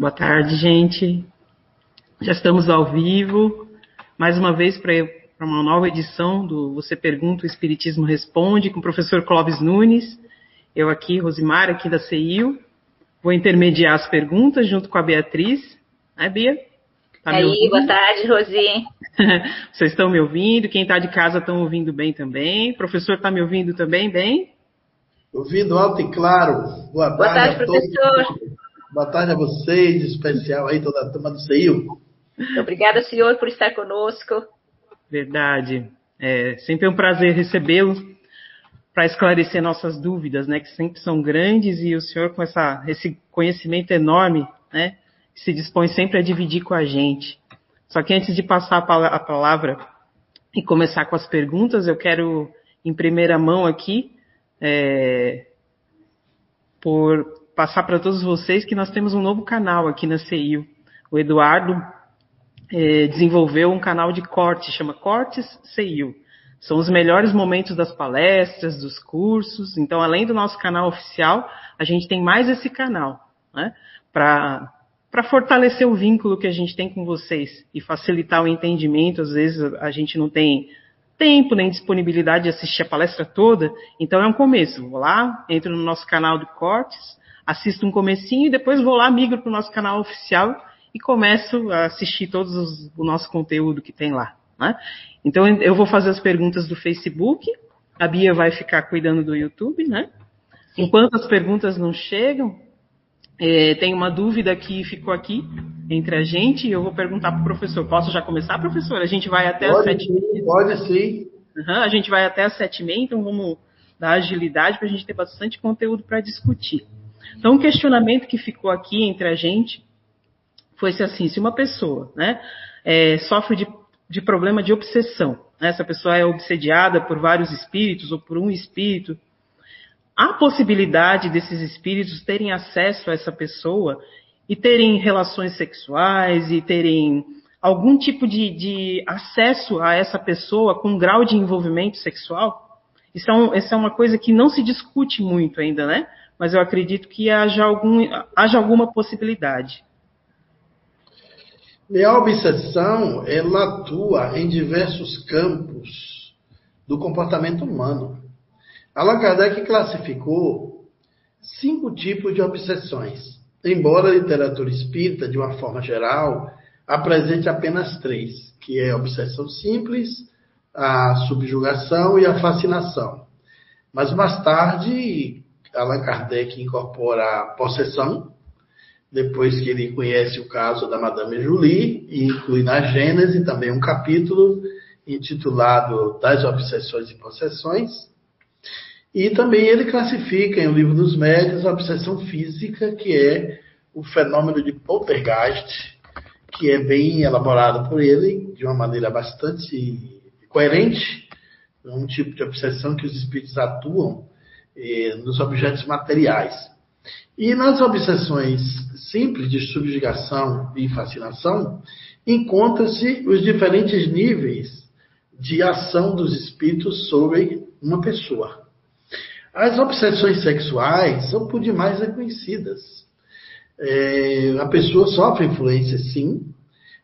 Boa tarde, gente. Já estamos ao vivo, mais uma vez para uma nova edição do Você Pergunta, o Espiritismo Responde, com o professor Clóvis Nunes. Eu aqui, Rosimar, aqui da CIU. Vou intermediar as perguntas junto com a Beatriz. Né, Bia? Tá aí, boa tarde, Rosi. Vocês estão me ouvindo? Quem está de casa estão ouvindo bem também? O professor está me ouvindo também bem? Ouvindo alto e claro. Boa, boa tarde, tarde professor. Boa tarde a vocês, especial aí, toda a turma do CEIU. Obrigada, senhor, por estar conosco. Verdade. É sempre um prazer recebê-lo para esclarecer nossas dúvidas, né, que sempre são grandes e o senhor com essa, esse conhecimento enorme, né, se dispõe sempre a dividir com a gente. Só que antes de passar a palavra e começar com as perguntas, eu quero, em primeira mão aqui, é, por passar para todos vocês que nós temos um novo canal aqui na CIU. O Eduardo é, desenvolveu um canal de corte, chama Cortes CIU. São os melhores momentos das palestras, dos cursos. Então, além do nosso canal oficial, a gente tem mais esse canal, né? Para para fortalecer o vínculo que a gente tem com vocês e facilitar o entendimento. Às vezes a gente não tem tempo nem disponibilidade de assistir a palestra toda, então é um começo. Vou lá, entro no nosso canal de cortes, assisto um comecinho e depois vou lá, migro para o nosso canal oficial e começo a assistir todos os, o nosso conteúdo que tem lá. Né? Então eu vou fazer as perguntas do Facebook, a Bia vai ficar cuidando do YouTube, né? Enquanto as perguntas não chegam, é, tem uma dúvida que ficou aqui entre a gente e eu vou perguntar para o professor. Posso já começar, professor? A gente vai até pode as sete sim, Pode sim. Uhum, a gente vai até as sete e meia, então vamos dar agilidade para a gente ter bastante conteúdo para discutir. Então, um questionamento que ficou aqui entre a gente foi se assim, se uma pessoa né, é, sofre de, de, problema de obsessão, né, essa pessoa é obsediada por vários espíritos ou por um espírito, há possibilidade desses espíritos terem acesso a essa pessoa e terem relações sexuais e terem algum tipo de, de acesso a essa pessoa com um grau de envolvimento sexual? Isso é, um, isso é uma coisa que não se discute muito ainda, né? Mas eu acredito que haja, algum, haja alguma possibilidade. a obsessão, ela atua em diversos campos do comportamento humano. Allan Kardec classificou cinco tipos de obsessões, embora a literatura espírita, de uma forma geral, apresente apenas três, que é a obsessão simples, a subjugação e a fascinação. Mas mais tarde, Allan Kardec incorpora a possessão, depois que ele conhece o caso da Madame Julie, e inclui na Gênese também um capítulo intitulado Das Obsessões e Possessões. E também ele classifica em O Livro dos Médios a obsessão física, que é o fenômeno de poltergeist, que é bem elaborado por ele, de uma maneira bastante coerente, um tipo de obsessão que os espíritos atuam eh, nos objetos materiais. E nas obsessões simples de subjugação e fascinação, encontra-se os diferentes níveis de ação dos espíritos sobre uma pessoa. As obsessões sexuais são por demais reconhecidas. É, a pessoa sofre influência, sim,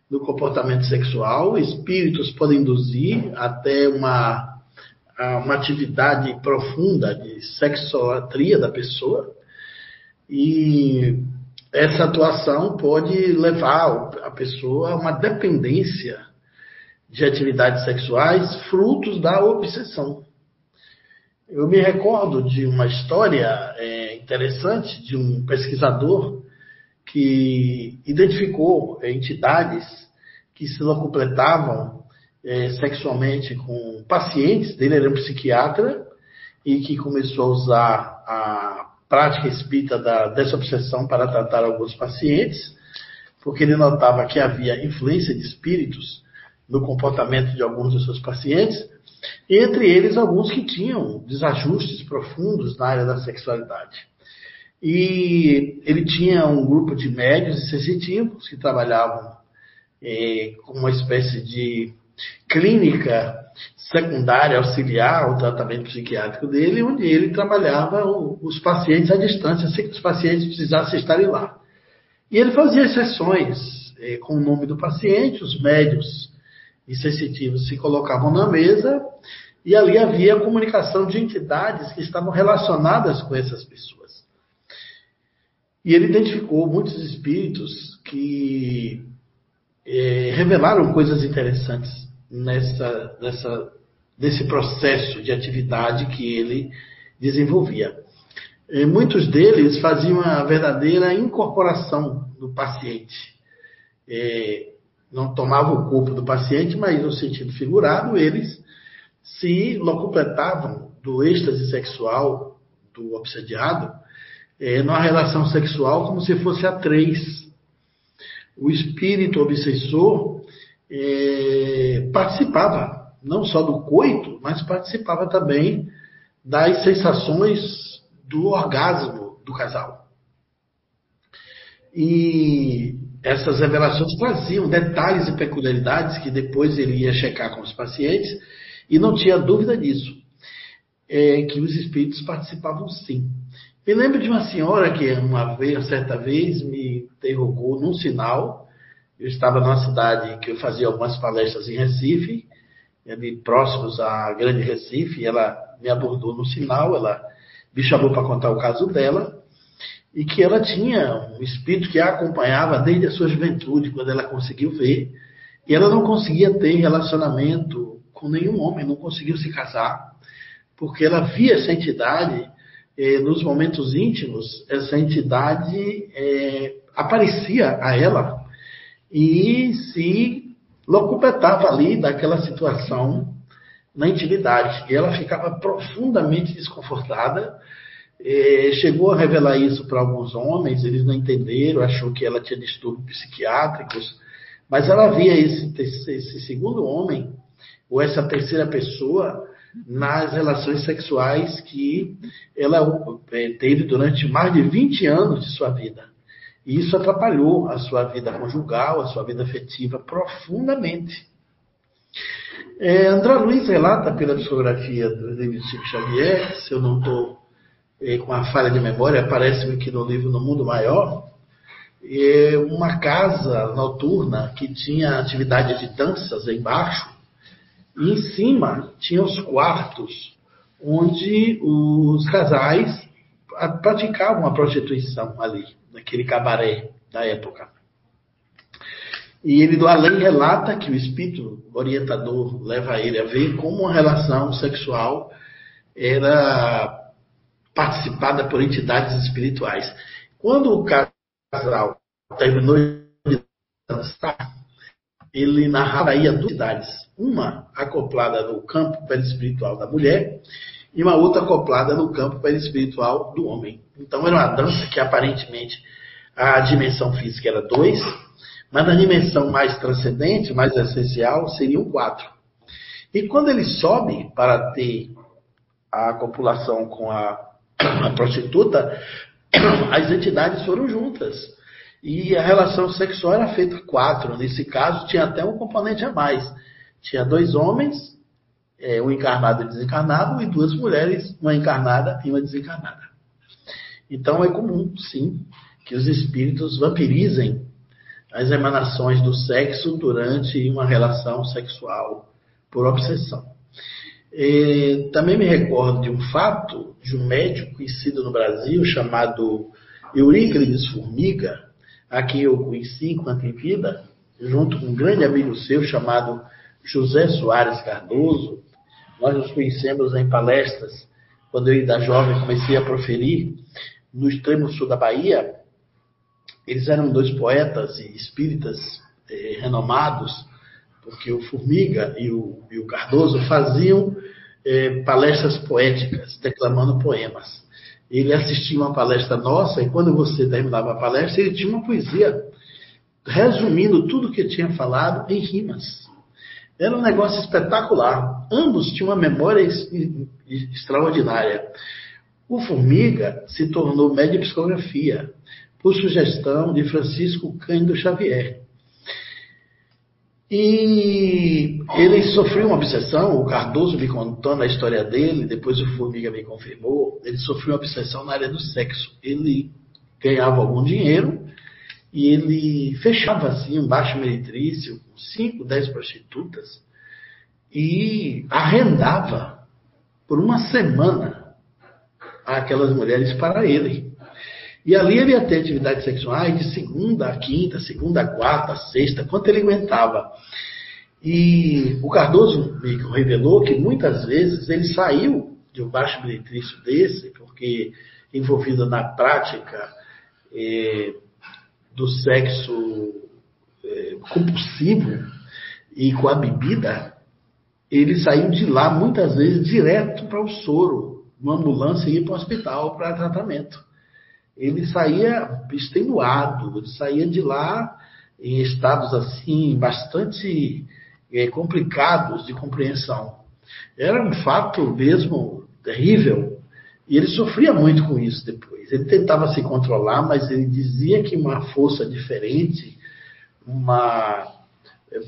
do comportamento sexual, espíritos podem induzir até uma uma atividade profunda de sexolatria da pessoa e essa atuação pode levar a pessoa a uma dependência de atividades sexuais frutos da obsessão. Eu me recordo de uma história é, interessante de um pesquisador que identificou entidades que se completavam é, sexualmente com pacientes, dele era um psiquiatra, e que começou a usar a prática espírita da desobsessão para tratar alguns pacientes, porque ele notava que havia influência de espíritos no comportamento de alguns dos seus pacientes, entre eles alguns que tinham desajustes profundos na área da sexualidade. E ele tinha um grupo de médios e sensitivos que trabalhavam eh, com uma espécie de clínica secundária auxiliar ao tratamento psiquiátrico dele, onde ele trabalhava os pacientes à distância, sem que os pacientes precisassem estarem lá. E ele fazia sessões eh, com o nome do paciente, os médios e sensitivos se colocavam na mesa e ali havia comunicação de entidades que estavam relacionadas com essas pessoas. E ele identificou muitos espíritos que eh, revelaram coisas interessantes nessa, nessa, nesse processo de atividade que ele desenvolvia. E muitos deles faziam a verdadeira incorporação do paciente. É, não tomavam o corpo do paciente, mas no sentido figurado, eles se locupletavam do êxtase sexual do obsediado é, numa relação sexual como se fosse a três. O espírito obsessor é, participava não só do coito, mas participava também das sensações do orgasmo do casal. E essas revelações traziam detalhes e peculiaridades que depois ele ia checar com os pacientes, e não tinha dúvida disso, é, que os espíritos participavam sim. Me lembro de uma senhora que uma vez, certa vez, me interrogou num sinal. Eu estava numa cidade que eu fazia algumas palestras em Recife, ali próximos à Grande Recife, e ela me abordou no sinal, ela me chamou para contar o caso dela, e que ela tinha um espírito que a acompanhava desde a sua juventude, quando ela conseguiu ver, e ela não conseguia ter relacionamento com nenhum homem, não conseguiu se casar, porque ela via essa entidade eh, nos momentos íntimos, essa entidade eh, aparecia a ela e se locupetava ali daquela situação na intimidade. E ela ficava profundamente desconfortada. Chegou a revelar isso para alguns homens, eles não entenderam, achou que ela tinha distúrbios psiquiátricos, mas ela via esse, esse segundo homem, ou essa terceira pessoa, nas relações sexuais que ela é, teve durante mais de 20 anos de sua vida. E isso atrapalhou a sua vida conjugal, a sua vida afetiva profundamente. É, André Luiz relata pela discografia do livro de Chico Xavier, se eu não estou é, com a falha de memória, aparece-me aqui no livro No Mundo Maior, é uma casa noturna que tinha atividade de danças embaixo, e em cima tinha os quartos onde os casais praticavam a prostituição ali, naquele cabaré da época. E ele além relata que o espírito orientador leva ele a ver como uma relação sexual era participada por entidades espirituais. Quando o casal terminou de dançar, ele narrava aí duas entidades, uma acoplada no campo perispiritual da mulher e uma outra acoplada no campo perispiritual do homem. Então era uma dança que aparentemente a dimensão física era dois, mas na dimensão mais transcendente, mais essencial, seriam quatro. E quando ele sobe para ter a copulação com a, a prostituta, as entidades foram juntas. E a relação sexual era feita quatro. Nesse caso, tinha até um componente a mais. Tinha dois homens, é, um encarnado e desencarnado, e duas mulheres, uma encarnada e uma desencarnada. Então é comum, sim, que os espíritos vampirizem as emanações do sexo durante uma relação sexual por obsessão. E, também me recordo de um fato de um médico conhecido no Brasil chamado Euríclides Formiga, a quem eu conheci enquanto em vida, junto com um grande amigo seu chamado José Soares Cardoso. Nós nos conhecemos em palestras quando eu ainda jovem comecei a proferir no extremo sul da Bahia, eles eram dois poetas e espíritas eh, renomados, porque o Formiga e o, e o Cardoso faziam eh, palestras poéticas, declamando poemas. Ele assistia uma palestra nossa e quando você terminava a palestra, ele tinha uma poesia resumindo tudo o que tinha falado em rimas. Era um negócio espetacular. Ambos tinham uma memória extraordinária. O Formiga se tornou média psicografia por sugestão de Francisco Cândido Xavier. E ele sofreu uma obsessão, o Cardoso me contando a história dele, depois o Formiga me confirmou, ele sofreu uma obsessão na área do sexo. Ele ganhava algum dinheiro e ele fechava assim um baixo meretrício, cinco, dez prostitutas, e arrendava por uma semana aquelas mulheres para ele. E ali ele ia ter atividades sexuais de segunda a quinta, segunda a quarta, sexta, quanto ele aguentava. E o Cardoso me revelou que muitas vezes ele saiu de um baixo benefício desse, porque envolvido na prática é, do sexo é, compulsivo e com a bebida, ele saiu de lá muitas vezes direto para o soro, uma ambulância ia para o hospital para tratamento. Ele saía extenuado, ele saía de lá em estados assim bastante é, complicados de compreensão. Era um fato mesmo terrível e ele sofria muito com isso depois. Ele tentava se controlar, mas ele dizia que uma força diferente, uma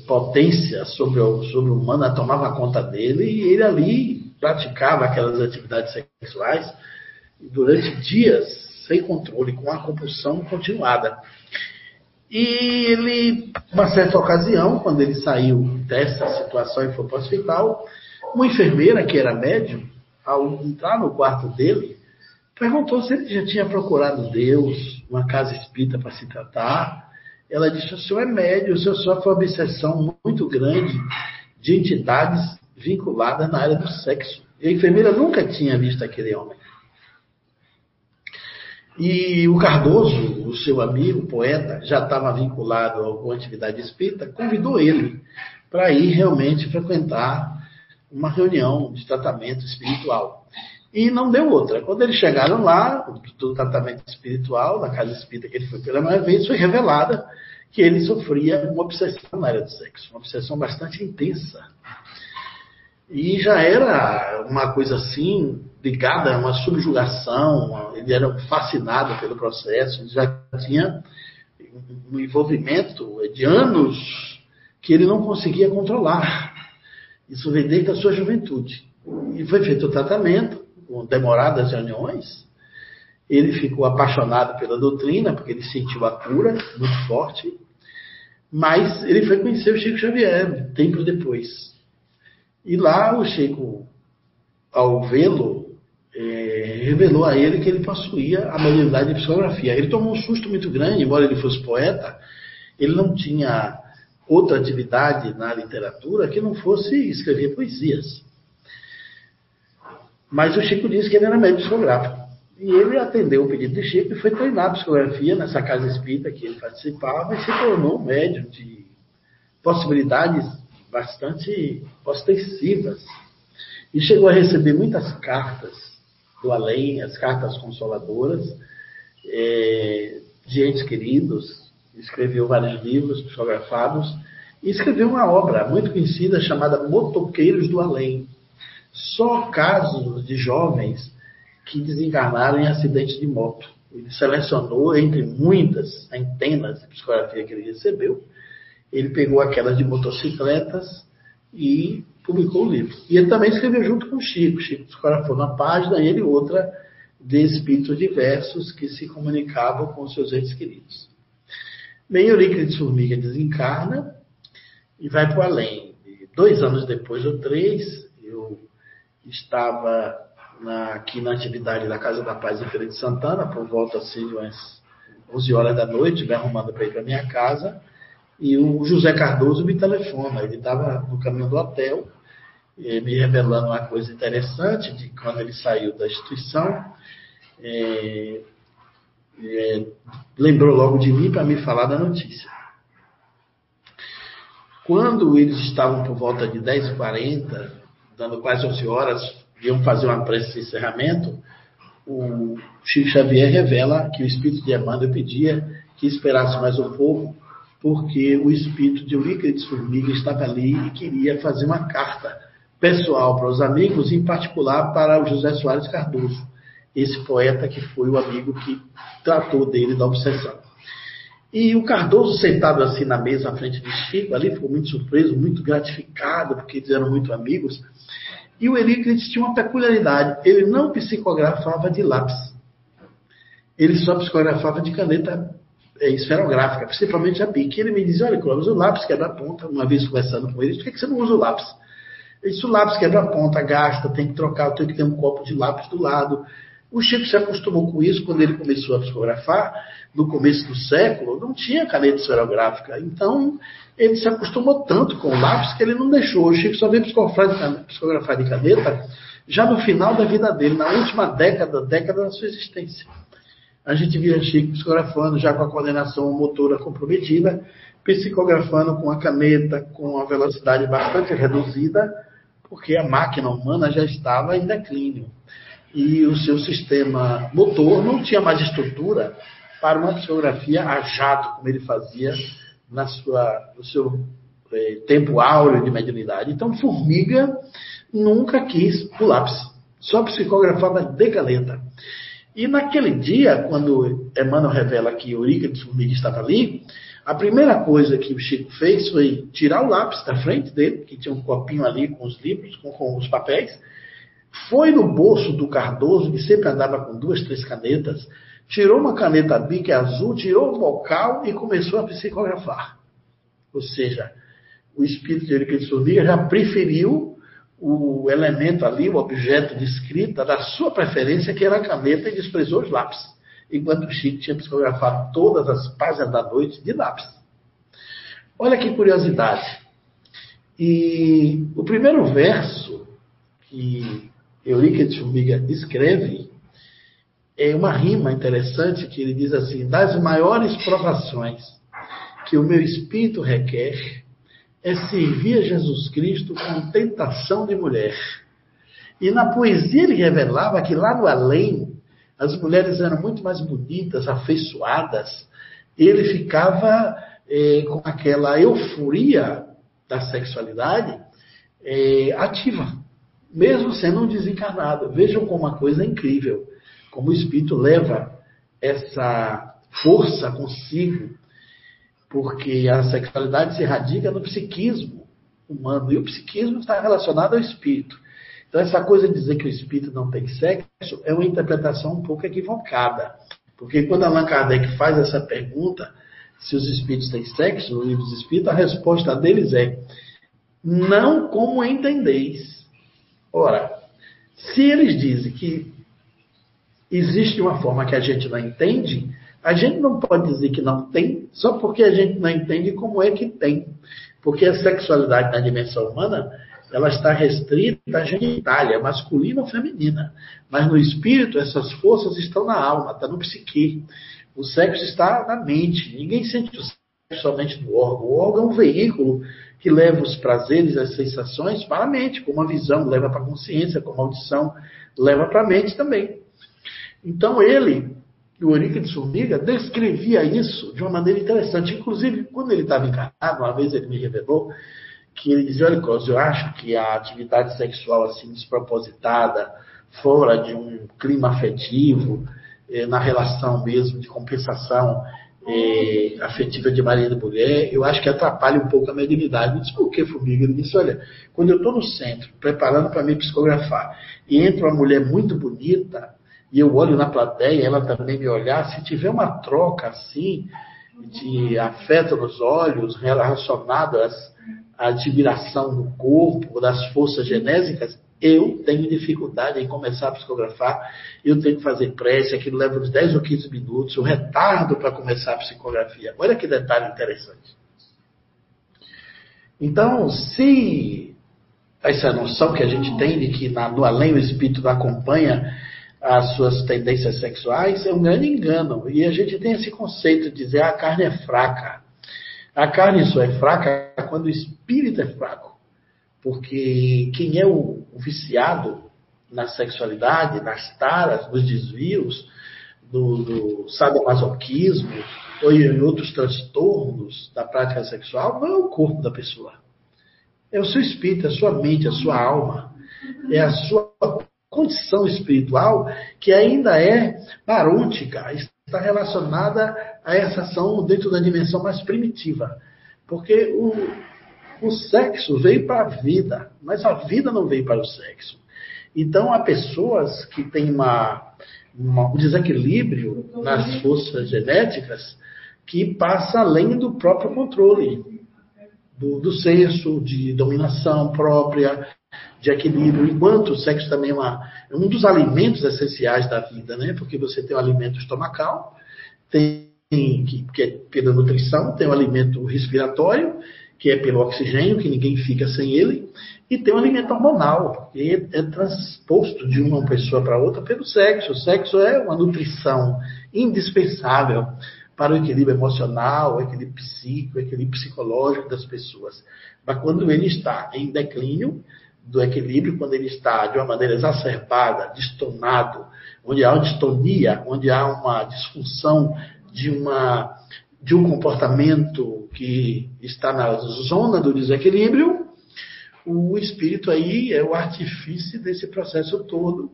potência sobre o, sobre o humana tomava conta dele e ele ali praticava aquelas atividades sexuais durante dias sem controle, com a compulsão continuada. E ele, uma certa ocasião, quando ele saiu dessa situação e foi para o hospital, uma enfermeira que era médium, ao entrar no quarto dele, perguntou se ele já tinha procurado Deus, uma casa espírita para se tratar. Ela disse: O senhor é médium, o senhor sofre uma obsessão muito grande de entidades vinculadas na área do sexo. E a enfermeira nunca tinha visto aquele homem. E o Cardoso, o seu amigo, poeta, já estava vinculado a alguma atividade espírita, convidou ele para ir realmente frequentar uma reunião de tratamento espiritual. E não deu outra. Quando eles chegaram lá, do tratamento espiritual, na casa espírita que ele foi pela primeira vez, foi revelada que ele sofria uma obsessão na área do sexo, uma obsessão bastante intensa. E já era uma coisa assim, ligada a uma subjugação, ele era fascinado pelo processo, ele já tinha um envolvimento de anos que ele não conseguia controlar. Isso vem desde a sua juventude. E foi feito o tratamento, com demoradas reuniões. Ele ficou apaixonado pela doutrina, porque ele sentiu a cura muito forte. Mas ele foi conhecer o Chico Xavier, tempo depois. E lá o Chico, ao vê-lo, é, revelou a ele que ele possuía a habilidade de psicografia. Ele tomou um susto muito grande, embora ele fosse poeta, ele não tinha outra atividade na literatura que não fosse escrever poesias. Mas o Chico disse que ele era médico psicográfico. E ele atendeu o pedido de Chico e foi treinar psicografia nessa casa espírita que ele participava e se tornou um médium de possibilidades bastante ostensivas. E chegou a receber muitas cartas do além, as cartas consoladoras, é, de entes queridos, escreveu vários livros psicografados e escreveu uma obra muito conhecida chamada Motoqueiros do Além. Só casos de jovens que desencarnaram em acidentes de moto. Ele selecionou entre muitas centenas de psicografia que ele recebeu, ele pegou aquelas de motocicletas e publicou o livro. E ele também escreveu junto com o Chico. Chico psicografou na página, ele outra de espíritos diversos que se comunicavam com seus entes queridos. Bem, Eurípides Formiga desencarna e vai para além. E dois anos depois, ou três, eu estava na, aqui na atividade da Casa da Paz em Feira de Santana, por volta assim, umas 11 horas da noite, me arrumando para ir para minha casa, e o José Cardoso me telefona. Ele estava no caminho do hotel, me revelando uma coisa interessante de quando ele saiu da instituição. É, é, lembrou logo de mim para me falar da notícia. Quando eles estavam por volta de 10h40, dando quase 11 horas, iam fazer uma prece de encerramento, o Chico Xavier revela que o espírito de Emmanuel pedia que esperasse mais um pouco, porque o espírito de Eurípides Formiga estava ali e queria fazer uma carta pessoal para os amigos, em particular para o José Soares Cardoso esse poeta que foi o amigo que tratou dele da obsessão. E o Cardoso, sentado assim na mesa à frente de Chico, ali ficou muito surpreso, muito gratificado, porque eles eram muito amigos. E o Euríclides tinha uma peculiaridade: ele não psicografava de lápis, ele só psicografava de caneta é, esferográfica, principalmente a bique. Ele me dizia, olha, Clóvis, o lápis quebra a ponta. Uma vez conversando com ele, por que você não usa o lápis? Isso o lápis quebra a ponta, gasta, tem que trocar, tem que ter um copo de lápis do lado. O Chico se acostumou com isso quando ele começou a psicografar, no começo do século, não tinha caneta esferográfica. Então, ele se acostumou tanto com o lápis que ele não deixou. O Chico só veio psicografar de caneta já no final da vida dele, na última década, década da sua existência. A gente via Chico psicografando já com a coordenação motora comprometida, psicografando com a caneta com a velocidade bastante reduzida, porque a máquina humana já estava em declínio e o seu sistema motor não tinha mais estrutura para uma psicografia a jato, como ele fazia na sua, no seu eh, tempo áureo de mediunidade. Então, Formiga nunca quis o lápis, só psicografava de caneta. E naquele dia, quando Emmanuel revela que Eurica de Formiga estava ali, a primeira coisa que o Chico fez foi tirar o lápis da frente dele, que tinha um copinho ali com os livros, com, com os papéis, foi no bolso do Cardoso, que sempre andava com duas, três canetas, tirou uma caneta bique azul, tirou o bocal e começou a psicografar. Ou seja, o espírito de Euripides já preferiu o elemento ali, o objeto de escrita da sua preferência, que era a caneta, e desprezou os lápis. Enquanto o Chico tinha psicografado todas as páginas da noite de lápis. Olha que curiosidade. E o primeiro verso que Eurípides Formiga escreve é uma rima interessante que ele diz assim: Das maiores provações que o meu espírito requer é servir a Jesus Cristo com tentação de mulher. E na poesia ele revelava que lá no além as mulheres eram muito mais bonitas, afeiçoadas. Ele ficava é, com aquela euforia da sexualidade é, ativa mesmo sendo um desencarnado. Vejam como uma coisa é incrível, como o espírito leva essa força consigo, porque a sexualidade se radica no psiquismo humano, e o psiquismo está relacionado ao espírito. Então, essa coisa de dizer que o espírito não tem sexo é uma interpretação um pouco equivocada. Porque quando Allan Kardec faz essa pergunta, se os espíritos têm sexo, no livro dos espíritos, a resposta deles é: não como entendeis. Ora, se eles dizem que existe uma forma que a gente não entende, a gente não pode dizer que não tem, só porque a gente não entende como é que tem. Porque a sexualidade na dimensão humana, ela está restrita à genitália, masculina ou feminina. Mas no espírito, essas forças estão na alma, está no psique. O sexo está na mente. Ninguém sente o sexo somente no órgão. O órgão é um veículo que leva os prazeres, as sensações para a mente, como a visão leva para a consciência, como a audição leva para a mente também. Então ele, o Eurípides Formiga, descrevia isso de uma maneira interessante. Inclusive, quando ele estava encarnado, uma vez ele me revelou que ele dizia, olha, eu acho que a atividade sexual assim despropositada, fora de um clima afetivo, eh, na relação mesmo de compensação é, afetiva de marido e mulher, eu acho que atrapalha um pouco a mediunidade. Eu disse, por que, Formiga? Ele disse, olha, quando eu estou no centro, preparando para me psicografar, e entra uma mulher muito bonita, e eu olho na plateia, ela também me olhar, se tiver uma troca assim, de afeto nos olhos, relacionada à admiração do corpo, das forças genésicas, eu tenho dificuldade em começar a psicografar, eu tenho que fazer prece, aquilo leva uns 10 ou 15 minutos, o retardo para começar a psicografia. Olha que detalhe interessante. Então, se essa noção que a gente tem de que na, no além o espírito não acompanha as suas tendências sexuais, é um grande engano. E a gente tem esse conceito de dizer ah, a carne é fraca. A carne só é fraca quando o espírito é fraco. Porque quem é o, viciado na sexualidade, nas taras, nos desvios, do, do sadomasoquismo ou em outros transtornos da prática sexual, não é o corpo da pessoa. É o seu espírito, a sua mente, a sua alma. É a sua condição espiritual que ainda é parôntica, está relacionada a essa ação dentro da dimensão mais primitiva. Porque o, o sexo veio para a vida, mas a vida não veio para o sexo. Então, há pessoas que têm uma, uma, um desequilíbrio nas forças genéticas que passa além do próprio controle, do, do senso de dominação própria, de equilíbrio, enquanto o sexo também é, uma, é um dos alimentos essenciais da vida, né? Porque você tem o alimento estomacal, tem que, que é pela nutrição, tem o alimento respiratório, que é pelo oxigênio, que ninguém fica sem ele, e tem o alimento hormonal, que é, é transposto de uma pessoa para outra pelo sexo. O sexo é uma nutrição indispensável para o equilíbrio emocional, o equilíbrio psíquico, o equilíbrio psicológico das pessoas. Mas quando ele está em declínio do equilíbrio, quando ele está de uma maneira exacerbada, distonado, onde há uma distonia, onde há uma disfunção de, uma, de um comportamento que está na zona do desequilíbrio, o espírito aí é o artifício desse processo todo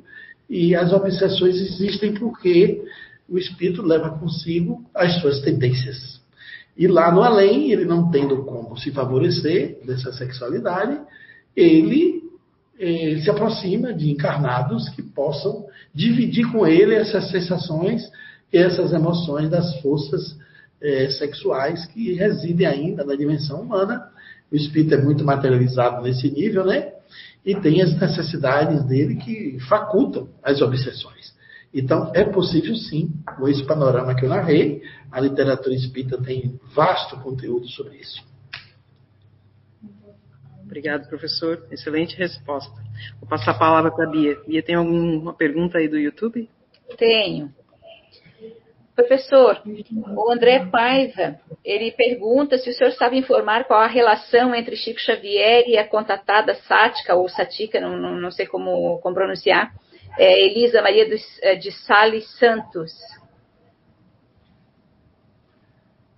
e as obsessões existem porque o espírito leva consigo as suas tendências. E lá no além, ele não tendo como se favorecer dessa sexualidade, ele eh, se aproxima de encarnados que possam dividir com ele essas sensações essas emoções das forças eh, sexuais que residem ainda na dimensão humana. O espírito é muito materializado nesse nível, né? E tem as necessidades dele que facultam as obsessões. Então, é possível sim, com esse panorama que eu narrei, a literatura espírita tem vasto conteúdo sobre isso. Obrigado, professor. Excelente resposta. Vou passar a palavra para a Bia. Bia, tem alguma pergunta aí do YouTube? Tenho. Professor, o André Paiva, ele pergunta se o senhor sabe informar qual a relação entre Chico Xavier e a contatada Sática, ou Satica, não, não, sei como, como pronunciar, é, Elisa Maria é, de Sales Santos.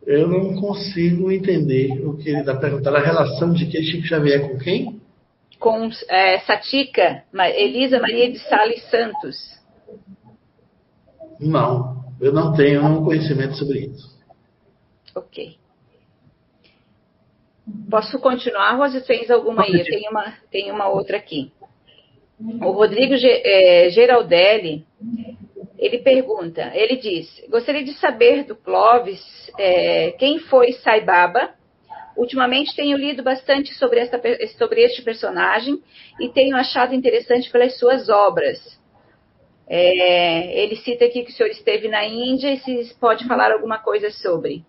Eu não consigo entender o que ele está perguntando. A relação de que Chico Xavier com quem? Com é, Satica, Elisa Maria de Sales Santos. Não, eu não tenho nenhum conhecimento sobre isso. Ok. Posso continuar, Rosa? Fez alguma aí? Eu tenho uma, tenho uma outra aqui. O Rodrigo é, Geraldelli, ele pergunta, ele diz, gostaria de saber do Clóvis é, quem foi Saibaba. Ultimamente tenho lido bastante sobre, esta, sobre este personagem e tenho achado interessante pelas suas obras. É, ele cita aqui que o senhor esteve na Índia e se pode falar alguma coisa sobre.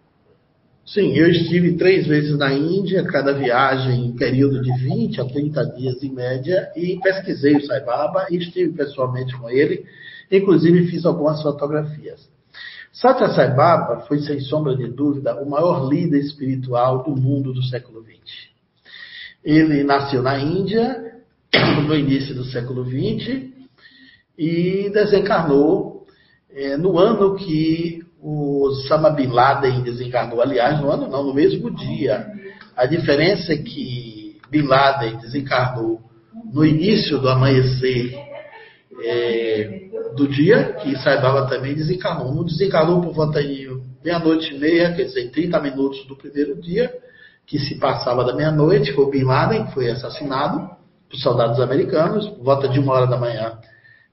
Sim, eu estive três vezes na Índia, cada viagem em período de 20 a 30 dias em média, e pesquisei o Sai Baba e estive pessoalmente com ele, inclusive fiz algumas fotografias. Satya Sai Baba foi, sem sombra de dúvida, o maior líder espiritual do mundo do século XX. Ele nasceu na Índia, no início do século XX, e desencarnou é, no ano que o Osama Bin Laden desencarnou, aliás, no ano não, no mesmo dia. A diferença é que Bin Laden desencarnou no início do amanhecer é, do dia, que Saibaba também desencarnou. Um desencarnou por volta de meia-noite e meia, quer dizer, 30 minutos do primeiro dia, que se passava da meia-noite, foi o Bin Laden, que foi assassinado por soldados americanos, por volta de uma hora da manhã.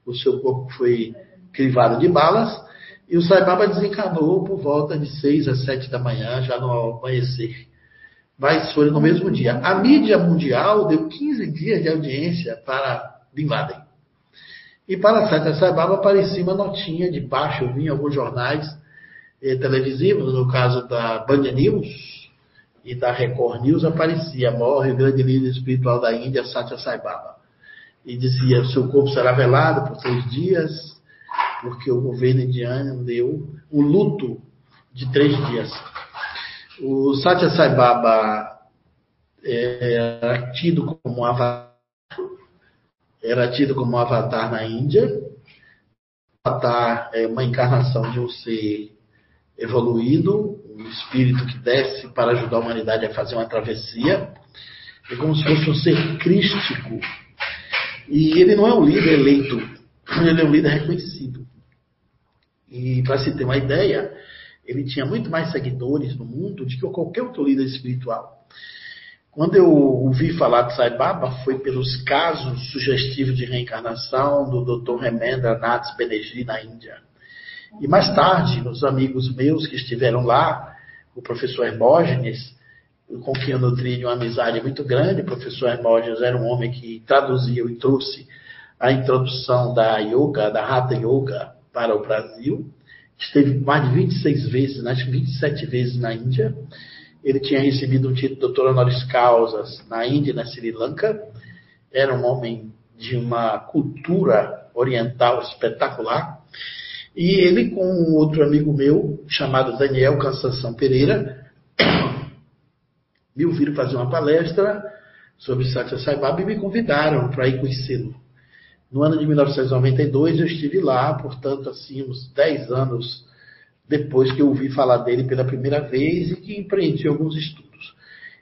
O seu corpo foi crivado de balas. E o Saibaba desencanou por volta de 6 às 7 da manhã, já no amanhecer. Mas foi no mesmo dia. A mídia mundial deu 15 dias de audiência para Bin Laden. E para Sátya Saibaba aparecia uma notinha de baixo, eu vi em alguns jornais eh, televisivos, no caso da Band News e da Record News, aparecia, morre o grande líder espiritual da Índia, Satya Saibaba. E dizia, seu corpo será velado por três dias, porque o governo indiano deu o luto de três dias. O Satya Sai Baba era tido como um avatar, era tido como um avatar na Índia. Avatar é uma encarnação de um ser evoluído, um espírito que desce para ajudar a humanidade a fazer uma travessia. É como se fosse um ser crístico. E ele não é um líder eleito, ele é um líder reconhecido. E para se ter uma ideia, ele tinha muito mais seguidores no mundo do que qualquer outro líder espiritual. Quando eu ouvi falar de Sai Baba, foi pelos casos sugestivos de reencarnação do Dr. Remendra Nath Banerjee na Índia. E mais tarde, os amigos meus que estiveram lá o professor Hermógenes, com quem eu nutri uma amizade muito grande. O professor Hermógenes era um homem que traduziu e trouxe a introdução da yoga, da Hatha Yoga, para o Brasil. Esteve mais de 26 vezes, acho que 27 vezes na Índia. Ele tinha recebido o título de doutor honoris causa na Índia e na Sri Lanka. Era um homem de uma cultura oriental espetacular. E ele, com um outro amigo meu, chamado Daniel Cansação Pereira, me ouviram fazer uma palestra sobre Satya Sai Baba e me convidaram para ir conhecê-lo. No ano de 1992 eu estive lá, portanto, assim, uns 10 anos depois que eu ouvi falar dele pela primeira vez e que empreendi alguns estudos.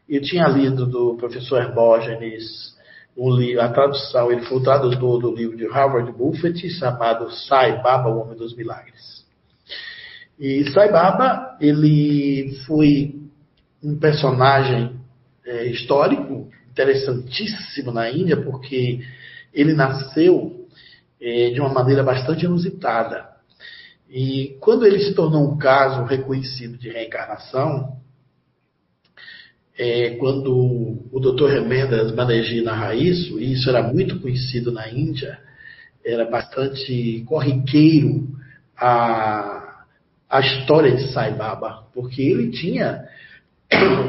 Eu tinha lido do professor Hermógenes um livro, a tradução, ele foi o tradutor do livro de Harvard Buffett, chamado Sai Baba, o Homem dos Milagres. E Sai Baba, ele foi um personagem é, histórico interessantíssimo na Índia, porque ele nasceu é, de uma maneira bastante inusitada. E quando ele se tornou um caso reconhecido de reencarnação, é, quando o Dr. Remendas Banerjee narra isso, e isso era muito conhecido na Índia, era bastante corriqueiro a, a história de Sai Baba, porque ele tinha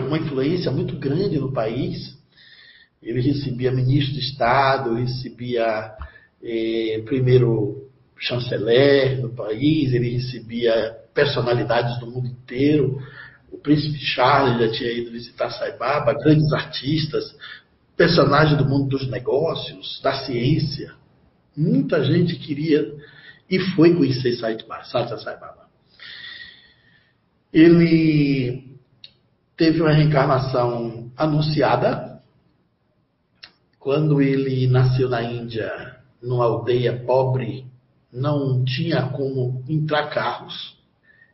uma influência muito grande no país, ele recebia ministro de Estado, recebia eh, primeiro chanceler no país, ele recebia personalidades do mundo inteiro. O príncipe Charles já tinha ido visitar Saibaba, grandes artistas, personagens do mundo dos negócios, da ciência. Muita gente queria e foi conhecer Satya Saibaba. Ele teve uma reencarnação anunciada quando ele nasceu na Índia, numa aldeia pobre, não tinha como entrar carros.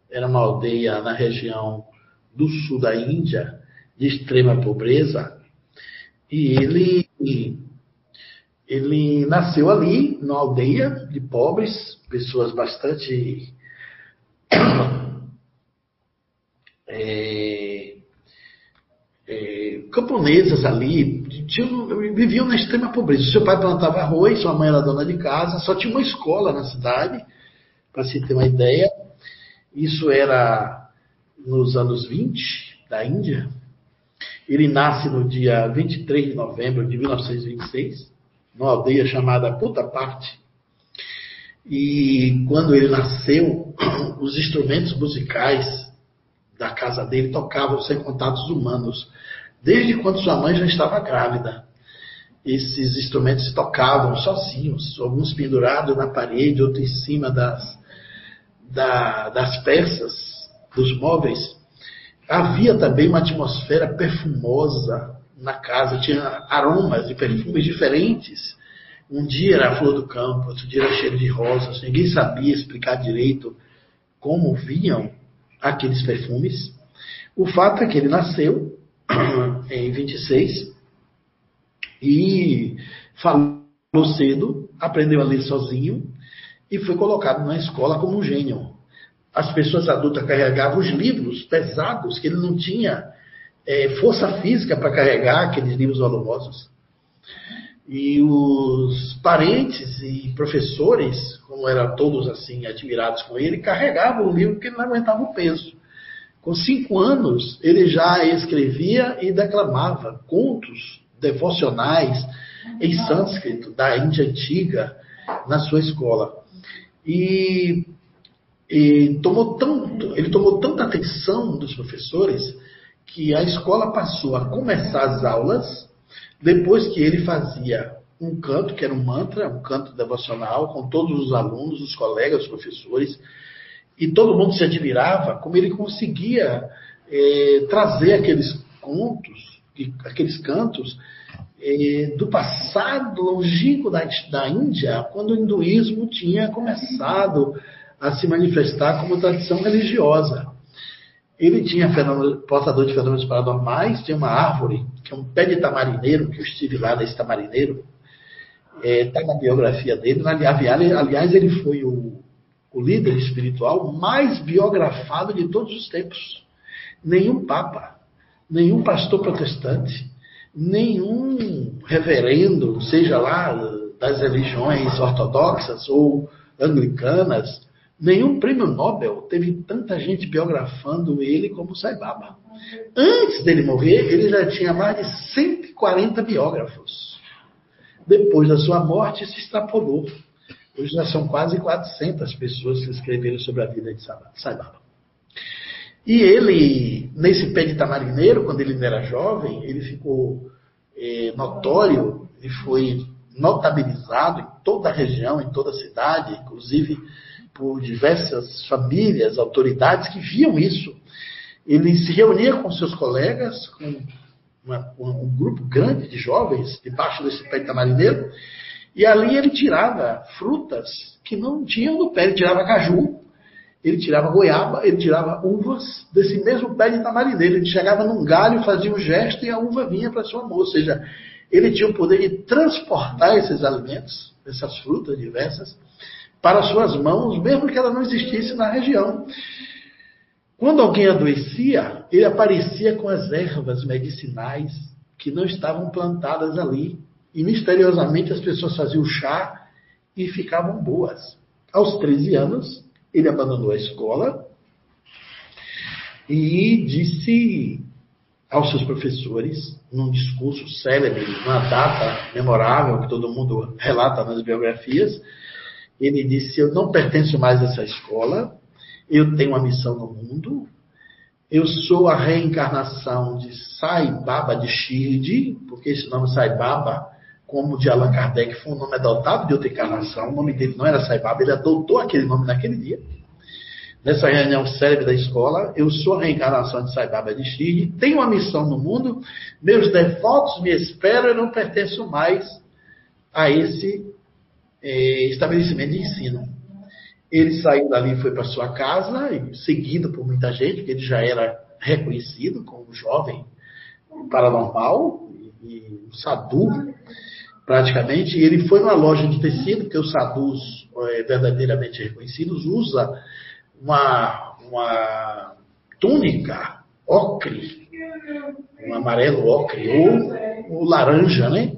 Era uma aldeia na região do sul da Índia, de extrema pobreza. E ele, ele nasceu ali, numa aldeia de pobres, pessoas bastante. É, é, camponesas ali, viviam na extrema pobreza. Seu pai plantava arroz, sua mãe era dona de casa, só tinha uma escola na cidade, para se ter uma ideia. Isso era nos anos 20 da Índia. Ele nasce no dia 23 de novembro de 1926, numa aldeia chamada Puttaparte. E quando ele nasceu, os instrumentos musicais da casa dele tocavam sem contatos humanos desde quando sua mãe já estava grávida. Esses instrumentos se tocavam sozinhos, alguns pendurados na parede, outros em cima das, da, das peças, dos móveis. Havia também uma atmosfera perfumosa na casa, tinha aromas e perfumes diferentes. Um dia era a flor do campo, outro dia era cheiro de rosas, ninguém sabia explicar direito como vinham aqueles perfumes. O fato é que ele nasceu em 26 e falou cedo, aprendeu a ler sozinho e foi colocado na escola como um gênio. As pessoas adultas carregavam os livros pesados, que ele não tinha é, força física para carregar aqueles livros volumosos. E os parentes e professores, como eram todos assim admirados com ele, carregavam o livro porque ele não aguentava o peso. Com cinco anos, ele já escrevia e declamava contos devocionais em sânscrito da Índia antiga na sua escola. E, e tomou tanto, ele tomou tanta atenção dos professores que a escola passou a começar as aulas depois que ele fazia um canto, que era um mantra, um canto devocional, com todos os alunos, os colegas, os professores, e todo mundo se admirava como ele conseguia é, trazer aqueles contos, aqueles cantos é, do passado longínquo da, da Índia, quando o hinduísmo tinha começado a se manifestar como tradição religiosa. Ele tinha portador de fenômenos paranormais, tinha uma árvore, que é um pé de tamarineiro, que eu estive lá nesse tamarineiro, está é, na biografia dele. Aliás, ele foi o o líder espiritual mais biografado de todos os tempos. nenhum papa, nenhum pastor protestante, nenhum reverendo, seja lá das religiões ortodoxas ou anglicanas, nenhum prêmio Nobel teve tanta gente biografando ele como Sai Baba. Antes dele morrer, ele já tinha mais de 140 biógrafos. Depois da sua morte, se extrapolou. Hoje já são quase 400 pessoas que escreveram sobre a vida de Sai Baba. E ele, nesse pé de tamarineiro, quando ele era jovem, ele ficou é, notório, ele foi notabilizado em toda a região, em toda a cidade, inclusive por diversas famílias, autoridades que viam isso. Ele se reunia com seus colegas, com uma, um grupo grande de jovens, debaixo desse pé de tamarineiro, e ali ele tirava frutas que não tinham no pé, ele tirava caju, ele tirava goiaba, ele tirava uvas desse mesmo pé de tamarineiro. Ele chegava num galho, fazia um gesto e a uva vinha para sua mão. Ou seja, ele tinha o poder de transportar esses alimentos, essas frutas diversas, para suas mãos, mesmo que ela não existisse na região. Quando alguém adoecia, ele aparecia com as ervas medicinais que não estavam plantadas ali. E misteriosamente as pessoas faziam chá e ficavam boas. Aos 13 anos, ele abandonou a escola e disse aos seus professores, num discurso célebre, numa data memorável que todo mundo relata nas biografias, ele disse: Eu não pertenço mais a essa escola, eu tenho uma missão no mundo, eu sou a reencarnação de Sai Baba de Shirdi, porque esse nome Sai Baba como de Allan Kardec foi um nome adotado de outra encarnação, o nome dele não era Saibaba, ele adotou aquele nome naquele dia. Nessa reunião célebre da escola, eu sou a reencarnação de Saibaba de Shirdi, tenho uma missão no mundo, meus devotos me esperam, eu não pertenço mais a esse é, estabelecimento de ensino. Ele saiu dali e foi para sua casa, seguido por muita gente, porque ele já era reconhecido como jovem paranormal e um sadhu praticamente, e ele foi numa loja de tecido, que os sadus é, verdadeiramente reconhecidos usa uma, uma túnica ocre, um amarelo ocre, ou, ou laranja, né?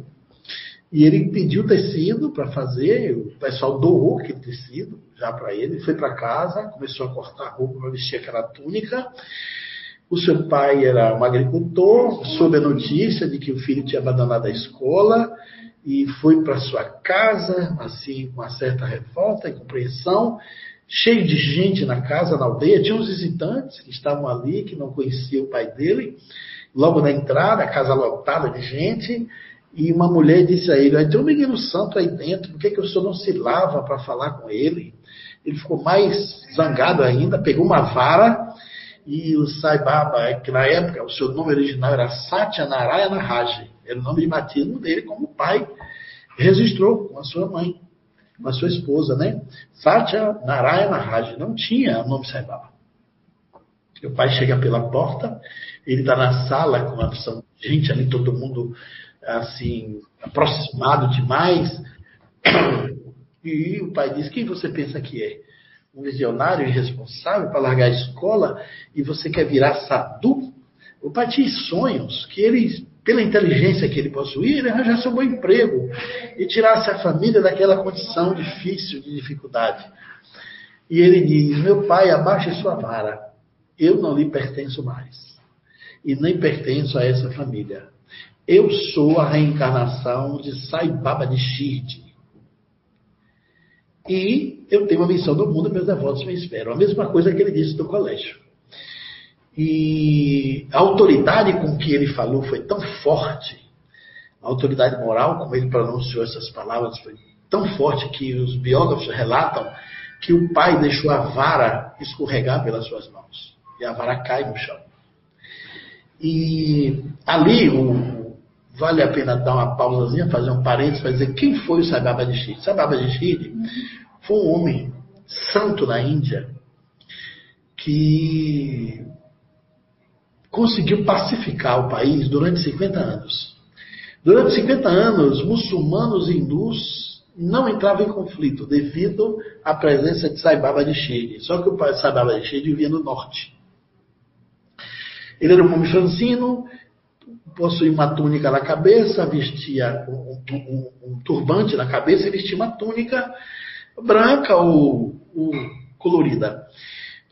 E ele pediu tecido para fazer, o pessoal doou aquele tecido já para ele, foi para casa, começou a cortar roupa para vestir aquela túnica. O seu pai era um agricultor, soube a notícia de que o filho tinha abandonado a escola e foi para sua casa, assim, com uma certa revolta e compreensão, cheio de gente na casa, na aldeia. Tinha uns visitantes que estavam ali, que não conheciam o pai dele. Logo na entrada, a casa lotada de gente, e uma mulher disse a ele: tem um menino santo aí dentro, por que, que o senhor não se lava para falar com ele? Ele ficou mais zangado ainda, pegou uma vara e o Sai Baba, que na época o seu nome original era Satya Narayana Raji, era o nome de batismo dele como pai, registrou com a sua mãe, com a sua esposa, né? Satya Narayana Raj, não tinha nome Sai. O pai chega pela porta, ele está na sala com a opção, gente ali, todo mundo assim, aproximado demais. E o pai diz: Quem você pensa que é? Um visionário irresponsável para largar a escola e você quer virar sadhu? O pai tinha sonhos que ele pela inteligência que ele possuía, ele arranjasse um bom emprego e tirasse a família daquela condição difícil, de dificuldade. E ele diz: Meu pai, abaixe sua vara, eu não lhe pertenço mais, e nem pertenço a essa família. Eu sou a reencarnação de Sai Baba de Shirdi. E eu tenho uma missão no mundo, meus devotos me esperam. A mesma coisa que ele disse do colégio. E a autoridade com que ele falou foi tão forte, a autoridade moral, como ele pronunciou essas palavras, foi tão forte que os biógrafos relatam que o pai deixou a vara escorregar pelas suas mãos. E a vara cai no chão. E ali o, vale a pena dar uma pausazinha, fazer um parênteses para dizer quem foi o Sababa de Shiri. Sababa de Shiri foi um homem santo na Índia que conseguiu pacificar o país durante 50 anos. Durante 50 anos, muçulmanos e hindus não entravam em conflito devido à presença de Sai Baba de Shiri. Só que o Sai Baba de Shiri vivia no norte. Ele era um homem franzino, possuía uma túnica na cabeça, vestia um, um, um, turbante na cabeça e vestia uma túnica branca ou, ou colorida.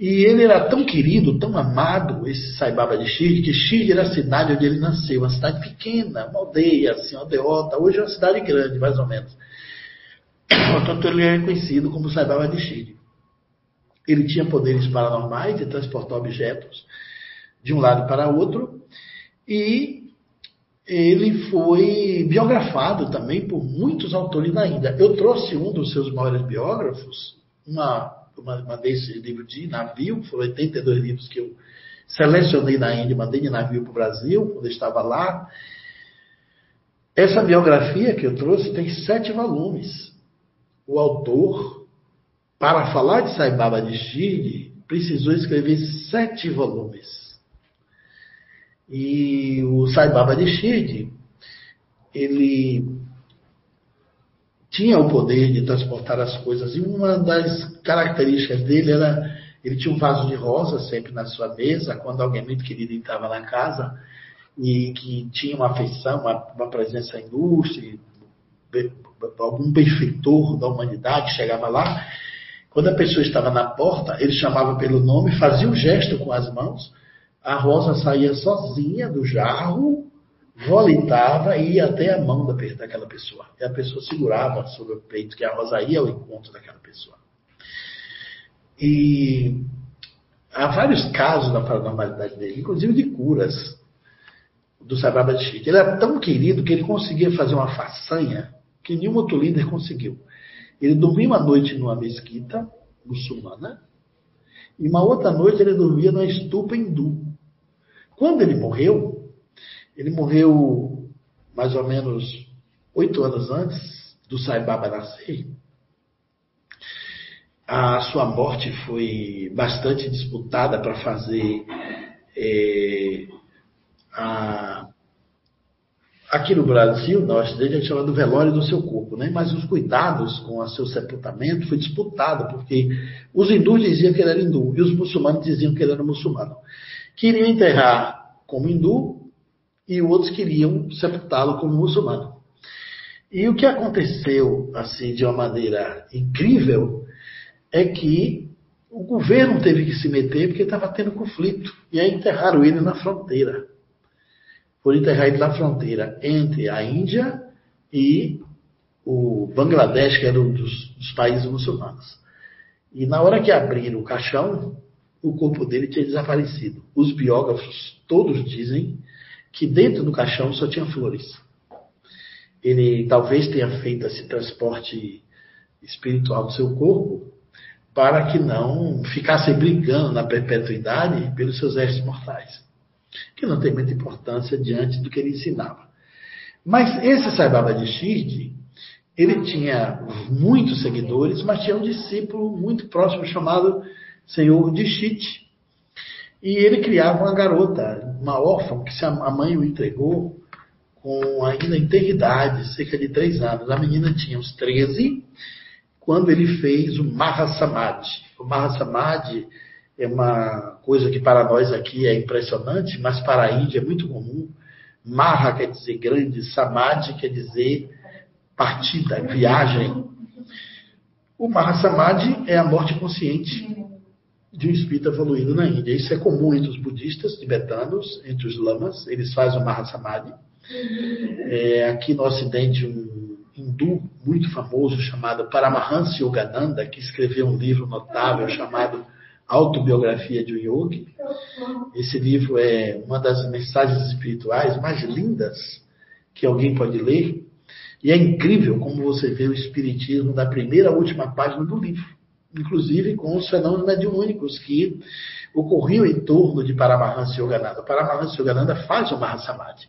E ele era tão querido, tão amado, esse Saibaba de Shirdi, que Shirdi era a cidade onde ele nasceu, uma cidade pequena, uma aldeia, assim, uma aldeota. Hoje é uma cidade grande, mais ou menos. Portanto, ele é conhecido como Saibaba de Shirdi. Ele tinha poderes paranormais de transportar objetos de um lado para outro e ele foi biografado também por muitos autores na Índia. Eu trouxe um dos seus maiores biógrafos, uma mandei esse livro de navio, foram 82 livros que eu selecionei na Índia, mandei de navio para o Brasil, quando eu estava lá. Essa biografia que eu trouxe tem sete volumes. O autor, para falar de Sai Baba de Shirdi, precisou escrever sete volumes. E o Sai Baba de Shirdi, ele tinha o poder de transportar as coisas. E uma das características dele era ele tinha um vaso de rosa sempre na sua mesa, quando alguém muito querido entrava na casa e que tinha uma afeição, uma, uma presença ilustre, algum benfeitor da humanidade chegava lá. Quando a pessoa estava na porta, ele chamava pelo nome, fazia um gesto com as mãos, a rosa saía sozinha do jarro volitava e ia até a mão da, daquela pessoa. E a pessoa segurava sobre o peito, que a rosa ia ao encontro daquela pessoa. E há vários casos da paranormalidade dele, inclusive de curas do Sababa de Chique. Ele era tão querido que ele conseguia fazer uma façanha que nenhum outro líder conseguiu. Ele dormia uma noite numa mesquita muçulmana e uma outra noite ele dormia numa estupa hindu. Quando ele morreu, ele morreu mais ou menos oito anos antes do Sai Baba nascer. A sua morte foi bastante disputada para fazer é, a, aqui no Brasil, Ocidente, a gente chama do velório do seu corpo, né? mas os cuidados com o seu sepultamento foi disputado, porque os hindus diziam que ele era hindu e os muçulmanos diziam que ele era muçulmano. Queriam enterrar como hindu e outros queriam sepultá-lo como muçulmano. E o que aconteceu, assim, de uma maneira incrível, é que o governo teve que se meter porque estava tendo conflito. E aí enterraram ele na fronteira. Por enterrar ele na fronteira entre a Índia e o Bangladesh, que era um dos, dos países muçulmanos. E na hora que abriram o caixão, o corpo dele tinha desaparecido. Os biógrafos todos dizem que dentro do caixão só tinha flores. Ele talvez tenha feito esse transporte espiritual do seu corpo para que não ficasse brigando na perpetuidade pelos seus restos mortais, que não tem muita importância diante do que ele ensinava. Mas esse Saibaba de Shirdi, ele tinha muitos seguidores, mas tinha um discípulo muito próximo chamado Senhor de Shit, e ele criava uma garota, uma órfã, que a mãe o entregou com ainda integridade, cerca de três anos. A menina tinha uns 13 quando ele fez o Mahasamadhi. O Mahasamadhi é uma coisa que para nós aqui é impressionante, mas para a Índia é muito comum. Maha quer dizer grande, Samadhi quer dizer partida, viagem. O Mahasamadhi é a morte consciente de um espírito evoluído na Índia. Isso é comum entre os budistas tibetanos, entre os lamas, eles fazem o Mahasamadhi. É, aqui no Ocidente, um hindu muito famoso chamado Paramahansa Yogananda, que escreveu um livro notável chamado Autobiografia de um Yogi. Esse livro é uma das mensagens espirituais mais lindas que alguém pode ler. E é incrível como você vê o espiritismo da primeira à última página do livro inclusive com os fenômenos mediúnicos que ocorriam em torno de Paramahansa Yogananda. Paramahansa Yogananda faz o Mahasamadhi,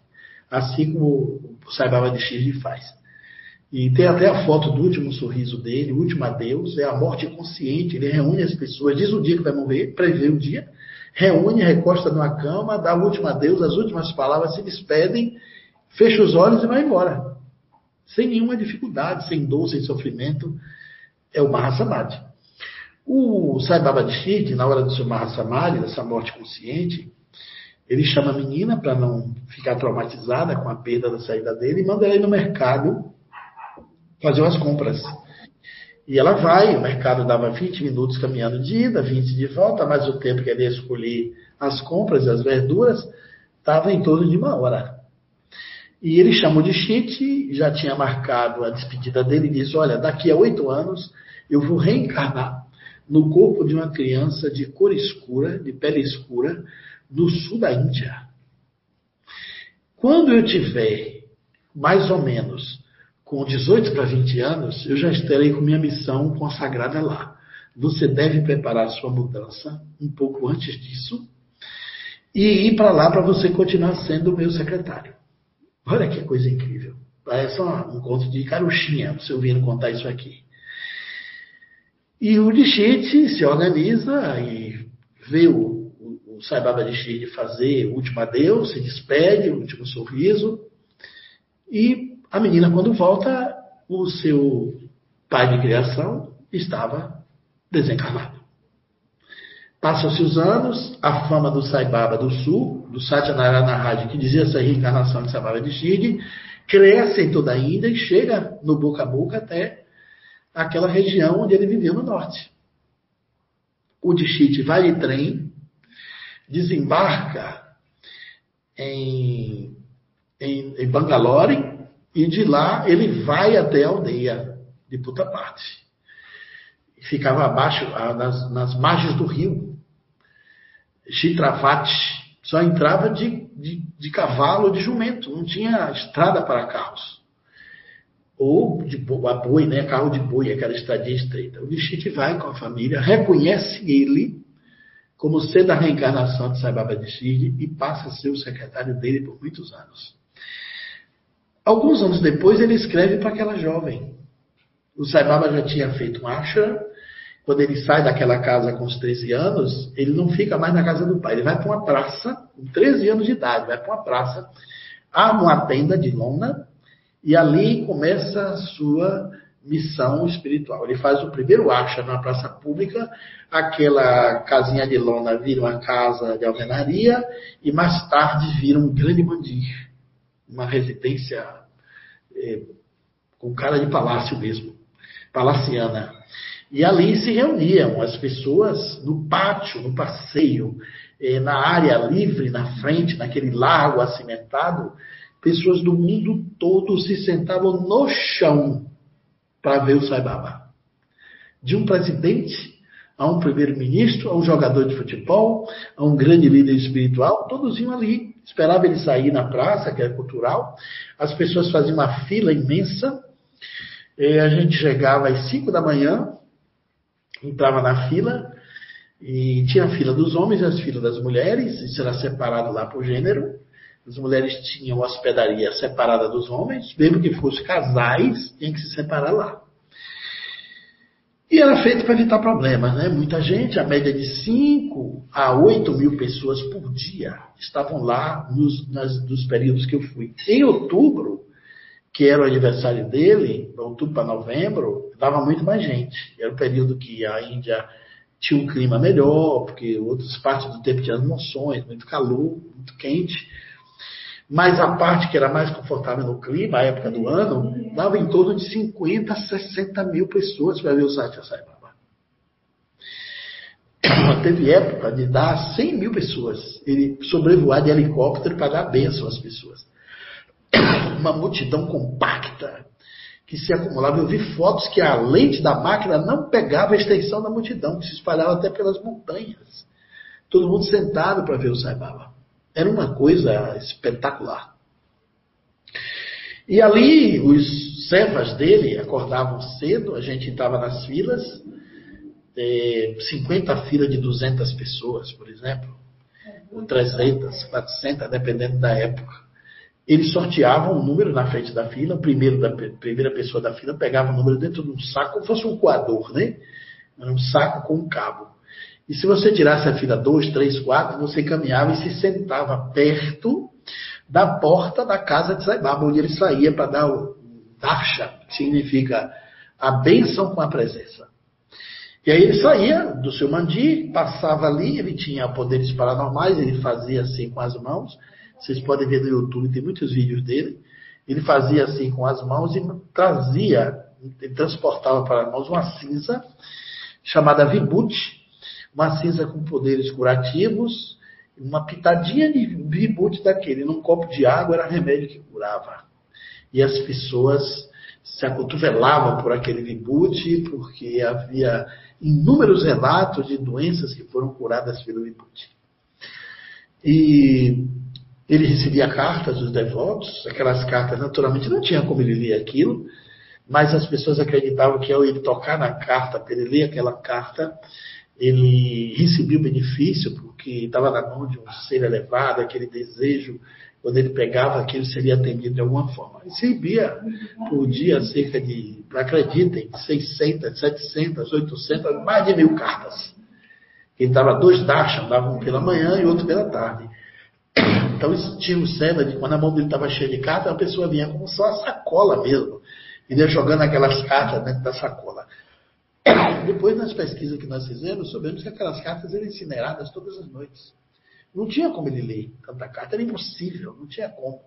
assim como o Sai Baba de Shirdi faz. E tem até a foto do último sorriso dele, o último adeus, é a morte consciente. Ele reúne as pessoas, diz o dia que vai morrer, prevê o dia, reúne, recosta numa cama, dá o último adeus, as últimas palavras, se despedem, fecha os olhos e vai embora. Sem nenhuma dificuldade, sem dor, sem sofrimento. É o Mahasamadhi. O Sai Baba na hora do seu Mahasamadhi, dessa morte consciente, Ele chama a menina para não ficar traumatizada com a perda da saída dele e manda ela ir no mercado fazer umas compras. E ela vai, o mercado dava 20 minutos caminhando de ida, 20 de volta, mas o tempo que ele ia escolher as compras e as verduras estava em torno de uma hora. E ele chamou de Chite, já tinha marcado a despedida dele e disse: Olha, daqui a oito anos eu vou reencarnar no corpo de uma criança de cor escura, de pele escura, do sul da Índia. Quando eu tiver mais ou menos com 18 para 20 anos, eu já estarei com minha missão consagrada lá. Você deve preparar sua mudança um pouco antes disso e ir para lá para você continuar sendo o meu secretário. Olha que coisa incrível. Parece um conto de caruchinha, você ouvindo contar isso aqui. E o Dixite se organiza e vê o, o, o Saibaba Dixite fazer o último adeus, se despede, o último sorriso. E a menina, quando volta, o seu pai de criação estava desencarnado. Passam-se os anos, a fama do Saibaba do Sul, do Satyanarayana Raj, que dizia essa reencarnação de Saibaba de Shidi, cresce em toda a Índia e chega no boca a boca até aquela região onde ele viveu no norte. O Dishit vai de trem, desembarca em, em, em Bangalore e de lá ele vai até a aldeia de Putapati. Ficava abaixo, nas, nas margens do rio, Chitravati só entrava de, de, de cavalo ou de jumento, não tinha estrada para carros. Ou de a boi, né? carro de boi, aquela estradinha estreita. O Nishit vai com a família, reconhece ele como sendo a reencarnação de Sai Baba Nishit e passa a ser o secretário dele por muitos anos. Alguns anos depois, ele escreve para aquela jovem. O Sai Baba já tinha feito um ashram, quando ele sai daquela casa com os 13 anos, ele não fica mais na casa do pai. Ele vai para uma praça, com 13 anos de idade, vai para uma praça, arma uma tenda de lona e ali começa a sua missão espiritual. Ele faz o primeiro acha na praça pública, aquela casinha de lona vira uma casa de alvenaria e mais tarde vira um grande mandir, uma residência é, com cara de palácio mesmo, palaciana. E ali se reuniam as pessoas no pátio, no passeio, eh, na área livre, na frente, naquele lago acimentado. Pessoas do mundo todo se sentavam no chão para ver o Sai Baba. De um presidente a um primeiro-ministro, a um jogador de futebol, a um grande líder espiritual, todos iam ali. Esperava ele sair na praça, que era cultural. As pessoas faziam uma fila imensa. E a gente chegava às 5 da manhã, entrava na fila e tinha a fila dos homens e as filas das mulheres, isso era separado lá por gênero. As mulheres tinham hospedaria separada dos homens, mesmo que fossem casais, tinha que se separar lá. E era feito para evitar problemas, né? Muita gente, a média de 5 a 8 mil pessoas por dia estavam lá nos, nas, nos períodos que eu fui. Em outubro, que era o aniversário dele, outubro para novembro, dava muito mais gente. Era o período que a Índia tinha um clima melhor, porque outras partes do tempo tinham monções, muito calor, muito quente. Mas a parte que era mais confortável no clima, a época do ano, dava em torno de 50, 60 mil pessoas para ver o Satya Sai Baba. Teve época de dar 100 mil pessoas. Ele sobrevoar de helicóptero para dar bênção às pessoas uma multidão compacta que se acumulava. Eu vi fotos que a lente da máquina não pegava a extensão da multidão, que se espalhava até pelas montanhas. Todo mundo sentado para ver o Sai Baba. Era uma coisa espetacular. E ali os servas dele acordavam cedo, a gente entrava nas filas, 50 filas de 200 pessoas, por exemplo, ou 300, 400, dependendo da época eles sorteavam um número na frente da fila, o primeiro da primeira pessoa da fila pegava o número dentro de um saco, como fosse um coador, né? Era um saco com um cabo. E se você tirasse a fila 2, 3, 4, você caminhava e se sentava perto da porta da casa de Saibaba, onde ele saía para dar o darsha, que significa a bênção com a presença. E aí ele saía do seu mandi, passava ali, ele tinha poderes paranormais, ele fazia assim com as mãos. Vocês podem ver no YouTube, tem muitos vídeos dele. Ele fazia assim com as mãos e trazia, ele transportava para mãos uma cinza chamada vibute, uma cinza com poderes curativos, uma pitadinha de vibute daquele, num copo de água era remédio que curava. E as pessoas se acotovelavam por aquele vibute, porque havia inúmeros relatos de doenças que foram curadas pelo vibute. E ele recebia cartas dos devotos, aquelas cartas naturalmente não tinha como ele ler aquilo, mas as pessoas acreditavam que ao ele tocar na carta, para ele ler aquela carta, ele recebia o benefício, porque estava na mão de um ser elevado, aquele desejo, quando ele pegava aquilo, seria atendido de alguma forma. Recebia por dia cerca de, acreditem, 600, 700, 800, mais de mil cartas. Ele dava dois dasham, dava um pela manhã e outro pela tarde. Então tinha um cena de quando a mão dele estava cheia de cartas, a pessoa vinha com só a sacola mesmo. E ia jogando aquelas cartas dentro da sacola. Depois, nas pesquisas que nós fizemos, soubemos que aquelas cartas eram incineradas todas as noites. Não tinha como ele ler tanta carta, era impossível, não tinha como.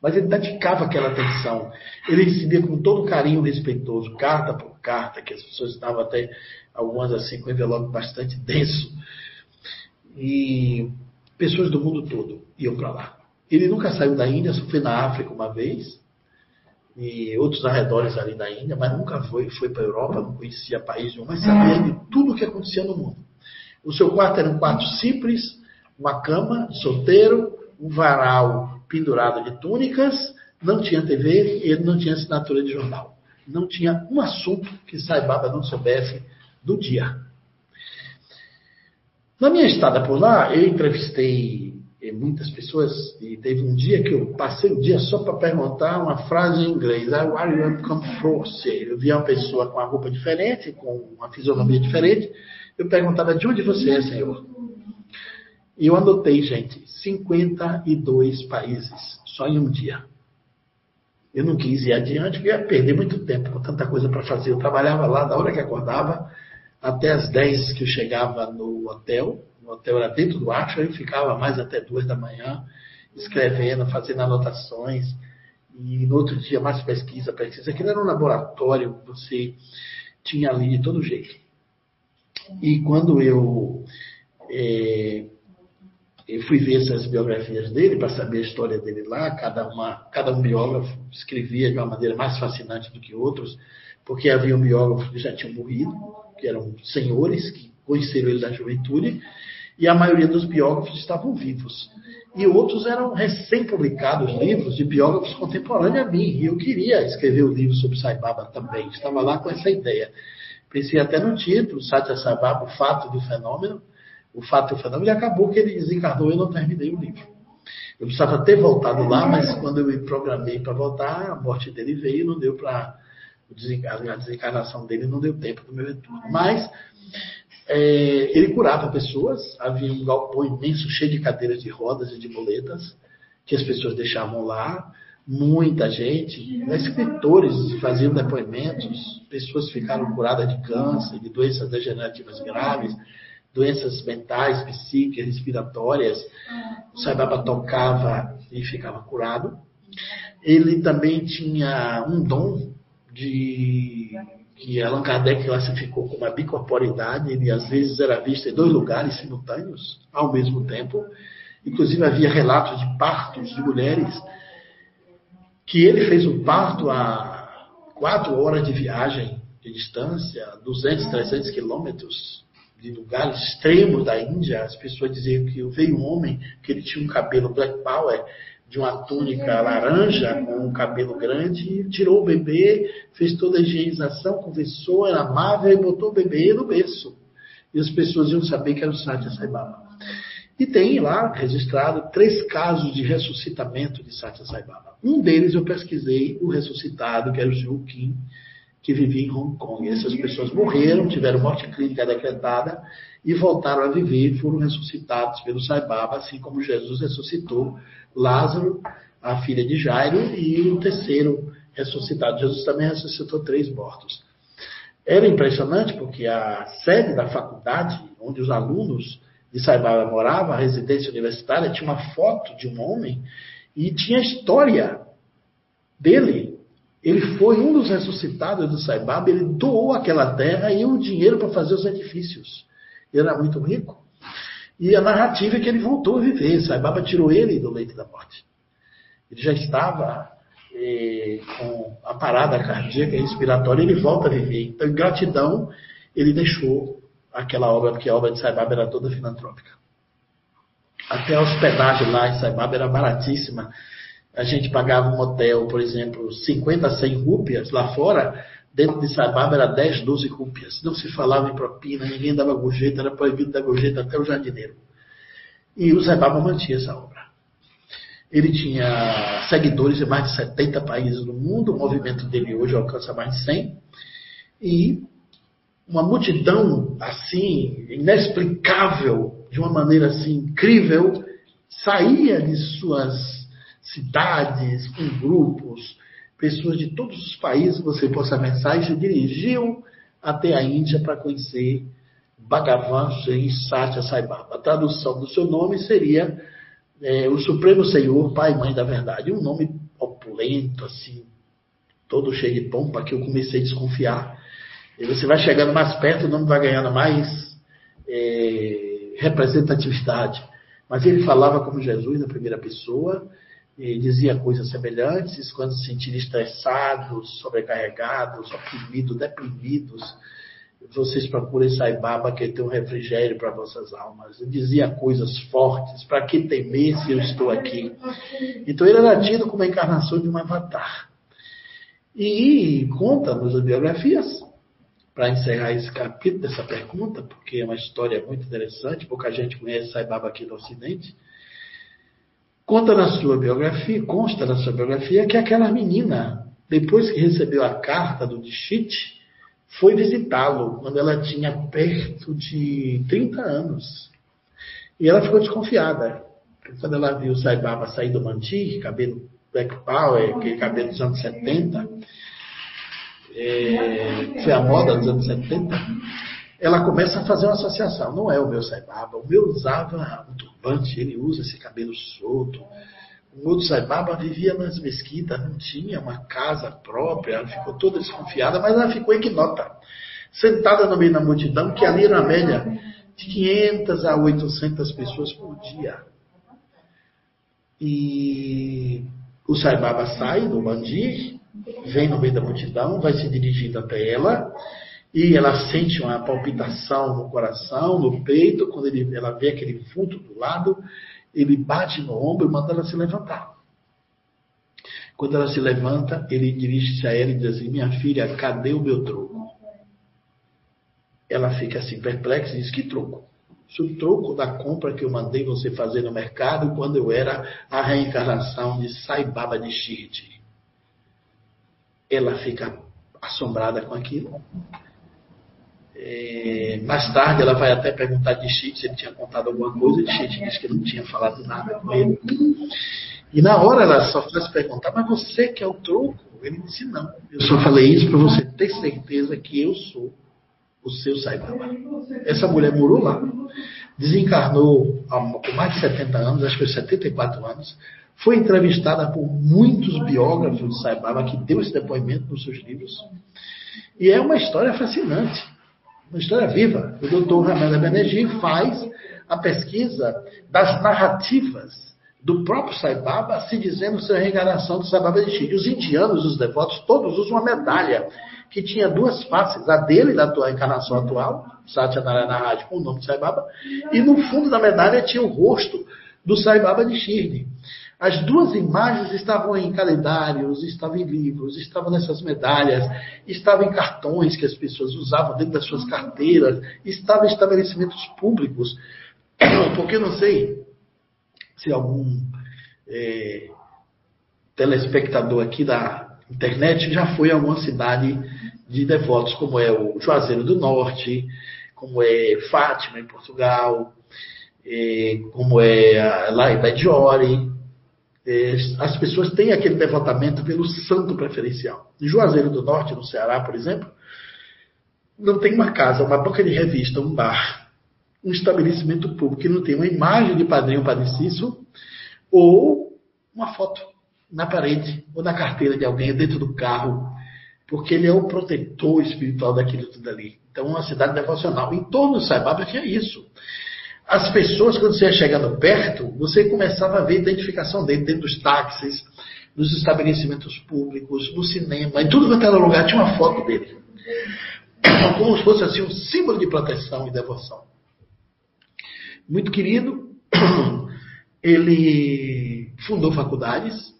Mas ele dedicava aquela atenção. Ele recebia com todo carinho respeitoso, carta por carta, que as pessoas estavam até, algumas assim, com envelope bastante denso. E pessoas do mundo todo iam para lá. Ele nunca saiu da Índia, só foi na África uma vez, e outros arredores ali da Índia, mas nunca foi, foi para a Europa, não conhecia país nenhum, mas sabia de tudo o que acontecia no mundo. O seu quarto era um quarto simples, uma cama, solteiro, um varal pendurado de túnicas, não tinha TV e ele não tinha assinatura de jornal. Não tinha um assunto que Saibaba não soubesse do dia. Na minha estada por lá, eu entrevistei muitas pessoas, e teve um dia que eu passei o dia só para perguntar uma frase em inglês, I where you come from? Eu via uma pessoa com uma roupa diferente, com uma fisionomia diferente, eu perguntava de onde você é, Senhor? E eu anotei, gente, 52 países, só em um dia. Eu não quis ir adiante, porque ia perder muito tempo com tanta coisa para fazer. Eu trabalhava lá da hora que acordava até as 10 que eu chegava no hotel, o hotel era dentro do Archer, eu ficava mais até duas da manhã, escrevendo, fazendo anotações. E no outro dia, mais pesquisa, pesquisa. Aquilo era um laboratório você tinha ali de todo jeito. E quando eu, é, eu fui ver essas biografias dele, para saber a história dele lá, cada, uma, cada um biógrafo escrevia de uma maneira mais fascinante do que outros, porque havia um biógrafo que já tinha morrido, que eram senhores que conheceram ele da juventude, e a maioria dos biógrafos estavam vivos. E outros eram recém-publicados livros de biógrafos contemporâneos a mim. E eu queria escrever o um livro sobre Sai Baba também. Estava lá com essa ideia. Pensei até no título, Satya Sai Baba, o fato do fenômeno. O fato do fenômeno. E acabou que ele desencarnou e eu não terminei o livro. Eu precisava ter voltado lá, mas quando eu me programei para voltar, a morte dele veio e não deu para. A desencarnação dele não deu tempo do meu retorno. Mas é, ele curava pessoas, havia um galpão imenso cheio de cadeiras de rodas e de muletas que as pessoas deixavam lá. Muita gente, escritores faziam depoimentos, pessoas ficaram curadas de câncer, de doenças degenerativas graves, doenças mentais, psíquicas, respiratórias. O tocava e ficava curado. Ele também tinha um dom de que Allan Kardec classificou como a bicorporidade, ele às vezes era visto em dois lugares simultâneos, ao mesmo tempo. Inclusive havia relatos de partos de mulheres que ele fez o parto a quatro horas de viagem de distância, 200, 300 quilômetros de lugares extremos da Índia. As pessoas diziam que veio um homem que ele tinha um cabelo black power de uma túnica laranja com um cabelo grande, tirou o bebê, fez toda a higienização, conversou, era amável e botou o bebê no berço. E as pessoas iam saber que era o Satya Sai Baba. E tem lá registrado três casos de ressuscitamento de Satya Sai Baba. Um deles eu pesquisei, o ressuscitado, que era o Zhu Kim, que vivia em Hong Kong. E essas pessoas morreram, tiveram morte clínica decretada e voltaram a viver e foram ressuscitados pelo Sai Baba, assim como Jesus ressuscitou Lázaro, a filha de Jairo, e o terceiro ressuscitado. Jesus também ressuscitou três mortos. Era impressionante porque a sede da faculdade, onde os alunos de Saibaba moravam, a residência universitária, tinha uma foto de um homem e tinha a história dele. Ele foi um dos ressuscitados do Saibaba, ele doou aquela terra e o dinheiro para fazer os edifícios. Ele era muito rico. E a narrativa é que ele voltou a viver. Saibaba tirou ele do leito da morte. Ele já estava eh, com a parada cardíaca e respiratória, ele volta a viver. Então, em gratidão, ele deixou aquela obra, porque a obra de Saibaba era toda filantrópica. Até a hospedagem lá em Saibaba era baratíssima. A gente pagava um hotel, por exemplo, 50, 100 rúpias lá fora. Dentro de Saibaba era 10, 12 rúpias. Não se falava em propina, ninguém dava gorjeta, era proibido dar gorjeta até o jardineiro. E o Saibaba mantinha essa obra. Ele tinha seguidores em mais de 70 países do mundo, o movimento dele hoje alcança mais de 100. E uma multidão assim, inexplicável, de uma maneira assim incrível, saía de suas cidades, com grupos, pessoas de todos os países que você possa pensar, se dirigiam até a Índia para conhecer Bhagavan Sri Satya Sai Baba. A tradução do seu nome seria é, o Supremo Senhor, Pai e Mãe da Verdade. Um nome opulento, assim, todo cheio de pompa, que eu comecei a desconfiar. E você vai chegando mais perto, o nome vai ganhando mais é, representatividade. Mas ele falava como Jesus na primeira pessoa, e dizia coisas semelhantes quando se sentirem estressados, sobrecarregados, oprimidos, deprimidos vocês procurem Saibaba que tem um refrigério para vossas almas. Ele dizia coisas fortes, para que temer se eu estou aqui? Então ele era tido como a encarnação de um avatar. E conta-nos as biografias, para encerrar esse capítulo dessa pergunta, porque é uma história muito interessante, pouca gente conhece Saibaba aqui no Ocidente. Conta na sua biografia, consta na sua biografia que aquela menina, depois que recebeu a carta do Dishit, foi visitá-lo quando ela tinha perto de 30 anos. E ela ficou desconfiada. Quando ela viu o Saibaba sair do manti, cabelo black power, aquele cabelo dos anos 70, é, foi a moda dos anos 70, ela começa a fazer uma associação. Não é o meu Saibaba, o meu usava um turbante, ele usa esse cabelo solto, o outro Saibaba vivia nas mesquitas, não tinha uma casa própria, ela ficou toda desconfiada, mas ela ficou ignota, sentada no meio da multidão, que ali era a média de 500 a 800 pessoas por dia. E o Saibaba sai do Mandir, vem no meio da multidão, vai se dirigindo até ela, e ela sente uma palpitação no coração, no peito, quando ele, ela vê aquele vulto do lado, ele bate no ombro e manda ela se levantar. Quando ela se levanta, ele dirige-se a ela e diz assim: Minha filha, cadê o meu troco? Ela fica assim perplexa e diz: Que troco? o troco da compra que eu mandei você fazer no mercado quando eu era a reencarnação de Saibaba de Shirdi. Ela fica assombrada com aquilo. É, mais tarde ela vai até perguntar de Chico se ele tinha contado alguma coisa, e Chico disse que não tinha falado nada com ele. E na hora ela só faz perguntar, mas você que é o troco? Ele disse, não. Eu só falei isso para você ter certeza que eu sou o seu Saibaba. Essa mulher morou lá, desencarnou há mais de 70 anos, acho que foi 74 anos, foi entrevistada por muitos biógrafos de Saibaba que deu esse depoimento nos seus livros. E é uma história fascinante uma história viva. O doutor Ramada Banerjee faz a pesquisa das narrativas do próprio Sai Baba se dizendo ser a reencarnação do Sai Baba de Chile. Os indianos, os devotos, todos usam uma medalha que tinha duas faces, a dele da tua encarnação atual, Satya Narayana Raj, com o nome de Sai Baba, e no fundo da medalha tinha o rosto do Sai Baba de Shirdi. As duas imagens estavam em calendários, estavam em livros, estavam nessas medalhas, estavam em cartões que as pessoas usavam dentro das suas carteiras, estavam em estabelecimentos públicos. Porque eu não sei se algum é, telespectador aqui da internet já foi a alguma cidade de devotos, como é o Juazeiro do Norte, como é Fátima, em Portugal, é, como é lá em Bediore, as pessoas têm aquele devotamento pelo santo preferencial. Em Juazeiro do Norte, no Ceará, por exemplo, não tem uma casa, uma banca de revista, um bar, um estabelecimento público que não tem uma imagem de padrinho Padre Cício ou uma foto na parede ou na carteira de alguém dentro do carro, porque ele é o protetor espiritual daquilo tudo ali. Então, uma cidade devocional. Em torno do Saibaba tinha isso. As pessoas, quando você ia chegando perto, você começava a ver a identificação dele dentro dos táxis, nos estabelecimentos públicos, no cinema, em tudo quanto era lugar tinha uma foto dele. Como se fosse assim um símbolo de proteção e devoção. Muito querido, ele fundou faculdades,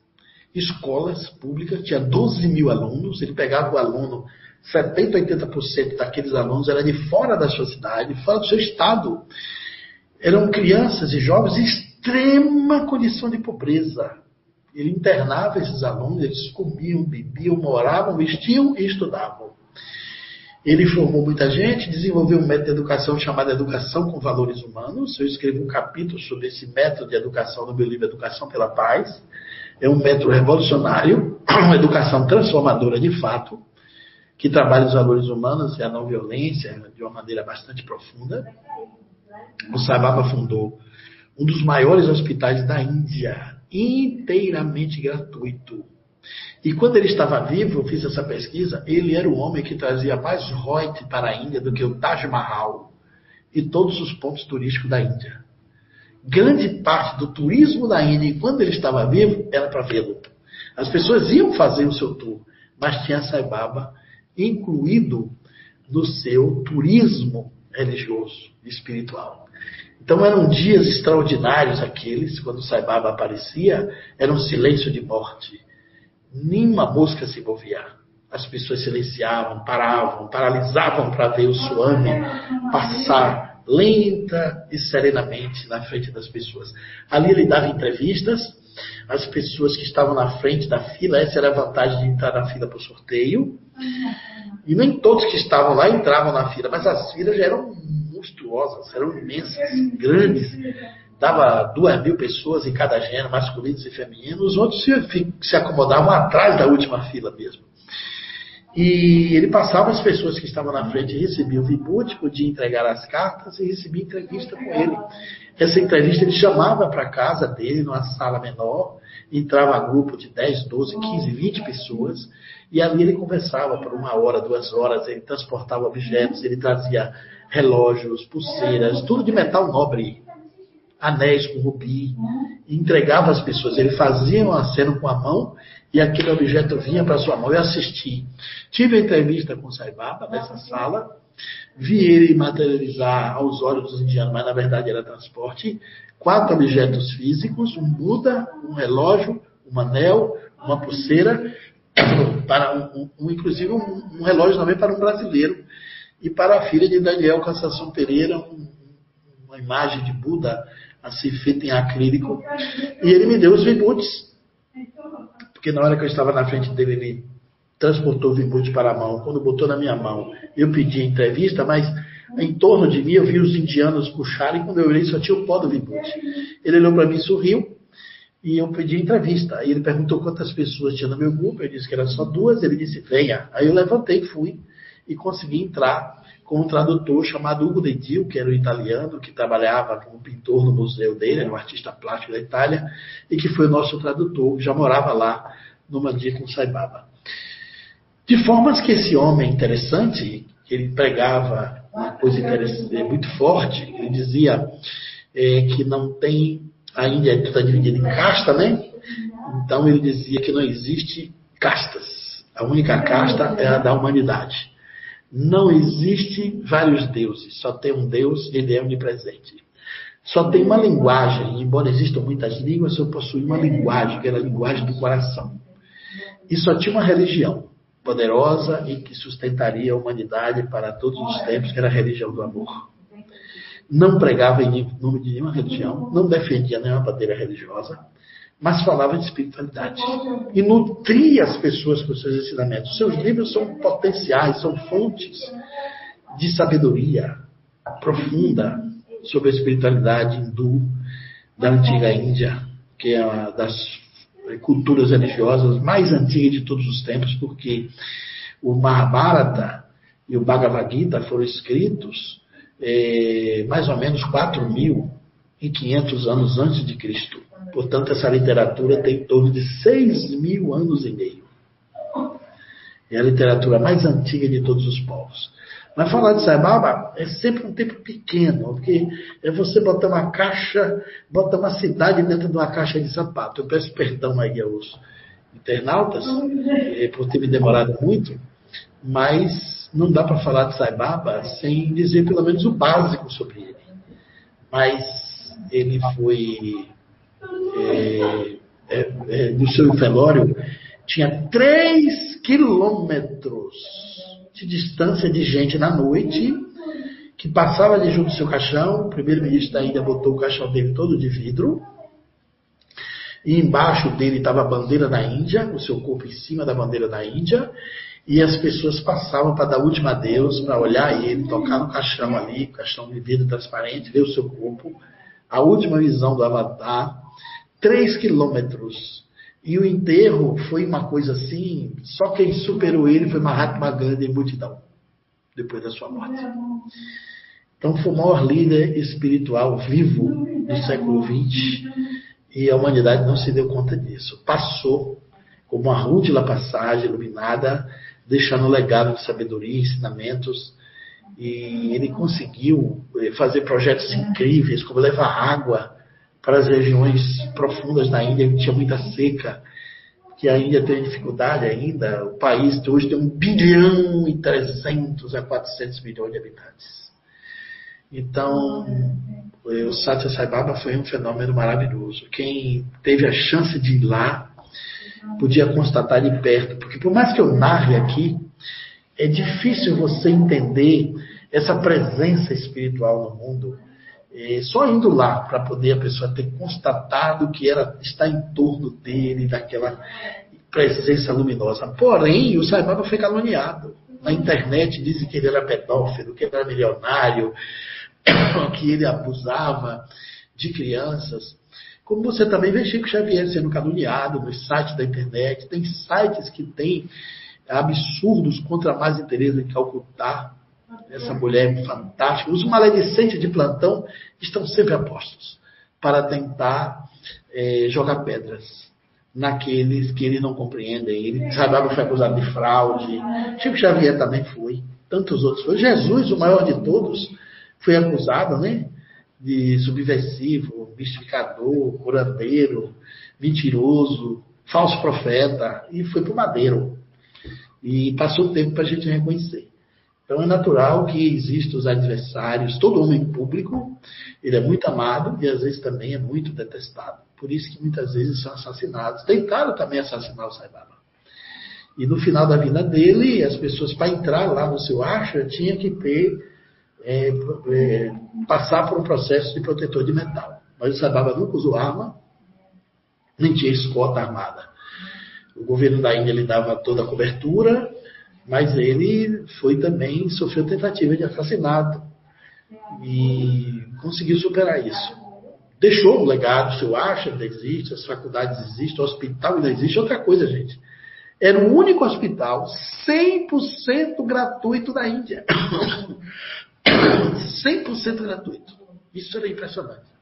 escolas públicas, tinha 12 mil alunos, ele pegava o aluno 70, 80% daqueles alunos era de fora da sua cidade, fora do seu estado. Eram crianças e jovens em extrema condição de pobreza. Ele internava esses alunos, eles comiam, bebiam, moravam, vestiam e estudavam. Ele formou muita gente, desenvolveu um método de educação chamado Educação com Valores Humanos. Eu escrevi um capítulo sobre esse método de educação no meu livro Educação pela Paz. É um método revolucionário, uma educação transformadora de fato que trabalha os valores humanos e a não violência de uma maneira bastante profunda. O Sababa fundou um dos maiores hospitais da Índia, inteiramente gratuito. E quando ele estava vivo, eu fiz essa pesquisa, ele era o homem que trazia mais royalties para a Índia do que o Taj Mahal e todos os pontos turísticos da Índia. Grande parte do turismo da Índia, quando ele estava vivo, era para vê-lo. As pessoas iam fazer o seu tour, mas tinha Sai Baba incluído no seu turismo religioso e espiritual. Então eram dias extraordinários aqueles, quando o Saibaba aparecia, era um silêncio de morte. Nenhuma mosca se movia. As pessoas silenciavam, paravam, paralisavam para ver o Swami passar lenta e serenamente na frente das pessoas. Ali ele dava entrevistas, as pessoas que estavam na frente da fila, essa era a vantagem de entrar na fila para o sorteio. E nem todos que estavam lá entravam na fila, mas as filas já eram monstruosas, eram imensas, grandes. Dava duas mil pessoas em cada gênero, masculinos e femininos. Os outros se, se acomodavam atrás da última fila mesmo. E ele passava as pessoas que estavam na frente, recebia o vibute, podia entregar as cartas e recebia entrevista com ele. Essa entrevista ele chamava para casa dele, numa sala menor, entrava grupo de 10, 12, 15, 20 pessoas, e ali ele conversava por uma hora, duas horas, ele transportava objetos, ele trazia relógios, pulseiras, tudo de metal nobre, anéis com rubi, entregava às pessoas. Ele fazia um aceno com a mão e aquele objeto vinha para sua mão. Eu assisti. Tive a entrevista com o Saibaba nessa sala, vi ele materializar aos olhos dos indianos, mas na verdade era transporte, quatro objetos físicos, um Buda, um relógio, um anel, uma pulseira, para um, um inclusive um, um, relógio também para um brasileiro, e para a filha de Daniel Cassação Pereira, um, uma imagem de Buda assim feita em acrílico, e ele me deu os vibutes, porque na hora que eu estava na frente dele, ele transportou o vibute para a mão. Quando botou na minha mão, eu pedi entrevista, mas em torno de mim eu vi os indianos puxarem. Quando eu olhei, só tinha o pó do vibute. Ele olhou para mim, sorriu e eu pedi entrevista. Aí ele perguntou quantas pessoas tinha no meu grupo. Eu disse que eram só duas. Ele disse, venha. Aí eu levantei, fui e consegui entrar com um tradutor chamado Hugo Dedil, que era um italiano, que trabalhava como pintor no museu dele, era um artista plástico da Itália, e que foi o nosso tradutor, já morava lá no Mandir com Saibaba. De formas que esse homem interessante, ele pregava uma coisa muito forte, ele dizia é, que não tem, a Índia está dividida em casta, né? Então ele dizia que não existe castas. A única casta é a da humanidade. Não existe vários deuses, só tem um Deus, ele é onipresente. Só tem uma linguagem, embora existam muitas línguas, só possui uma linguagem, que era a linguagem do coração. E só tinha uma religião poderosa e que sustentaria a humanidade para todos os tempos, que era a religião do amor. Não pregava em nome de nenhuma religião, não defendia nenhuma bandeira religiosa, mas falava de espiritualidade e nutria as pessoas com seus ensinamentos. Seus livros são potenciais, são fontes de sabedoria profunda sobre a espiritualidade hindu da antiga Índia, que é uma das culturas religiosas mais antigas de todos os tempos, porque o Mahabharata e o Bhagavad Gita foram escritos é, mais ou menos 4.500 anos antes de Cristo. Portanto, essa literatura tem em torno de 6 mil anos e meio. É a literatura mais antiga de todos os povos. Mas falar de Sai Baba é sempre um tempo pequeno, porque é você botar uma caixa, botar uma cidade dentro de uma caixa de sapato. Eu peço perdão aí aos internautas eh, por ter me demorado muito, mas não dá para falar de Sai Baba sem dizer pelo menos o básico sobre ele. Mas ele foi é, é, é, do seu velório tinha 3 quilômetros de distância de gente na noite que passava ali junto do seu caixão. O primeiro-ministro da Índia botou o caixão dele todo de vidro. E embaixo dele estava a bandeira da Índia, o seu corpo em cima da bandeira da Índia. E as pessoas passavam para dar última adeus, para olhar ele, tocar no caixão ali, caixão de vidro transparente, ver o seu corpo. A última visão do Avatar, 3 quilômetros e o enterro foi uma coisa assim, só quem superou ele foi Mahatma Gandhi em multidão, depois da sua morte. Então foi o maior líder espiritual vivo do século XX e a humanidade não se deu conta disso. Passou como uma última passagem iluminada, deixando um legado de sabedoria, ensinamentos, e ele conseguiu eh, fazer projetos incríveis, como levar água para as regiões profundas da Índia, que tinha muita seca, que a Índia tem dificuldade ainda. O país hoje tem 1 bilhão e 300 a 400 milhões de habitantes. Então, o Satya Sai Baba foi um fenômeno maravilhoso. Quem teve a chance de ir lá podia constatar de perto, porque por mais que eu narre aqui, é difícil você entender essa presença espiritual no mundo é, só indo lá para poder a pessoa ter constatado que era está em torno dele, daquela presença luminosa. Porém, o Saibaba foi caluniado. Na internet dizem que ele era pedófilo, que ele era milionário, que ele abusava de crianças. Como você também vê Chico Xavier sendo caluniado nos sites da internet. Tem sites que têm absurdos contra a Madre Teresa de Calcutá, essa mulher fantástica, os maledicentes de plantão estão sempre apostos para tentar é, jogar pedras naqueles que ele não compreende. Ele, foi acusado de fraude, Chico Xavier também foi, tantos outros foram. Jesus, o maior de todos, foi acusado né, de subversivo, mistificador, curandeiro, mentiroso, falso profeta, e foi para o madeiro. E passou o tempo para a gente reconhecer. Então é natural que existam os adversários. Todo homem público, ele é muito amado e às vezes também é muito detestado. Por isso que muitas vezes são assassinados. Tentaram também assassinar o Saibaba. E no final da vida dele, as pessoas para entrar lá no seu ashram tinham que ter é, é, passar por um processo de protetor de metal. Mas o Saibaba nunca usou arma, nem tinha escolta armada. O governo da Índia lhe dava toda a cobertura, mas ele foi também, sofreu tentativa de assassinato e conseguiu superar isso. Deixou um legado, seu acha, ainda existe, as faculdades existem, o hospital ainda existe. Outra coisa, gente, era o único hospital 100% gratuito da Índia. 100% gratuito. Isso era impressionante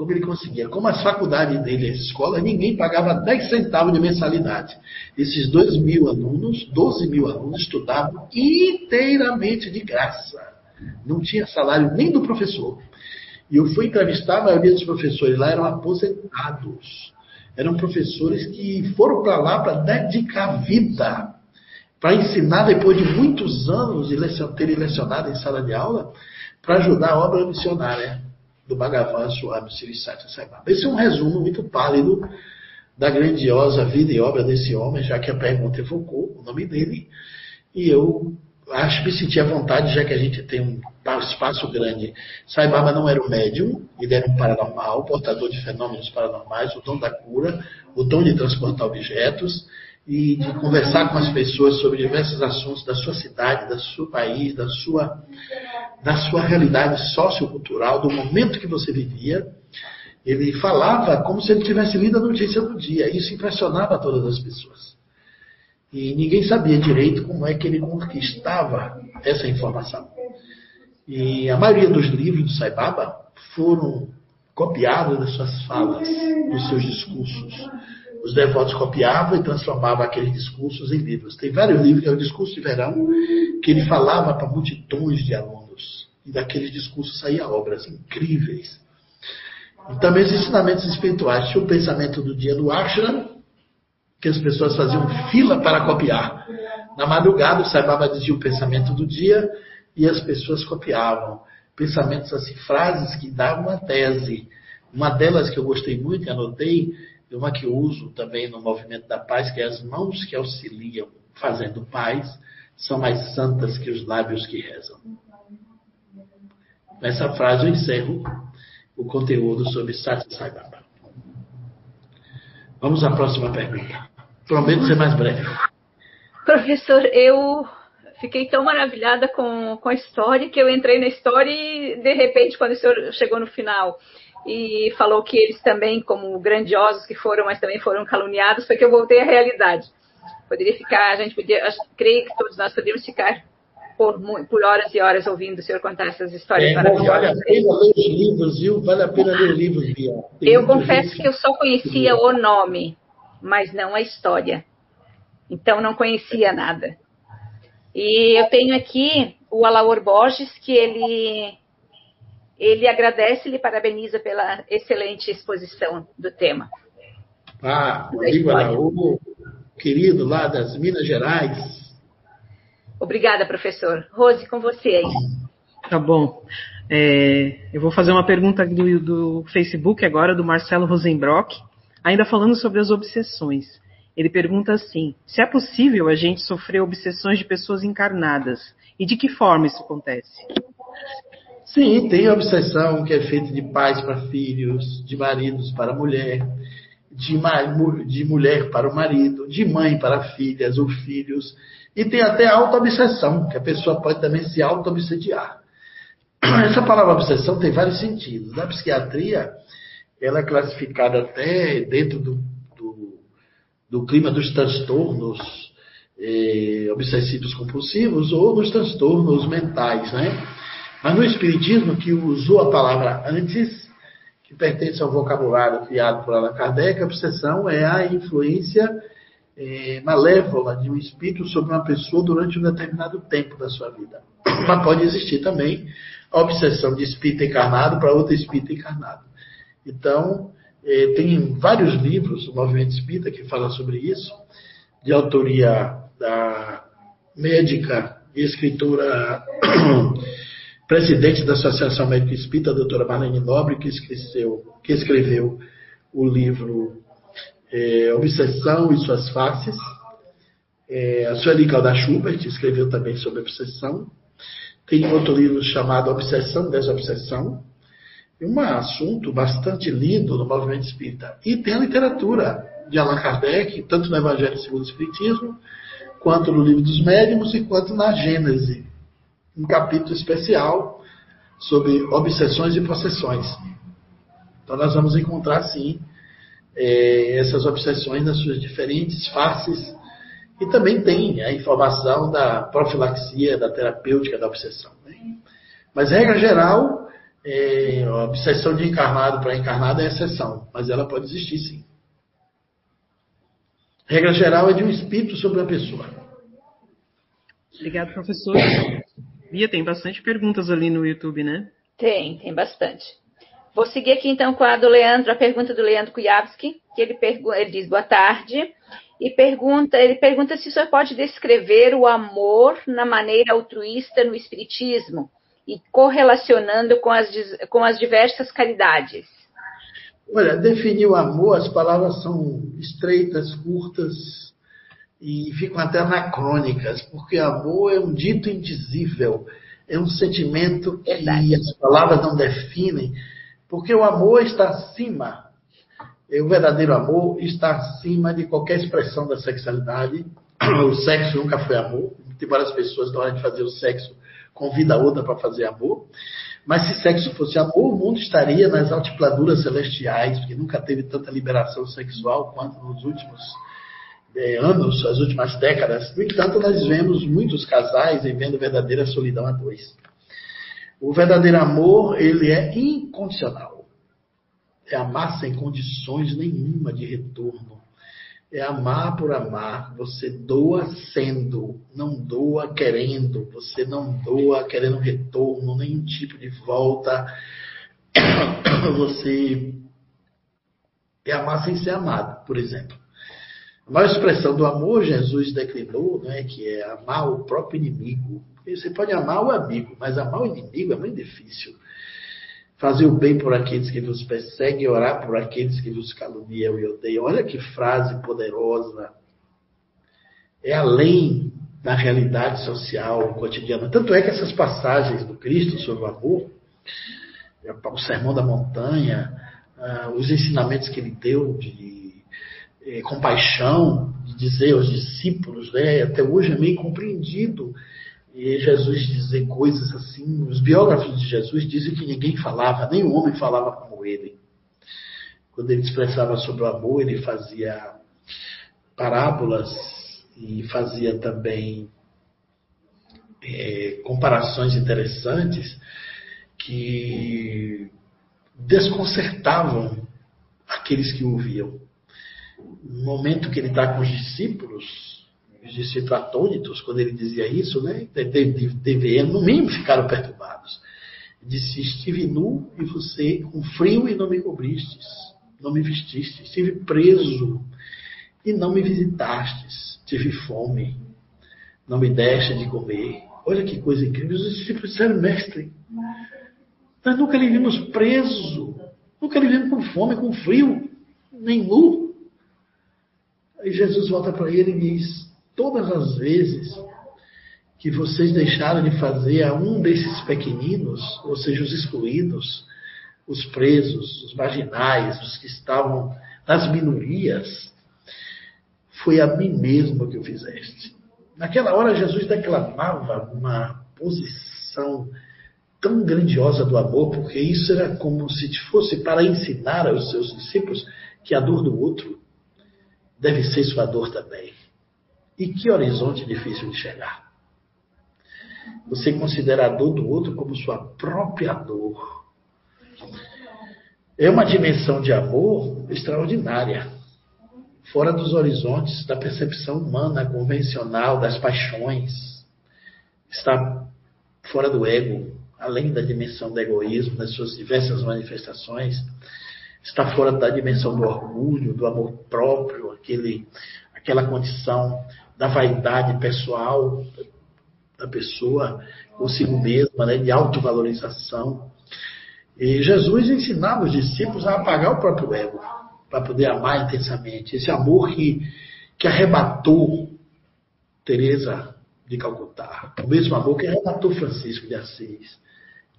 como ele conseguia. Como as faculdades dele, as escolas, ninguém pagava 10 centavos de mensalidade. Esses 2 mil alunos, 12 mil alunos, estudavam inteiramente de graça. Não tinha salário nem do professor. E eu fui entrevistar, a maioria dos professores lá eram aposentados. Eram professores que foram para lá para dedicar vida, para ensinar depois de muitos anos de terem lecionado em sala de aula, para ajudar a obra missionária do Bhagavan Swami Sirisatya Sai Baba. Esse é um resumo muito pálido da grandiosa vida e obra desse homem, já que a pergunta evocou o nome dele, e eu acho que senti a vontade, já que a gente tem um espaço grande. Sai Baba não era um médium, ele era um paranormal, portador de fenômenos paranormais, o dom da cura, o dom de transportar objetos, e de conversar com as pessoas sobre diversos assuntos da sua cidade, do seu país, da sua, da sua realidade sociocultural, do momento que você vivia. Ele falava como se ele tivesse lido a notícia do dia. Isso impressionava todas as pessoas. E ninguém sabia direito como é que ele conquistava essa informação. E a maioria dos livros do Sai Baba foram copiados das suas falas, dos seus discursos. Os devotos copiavam e transformavam aqueles discursos em livros. Tem vários livros, que é o discurso de verão, que ele falava para multidões de alunos. E daqueles discursos saíam obras incríveis. E também os ensinamentos espirituais. Tinha o pensamento do dia do ashram, que as pessoas faziam fila para copiar. Na madrugada, o Sai Baba dizia o pensamento do dia e as pessoas copiavam. Pensamentos assim, frases que davam uma tese. Uma delas que eu gostei muito e anotei, e uma que eu uso também no movimento da paz, que é as mãos que auxiliam fazendo paz são mais santas que os lábios que rezam. Nessa frase eu encerro o conteúdo sobre Sati Sai Baba. Vamos à próxima pergunta. Prometo ser mais breve. Professor, eu fiquei tão maravilhada com, com a história que eu entrei na história e, de repente, quando o senhor chegou no final e falou que eles também, como grandiosos que foram, mas também foram caluniados, foi que eu voltei à realidade. Poderia ficar, a gente podia, creio que todos nós poderíamos ficar por, por horas e horas ouvindo o senhor contar essas histórias é, maravilhosas. Vale a pena ler os livros, viu? Vale a pena ler os livros, Bia. Eu confesso que eu só conhecia o nome mas não a história. Então não conhecia nada. E eu tenho aqui o Alaor Borges, que ele ele agradece e lhe parabeniza pela excelente exposição do tema. Ah, Rodrigo Alaor, querido lá das Minas Gerais. Obrigada, professor. Rose, com você aí. Tá bom. É, eu vou fazer uma pergunta do, do Facebook agora, do Marcelo Rosenbrock. Ainda falando sobre as obsessões, ele pergunta assim: se é possível a gente sofrer obsessões de pessoas encarnadas e de que forma isso acontece? Sim, tem obsessão que é feita de pais para filhos, de maridos para mulher, de, de mulher para o marido, de mãe para filhas ou filhos, e tem até auto-obsessão, que a pessoa pode também se auto-obsediar. Essa palavra obsessão tem vários sentidos. Na psiquiatria, ela é classificada até dentro do, do, do clima dos transtornos eh, obsessivos compulsivos ou dos transtornos mentais, né? Mas no Espiritismo, que usou a palavra antes, que pertence ao vocabulário criado por Allan Kardec, a obsessão é a influência eh, malévola de um espírito sobre uma pessoa durante um determinado tempo da sua vida. Mas pode existir também a obsessão de espírito encarnado para outro espírito encarnado. Então, eh, tem vários livros do movimento espírita que falam sobre isso, de autoria da médica e escritora, presidente da Associação Médica Espírita, a doutora Marlene Nobre, que escreveu, que escreveu o livro eh, Obsessão e Suas Faces. É, a Sueli Calda Schubert escreveu também sobre obsessão. Tem outro livro chamado Obsessão e Desobsessão, um assunto bastante lindo no movimento espírita. E tem a literatura de Allan Kardec, tanto no Evangelho segundo o Espiritismo, quanto no Livro dos Médiuns e quanto na Gênese, um capítulo especial sobre obsessões e possessões. Então nós vamos encontrar sim é, essas obsessões nas suas diferentes faces e também tem a informação da profilaxia, da terapêutica da obsessão. Né? Mas regra geral, é, a obsessão de encarnado para encarnado é exceção, mas ela pode existir sim. Regra geral é de um espírito sobre a pessoa. Obrigado, professor. Bia, tem bastante perguntas ali no YouTube, né? Tem, tem bastante. Vou seguir aqui então com a do Leandro, a pergunta do Leandro Kujawski, que ele, ele diz boa tarde e pergunta, ele pergunta se o senhor pode descrever o amor na maneira altruísta no espiritismo e correlacionando com as, com as diversas caridades? Olha, definir o amor, as palavras são estreitas, curtas e ficam até anacrônicas, porque amor é um dito indizível, é um sentimento que Verdade. as palavras não definem, porque o amor está acima, o verdadeiro amor está acima de qualquer expressão da sexualidade. O sexo nunca foi amor, embora as pessoas, na hora de fazer o sexo, convida a outra para fazer amor. Mas se sexo fosse amor, o mundo estaria nas altiplanuras celestiais, porque nunca teve tanta liberação sexual quanto nos últimos é, anos, as últimas décadas. No entanto, nós vemos muitos casais vivendo verdadeira solidão a dois. O verdadeiro amor, ele é incondicional. É amar sem condições nenhuma de retorno. É amar por amar. Você doa sendo, não doa querendo. Você não doa querendo retorno, nenhum tipo de volta. Você é amar sem ser amado, por exemplo. Maior expressão do amor, Jesus declinou, né, que é amar o próprio inimigo. Você pode amar o amigo, mas amar o inimigo é muito difícil. Fazer o bem por aqueles que vos perseguem orar por aqueles que vos caluniam e odeiam. Olha que frase poderosa. É além da realidade social cotidiana. Tanto é que essas passagens do Cristo sobre o amor, o Sermão da Montanha, ah, os ensinamentos que ele deu de é, compaixão, de dizer aos discípulos, né? até hoje é meio compreendido. E Jesus dizer coisas assim. Os biógrafos de Jesus dizem que ninguém falava, nem o homem falava como ele. Quando ele expressava sobre o amor, ele fazia parábolas e fazia também é, comparações interessantes que desconcertavam aqueles que ouviam momento que ele está com os discípulos, os discípulos atônitos, quando ele dizia isso, né, deveriam, no mínimo, ficaram perturbados. Disse: Estive nu e você com frio e não me cobristes, não me vestistes. Estive preso e não me visitastes. Tive fome, não me deste de comer. Olha que coisa incrível. Os discípulos disseram: Mestre, nós nunca lhe vimos preso, nunca lhe vimos com fome, com frio, nem nu. Aí Jesus volta para ele e diz: Todas as vezes que vocês deixaram de fazer a um desses pequeninos, ou seja, os excluídos, os presos, os marginais, os que estavam nas minorias, foi a mim mesmo que o fizeste. Naquela hora, Jesus declamava uma posição tão grandiosa do amor, porque isso era como se fosse para ensinar aos seus discípulos que a dor do outro deve ser sua dor também. E que horizonte difícil de chegar. Você considera a dor do outro como sua própria dor. É uma dimensão de amor extraordinária, fora dos horizontes da percepção humana convencional, das paixões. Está fora do ego, além da dimensão do egoísmo, das suas diversas manifestações está fora da dimensão do orgulho, do amor próprio, aquele, aquela condição da vaidade pessoal da pessoa consigo mesma, né, de autovalorização. E Jesus ensinava os discípulos a apagar o próprio ego, para poder amar intensamente. Esse amor que, que arrebatou Teresa de Calcutá, o mesmo amor que arrebatou Francisco de Assis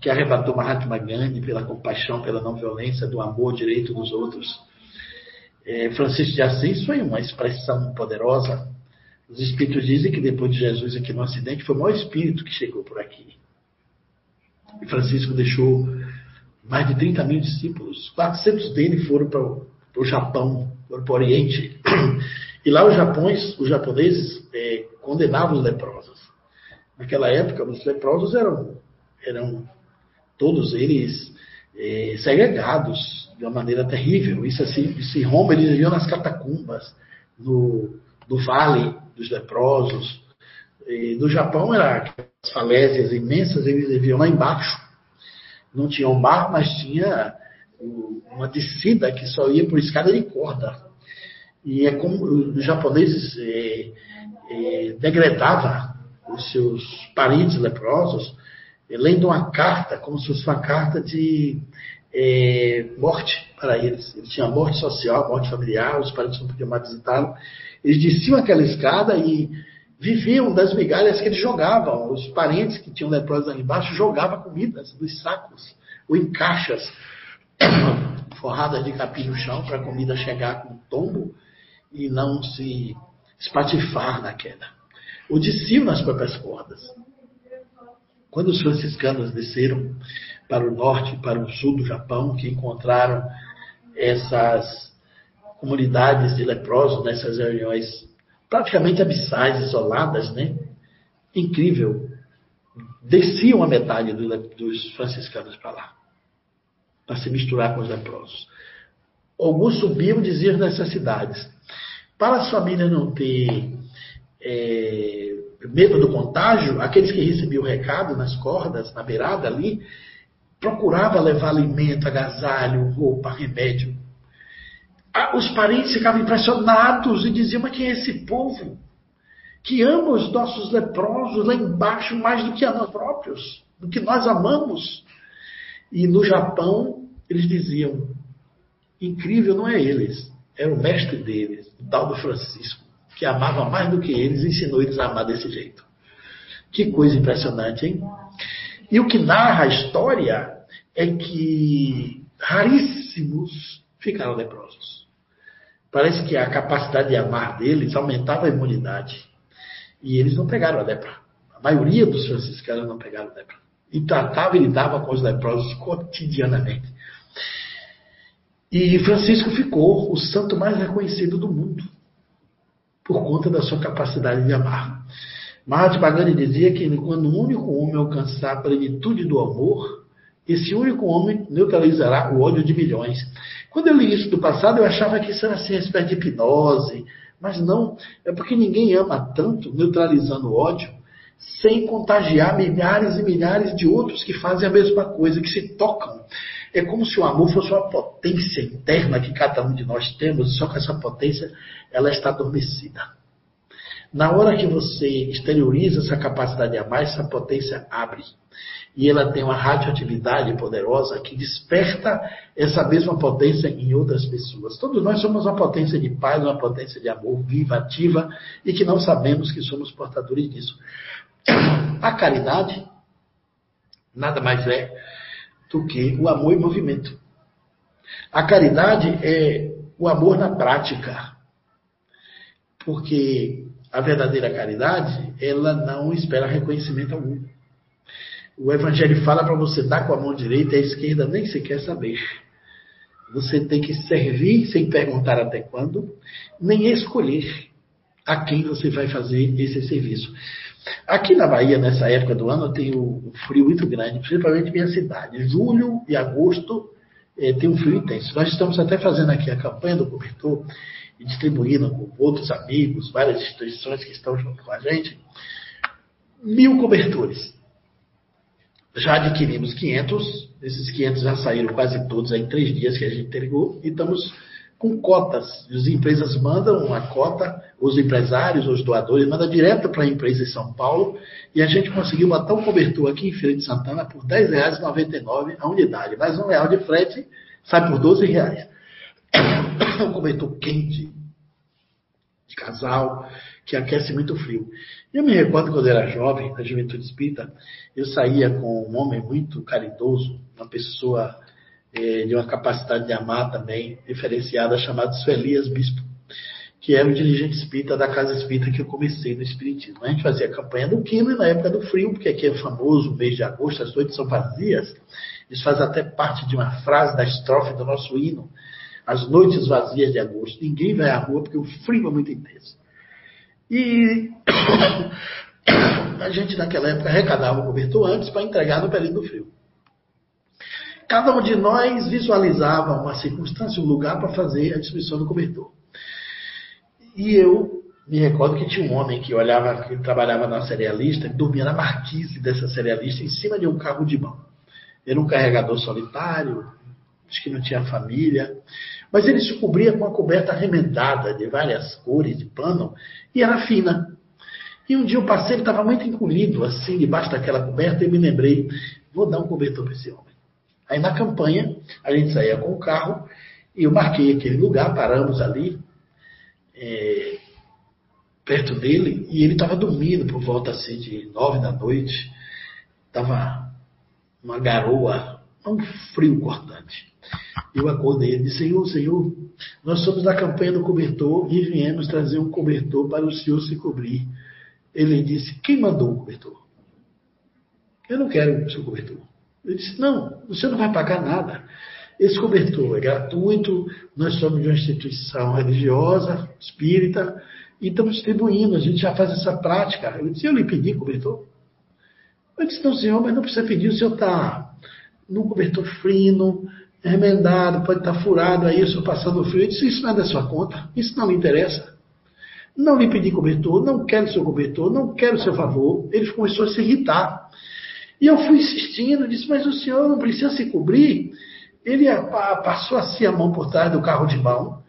que arrebatou Mahatma Gandhi pela compaixão, pela não violência, do amor direito dos outros. É, Francisco de Assis foi uma expressão poderosa. Os espíritos dizem que depois de Jesus aqui no Ocidente foi o maior espírito que chegou por aqui. E Francisco deixou mais de 30 mil discípulos. 400 dele foram para o Japão, foram para o Oriente. E lá os, Japões, os japoneses é, condenavam os leprosos. Naquela época, os leprosos eram, eram todos eles é, segregados de uma maneira terrível. Isso, assim, isso em Roma, eles viviam nas catacumbas, no, no vale dos leprosos. E no Japão, eram aquelas falésias imensas, eles viviam lá embaixo. Não tinha um mar, mas tinha uma descida que só ia por escada de corda. E é como os japoneses é, é, degradavam os seus parentes leprosos lendo uma carta, como se fosse uma carta de é, morte para eles. Eles tinham morte social, morte familiar, os parentes não podiam mais visitá-lo. Eles desciam aquela escada e viviam das migalhas que eles jogavam. Os parentes que tinham leprosos ali embaixo jogavam comidas nos sacos ou em caixas forradas de capim no chão para a comida chegar com tombo e não se espatifar na queda. Ou desciam nas próprias cordas. Quando os franciscanos desceram para o norte, para o sul do Japão, que encontraram essas comunidades de leprosos nessas regiões praticamente abissais, isoladas, né? Incrível. Desciam a metade do, dos franciscanos para lá, para se misturar com os leprosos. Alguns subiam, diziam necessidades. Para as famílias não ter é, medo do contágio, aqueles que recebiam o recado nas cordas, na beirada ali, procurava levar alimento, agasalho, roupa, remédio. Ah, os parentes ficavam impressionados e diziam: Mas quem é esse povo? Que ama os nossos leprosos lá embaixo mais do que a nós próprios, do que nós amamos. E no Japão, eles diziam: Incrível não é eles, era o mestre deles, o tal do Francisco, que amava mais do que eles ensinou eles a amar desse jeito. Que coisa impressionante, hein? E o que narra a história é que raríssimos ficaram leprosos. Parece que a capacidade de amar deles aumentava a imunidade. E eles não pegaram a lepra. A maioria dos franciscanos não pegaram a lepra. E tratava e lidava com os leprosos cotidianamente. E Francisco ficou o santo mais reconhecido do mundo, por conta da sua capacidade de amar. Mahatma Gandhi dizia que quando um único homem alcançar a plenitude do amor, esse único homem neutralizará o ódio de milhões. Quando eu li isso do passado, eu achava que isso era assim, espécie de hipnose, mas não, é porque ninguém ama tanto neutralizando o ódio sem contagiar milhares e milhares de outros que fazem a mesma coisa, que se tocam. É como se o amor fosse uma potência interna que cada um de nós temos, só que essa potência ela está adormecida. Na hora que você exterioriza essa capacidade de amar, essa potência abre. E ela tem uma radioatividade poderosa que desperta essa mesma potência em outras pessoas. Todos nós somos uma potência de paz, uma potência de amor viva, ativa, e que não sabemos que somos portadores disso. A caridade nada mais é do que o amor em movimento. A caridade é o amor na prática. Porque a verdadeira caridade, ela não espera reconhecimento algum. O Evangelho fala para você dar com a mão direita e a esquerda nem se quer saber. Você tem que servir sem perguntar até quando, nem escolher a quem você vai fazer esse serviço. Aqui na Bahia, nessa época do ano, tem um frio muito grande, principalmente minha cidade. Julho e agosto eh, tem um frio intenso. Nós estamos até fazendo aqui a campanha do cobertor e distribuindo com outros amigos, várias instituições que estão junto com a gente, mil cobertores. Já adquirimos 500, esses 500 já saíram quase todos em três dias que a gente entregou e estamos com cotas. As empresas mandam uma cota, os empresários, os doadores, mandam direto para a empresa em São Paulo e a gente conseguiu botar um cobertor aqui em Feira de Santana por R$ 10,99 a unidade. Mais um real de frete sai por R$ reais. um cobertor quente, de casal, que aquece muito frio. Eu me recordo quando eu era jovem, na juventude espírita, eu saía com um homem muito caridoso, uma pessoa é, de uma capacidade de amar também diferenciada, chamado Suelias Bispo, que era o dirigente espírita da casa espírita que eu comecei no Espiritismo. A gente fazia campanha do quilo e na época do frio, porque aqui é famoso o mês de agosto, as noites são vazias. Isso faz até parte de uma frase da estrofe do nosso hino. As noites vazias de agosto. Ninguém vai à rua porque o frio é muito intenso. E a gente naquela época arrecadava o cobertor antes para entregar no período do frio. Cada um de nós visualizava uma circunstância, um lugar para fazer a distribuição do cobertor. E eu me recordo que tinha um homem que olhava, que trabalhava na cerealista, que dormia na marquise dessa cerealista em cima de um carro de mão. Era um carregador solitário, acho que não tinha família, mas ele se cobria com uma coberta remendada de várias cores de pano e era fina. E um dia eu passei, ele estava muito encolhido, assim, debaixo daquela coberta, e me lembrei, vou dar um cobertor para esse homem. Aí na campanha, a gente saía com o carro e eu marquei aquele lugar, paramos ali, é, perto dele, e ele estava dormindo por volta assim de nove da noite. Estava uma garoa, um frio cortante. Eu acordei e disse, Senhor, Senhor, nós somos da campanha do cobertor e viemos trazer um cobertor para o Senhor se cobrir. Ele disse, quem mandou o cobertor? Eu não quero o seu cobertor. Eu disse: Não, você não vai pagar nada. Esse cobertor é gratuito, nós somos de uma instituição religiosa, espírita, e estamos distribuindo, a gente já faz essa prática. Eu disse, eu lhe pedi cobertor? Eu disse, não, senhor, mas não precisa pedir, o senhor está num cobertor fino, remendado, pode estar tá furado aí, o senhor passando frio. Eu disse, isso não é da sua conta, isso não me interessa. Não lhe pedi cobertor, não quero seu cobertor, não quero seu favor. Ele começou a se irritar. E eu fui insistindo, disse, mas o senhor não precisa se cobrir. Ele passou assim a mão por trás do carro de mão,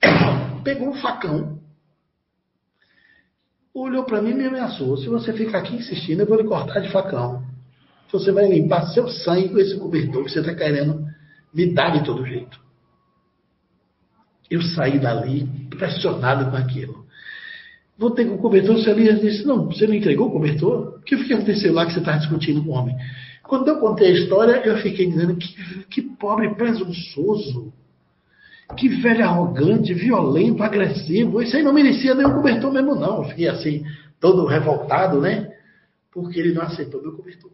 pegou um facão, olhou para mim e me ameaçou. Se você ficar aqui insistindo, eu vou lhe cortar de facão. Você vai limpar seu sangue com esse cobertor que você está querendo me dar de todo jeito. Eu saí dali pressionado com aquilo. Vou ter o cobertor. O Elias disse: Não, você não entregou o cobertor? O que aconteceu lá que você estava discutindo com o homem? Quando eu contei a história, eu fiquei dizendo: Que, que pobre presunçoso. Que velho arrogante, violento, agressivo. Isso aí não merecia nenhum cobertor mesmo, não. Eu fiquei assim, todo revoltado, né? Porque ele não aceitou meu cobertor.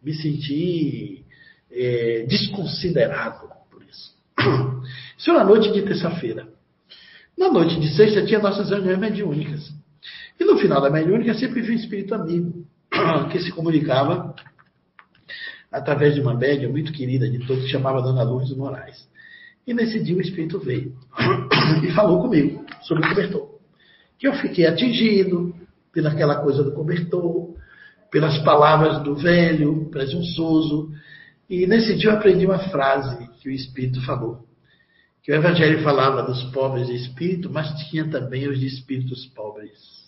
Me senti é, desconsiderado por isso. Isso era na noite de terça-feira. Na noite de sexta tinha nossas reuniões mediúnicas. E no final da mediúnica sempre vi um espírito amigo que se comunicava através de uma média muito querida de todos, chamava Dona Lourdes Moraes. E nesse dia o Espírito veio e falou comigo sobre o cobertor. Que eu fiquei atingido pelaquela coisa do cobertor, pelas palavras do velho, presunçoso. E nesse dia eu aprendi uma frase que o Espírito falou. Que o Evangelho falava dos pobres de espírito, mas tinha também os de espíritos pobres.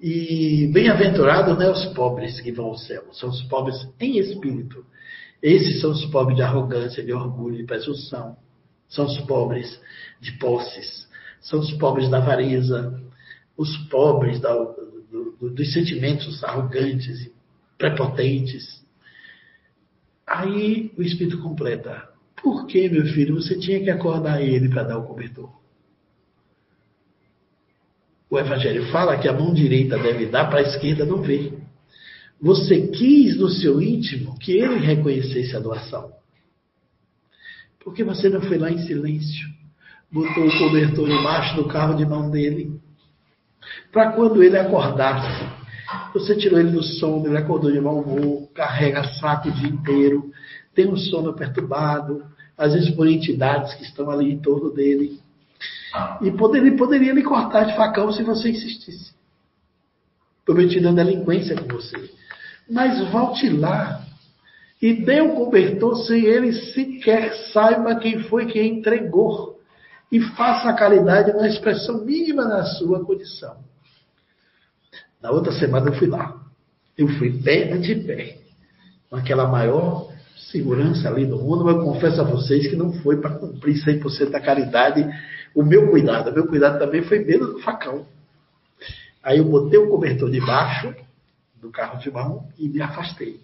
E bem-aventurados não é os pobres que vão ao céu, são os pobres em espírito. Esses são os pobres de arrogância, de orgulho, de presunção. São os pobres de posses. São os pobres da avareza. Os pobres da, do, do, dos sentimentos arrogantes e prepotentes. Aí o Espírito completa. Por que, meu filho, você tinha que acordar ele para dar o cobertor? O Evangelho fala que a mão direita deve dar para a esquerda não ver. Você quis no seu íntimo que ele reconhecesse a doação. Porque você não foi lá em silêncio, botou o cobertor embaixo do carro de mão dele, para quando ele acordasse, você tirou ele do sono, ele acordou de mau humor, carrega saco o dia inteiro, tem um sono perturbado, às vezes por entidades que estão ali em torno dele. E poderia, poderia lhe cortar de facão se você insistisse. Prometido a delinquência com você mas volte lá e dê o cobertor sem ele sequer saiba quem foi quem entregou. E faça a caridade na expressão mínima da sua condição. Na outra semana eu fui lá. Eu fui pé ante pé. Com aquela maior segurança ali do mundo, mas eu confesso a vocês que não foi para cumprir 100% da caridade o meu cuidado. O meu cuidado também foi medo do facão. Aí eu botei o cobertor debaixo do carro de mão e me afastei.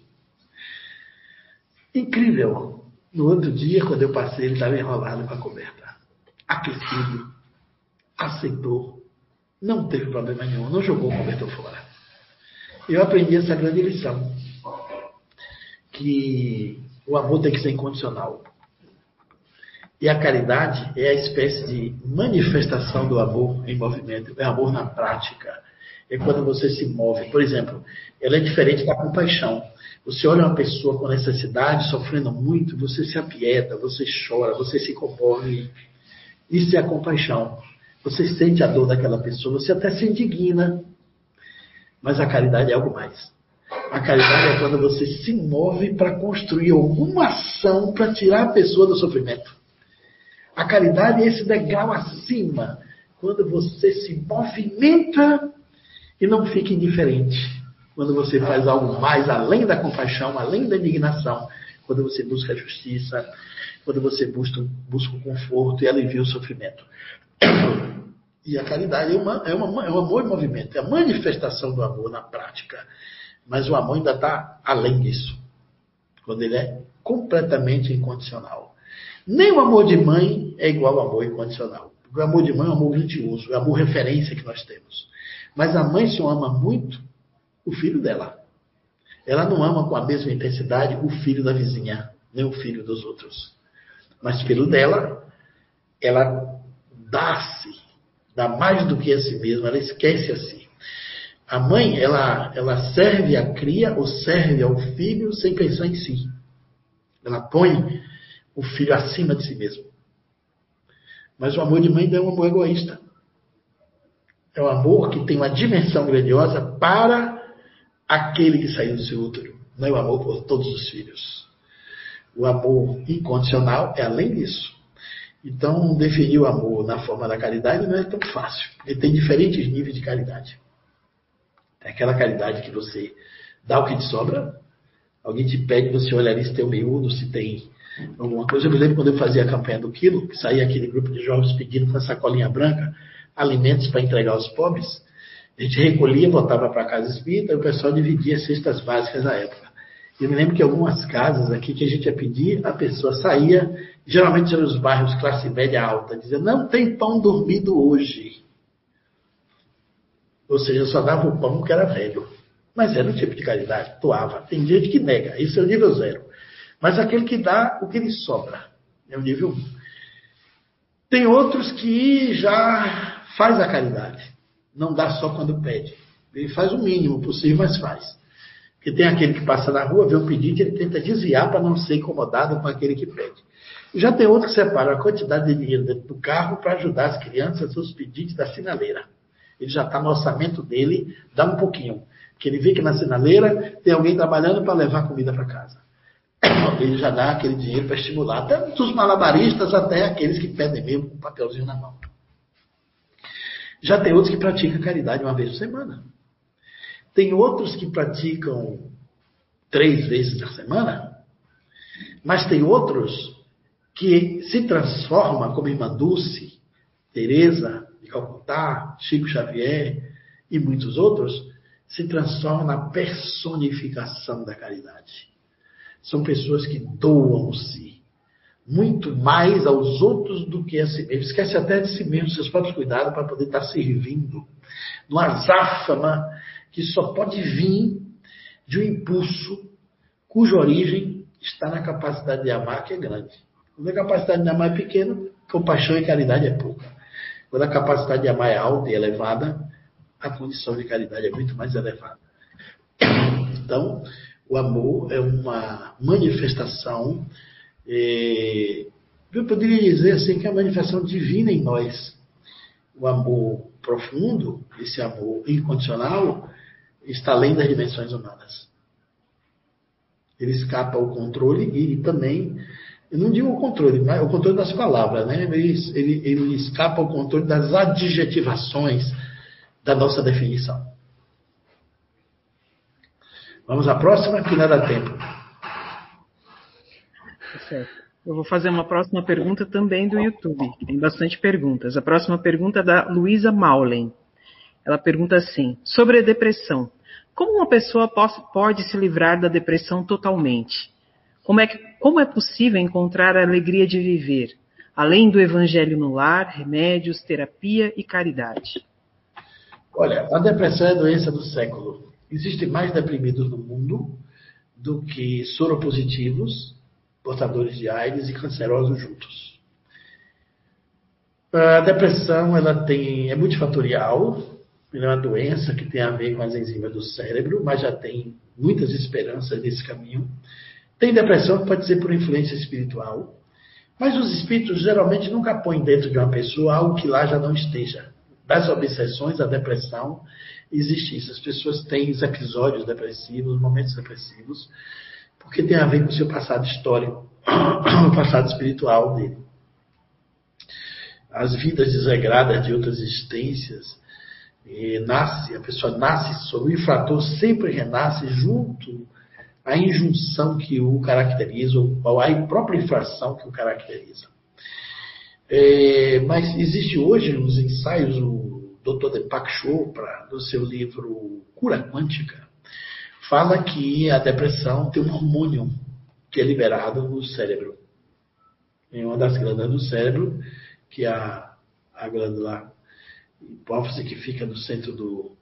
Incrível. No outro dia, quando eu passei, ele estava enrolado com a coberta. Aquecido. Aceitou. Não teve problema nenhum. Não jogou o cobertor fora. Eu aprendi essa grande lição. Que o amor tem que ser incondicional. E a caridade é a espécie de manifestação do amor em movimento, é amor na prática é quando você se move. Por exemplo, ela é diferente da compaixão. Você olha uma pessoa com necessidade, sofrendo muito, você se apieda, você chora, você se comove. Isso é a compaixão. Você sente a dor daquela pessoa, você até se indigna. Mas a caridade é algo mais. A caridade é quando você se move para construir alguma ação para tirar a pessoa do sofrimento. A caridade é esse degrau acima, quando você se movimenta e não fique indiferente quando você faz algo mais além da compaixão, além da indignação, quando você busca a justiça, quando você busca, busca o conforto e alivia o sofrimento. E a caridade é, uma, é, uma, é um amor em movimento, é a manifestação do amor na prática. Mas o amor ainda está além disso, quando ele é completamente incondicional. Nem o amor de mãe é igual ao amor incondicional. O amor de mãe é um amor grandioso, é o amor referência que nós temos. Mas a mãe só ama muito o filho dela. Ela não ama com a mesma intensidade o filho da vizinha, nem o filho dos outros. Mas pelo dela, ela dá-se, dá mais do que a si mesma, ela esquece a si. A mãe, ela, ela serve a cria ou serve ao filho sem pensar em si. Ela põe o filho acima de si mesmo. Mas o amor de mãe não é um amor egoísta. É um amor que tem uma dimensão grandiosa para aquele que saiu do seu útero. Não é o amor por todos os filhos. O amor incondicional é além disso. Então, definir o amor na forma da caridade não é tão fácil. Ele tem diferentes níveis de caridade. Tem aquela caridade que você dá o que te sobra. Alguém te pede, você olha ali se tem o miúdo, se tem alguma coisa. Eu me lembro quando eu fazia a campanha do quilo, que saía aquele grupo de jovens pedindo com a sacolinha branca alimentos para entregar aos pobres. A gente recolhia, voltava para a casa espírita e o pessoal dividia cestas básicas na época. Eu me lembro que algumas casas aqui que a gente ia pedir, a pessoa saía, geralmente eram os bairros classe média alta, dizia, não tem pão dormido hoje. Ou seja, só dava o pão que era velho. Mas era um tipo de caridade, toava. Tem gente que nega, isso é o nível zero. Mas aquele que dá o que lhe sobra, é o nível um. Tem outros que já faz a caridade. Não dá só quando pede. Ele faz o mínimo possível, mas faz. Porque tem aquele que passa na rua, vê um pedido, ele tenta desviar para não ser incomodado com aquele que pede. Já tem outro que separa a quantidade de dinheiro dentro do carro para ajudar as crianças nos pedidos da sinaleira. Ele já está no orçamento dele, dá um pouquinho. Porque ele vê que na sinaleira tem alguém trabalhando para levar comida para casa. Ele já dá aquele dinheiro para estimular, tanto os malabaristas até aqueles que pedem mesmo com um papelzinho na mão. Já tem outros que praticam caridade uma vez por semana. Tem outros que praticam três vezes na semana. Mas tem outros que se transformam, como Irmã Dulce, Teresa Calcutá, Chico Xavier e muitos outros, se transformam na personificação da caridade. São pessoas que doam-se muito mais aos outros do que a si mesmo. Esquece até de si mesmo, seus próprios cuidados, para poder estar servindo. No azáfama que só pode vir de um impulso cuja origem está na capacidade de amar, que é grande. Quando a capacidade de amar é pequena, compaixão e caridade é pouca. Quando a capacidade de amar é alta e elevada, a condição de caridade é muito mais elevada. Então, o amor é uma manifestação, é, eu poderia dizer assim, que é a manifestação divina em nós. O amor profundo, esse amor incondicional, está além das dimensões humanas. Ele escapa ao controle e também, eu não digo o controle, mas o controle das palavras, né? Ele, ele, ele escapa ao controle das adjetivações da nossa definição. Vamos à próxima, que não dá tempo. Certo. Eu vou fazer uma próxima pergunta também do YouTube. Tem bastante perguntas. A próxima pergunta é da Luísa Maulen. Ela pergunta assim: sobre a depressão. Como uma pessoa pode se livrar da depressão totalmente? Como é, que, como é possível encontrar a alegria de viver, além do evangelho no lar, remédios, terapia e caridade? Olha, a depressão é a doença do século. Existem mais deprimidos no mundo do que soropositivos, portadores de AIDS e cancerosos juntos. A depressão ela tem, é multifatorial, ele é uma doença que tem a ver com as enzimas do cérebro, mas já tem muitas esperanças nesse caminho. Tem depressão que pode ser por influência espiritual, mas os espíritos geralmente nunca põem dentro de uma pessoa algo que lá já não esteja. Das obsessões à depressão, existe isso. As pessoas têm os episódios depressivos, momentos depressivos, porque tem a ver com o seu passado histórico, o passado espiritual dele. As vidas desregradas de outras existências, nasce, a pessoa nasce sobre o infrator, sempre renasce junto à injunção que o caracteriza, ou à própria infração que o caracteriza. É, mas existe hoje nos ensaios, o Dr. Deepak Chopra, no seu livro Cura Quântica, fala que a depressão tem um hormônio que é liberado no cérebro. Em uma das glândulas do cérebro, que é a, a glândula hipófise que fica no centro do,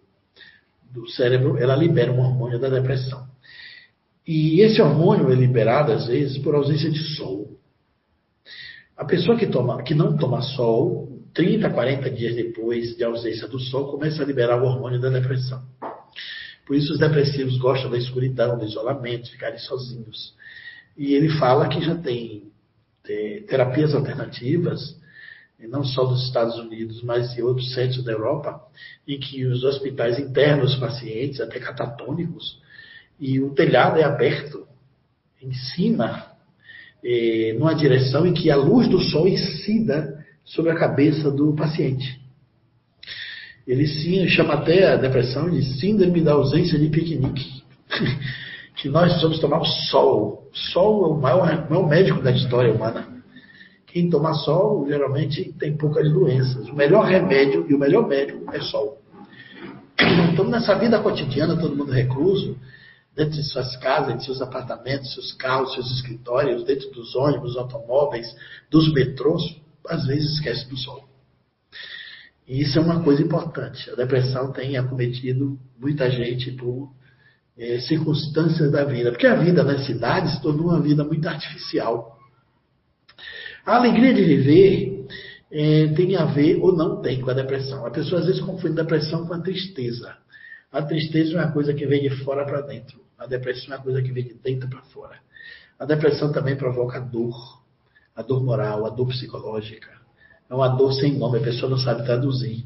do cérebro, ela libera um hormônio da depressão. E esse hormônio é liberado, às vezes, por ausência de sol. A pessoa que, toma, que não toma sol 30, 40 dias depois de ausência do sol, começa a liberar o hormônio da depressão. Por isso os depressivos gostam da escuridão, do isolamento, ficarem sozinhos. E ele fala que já tem, tem terapias alternativas, não só dos Estados Unidos, mas de outros centros da Europa, em que os hospitais internam os pacientes, até catatônicos, e o telhado é aberto em cima, eh, numa direção em que a luz do sol incida sobre a cabeça do paciente. Ele sim chama até a depressão de síndrome da ausência de piquenique. que nós precisamos tomar o sol. O sol é o maior, maior médico da história humana. Quem toma sol geralmente tem poucas doenças. O melhor remédio e o melhor médico é sol. Então, nessa vida cotidiana, todo mundo recluso, dentro de suas casas, de seus apartamentos, seus carros, seus escritórios, dentro dos ônibus, automóveis, dos metrôs, às vezes esquece do sol. E isso é uma coisa importante. A depressão tem acometido muita gente por é, circunstâncias da vida. Porque a vida nas cidades se tornou uma vida muito artificial. A alegria de viver é, tem a ver ou não tem com a depressão. A pessoa às vezes confunde depressão com a tristeza. A tristeza é uma coisa que vem de fora para dentro. A depressão é uma coisa que vem de dentro para fora. A depressão também provoca dor. A dor moral, a dor psicológica. É uma dor sem nome, a pessoa não sabe traduzir.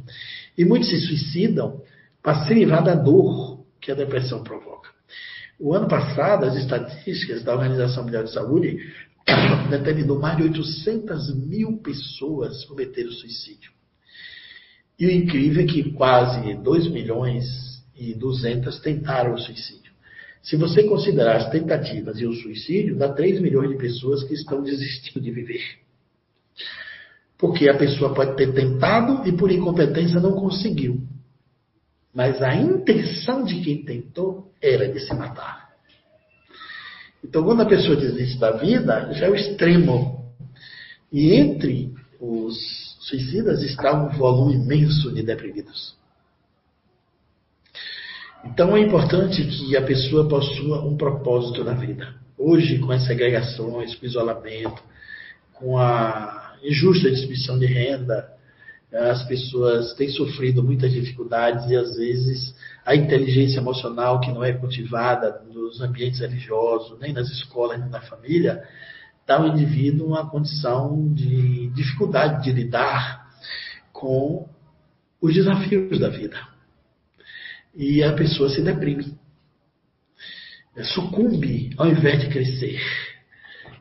E muitos se suicidam para se livrar da dor que a depressão provoca. O ano passado, as estatísticas da Organização Mundial de Saúde determinou mais de 800 mil pessoas cometeram suicídio. E o incrível é que quase 2 milhões e 200 tentaram o suicídio. Se você considerar as tentativas e o suicídio, dá 3 milhões de pessoas que estão desistindo de viver. Porque a pessoa pode ter tentado e por incompetência não conseguiu. Mas a intenção de quem tentou era de se matar. Então, quando a pessoa desiste da vida, já é o extremo. E entre os suicidas está um volume imenso de deprimidos. Então, é importante que a pessoa possua um propósito na vida. Hoje, com as segregações, com o isolamento, com a injusta distribuição de renda, as pessoas têm sofrido muitas dificuldades e às vezes a inteligência emocional que não é cultivada nos ambientes religiosos, nem nas escolas, nem na família, dá ao indivíduo uma condição de dificuldade de lidar com os desafios da vida. E a pessoa se deprime, sucumbe ao invés de crescer.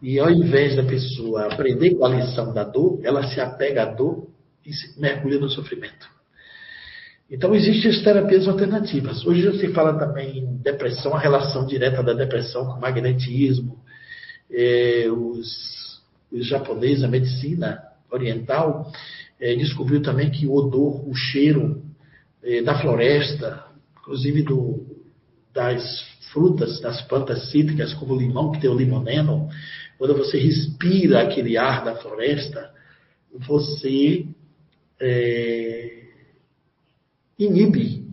E ao invés da pessoa aprender com a lição da dor, ela se apega à dor e mergulha no sofrimento. Então, existem as terapias alternativas. Hoje já se fala também em depressão, a relação direta da depressão com magnetismo. É, os, os, japoneses, a medicina oriental, é, descobriu também que o odor, o cheiro é, da floresta, inclusive do, das frutas, das plantas cítricas, como o limão, que tem o limoneno, quando você respira aquele ar da floresta, você é, inibe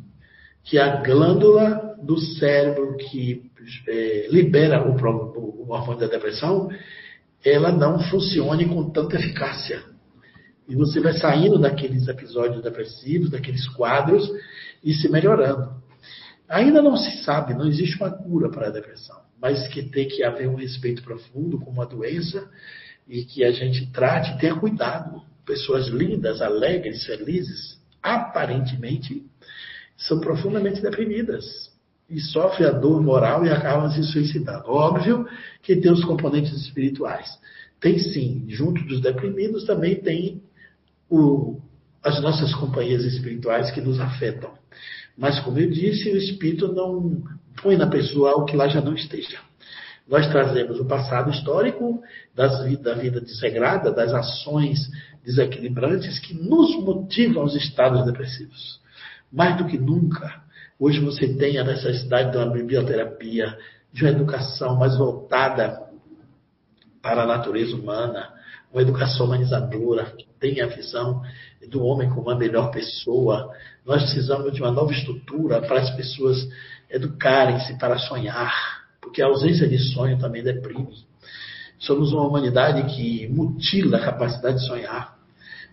que a glândula do cérebro que é, libera o, o, o hormônio da depressão, ela não funcione com tanta eficácia. E você vai saindo daqueles episódios depressivos, daqueles quadros, e se melhorando. Ainda não se sabe, não existe uma cura para a depressão mas que tem que haver um respeito profundo com uma doença e que a gente trate e tenha cuidado. Pessoas lindas, alegres, felizes, aparentemente são profundamente deprimidas e sofrem a dor moral e acabam se suicidando. Óbvio que tem os componentes espirituais. Tem sim, junto dos deprimidos também tem o, as nossas companhias espirituais que nos afetam. Mas, como eu disse, o espírito não põe na pessoa algo que lá já não esteja. Nós trazemos o passado histórico das, da vida desregrada, das ações desequilibrantes que nos motivam aos estados depressivos. Mais do que nunca, hoje você tem a necessidade de uma biblioterapia, de uma educação mais voltada para a natureza humana, uma educação humanizadora, que tenha a visão do homem como uma melhor pessoa. Nós precisamos de uma nova estrutura para as pessoas educarem-se para sonhar, porque a ausência de sonho também deprime. Somos uma humanidade que mutila a capacidade de sonhar.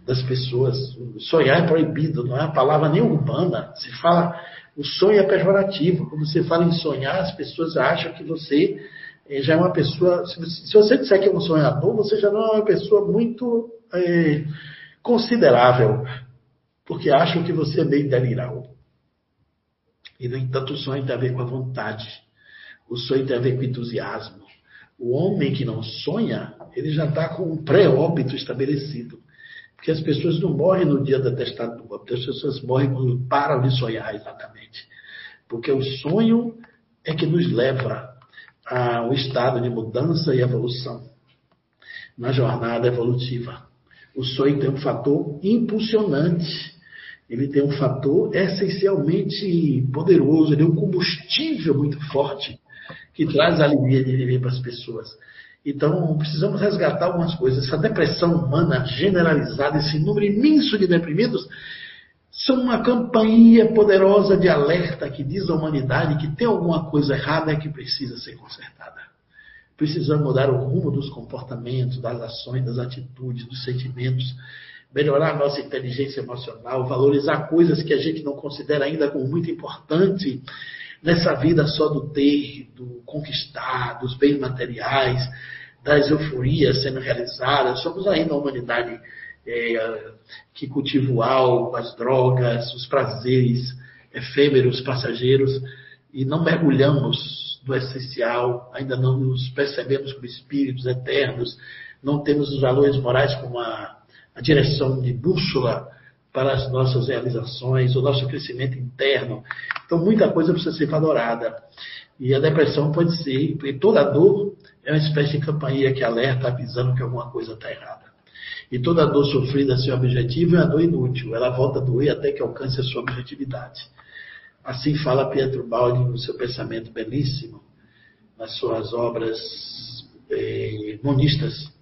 das pessoas. Sonhar é proibido, não é uma palavra nem urbana. Se fala, o sonho é pejorativo. Quando você fala em sonhar, as pessoas acham que você já é uma pessoa. Se você disser que é um sonhador, você já não é uma pessoa muito é, considerável, porque acham que você é meio delirado. E, no entanto, o sonho tem a ver com a vontade. O sonho tem a ver com entusiasmo. O homem que não sonha, ele já está com um pré-óbito estabelecido. Porque as pessoas não morrem no dia da óbito, as pessoas morrem quando param de sonhar exatamente. Porque o sonho é que nos leva ao estado de mudança e evolução na jornada evolutiva. O sonho tem um fator impulsionante. Ele tem um fator essencialmente poderoso, ele é um combustível muito forte que traz alegria de viver para as pessoas. Então, precisamos resgatar algumas coisas. Essa depressão humana generalizada, esse número imenso de deprimidos, são uma campainha poderosa de alerta que diz à humanidade que tem alguma coisa errada que precisa ser consertada. Precisamos mudar o rumo dos comportamentos, das ações, das atitudes, dos sentimentos, melhorar a nossa inteligência emocional, valorizar coisas que a gente não considera ainda como muito importante nessa vida só do ter, do conquistar, dos bens materiais, das euforias sendo realizadas. Somos ainda uma humanidade é, que cultiva o álcool, as drogas, os prazeres efêmeros, passageiros, e não mergulhamos no essencial, ainda não nos percebemos como espíritos eternos, não temos os valores morais como a, a direção de bússola para as nossas realizações, o nosso crescimento interno. Então, muita coisa precisa ser valorada. E a depressão pode ser, e toda dor é uma espécie de campainha que alerta, avisando que alguma coisa está errada. E toda dor sofrida sem objetivo é uma dor inútil, ela volta a doer até que alcance a sua objetividade. Assim fala Pietro Baldi no seu pensamento belíssimo, nas suas obras eh, monistas.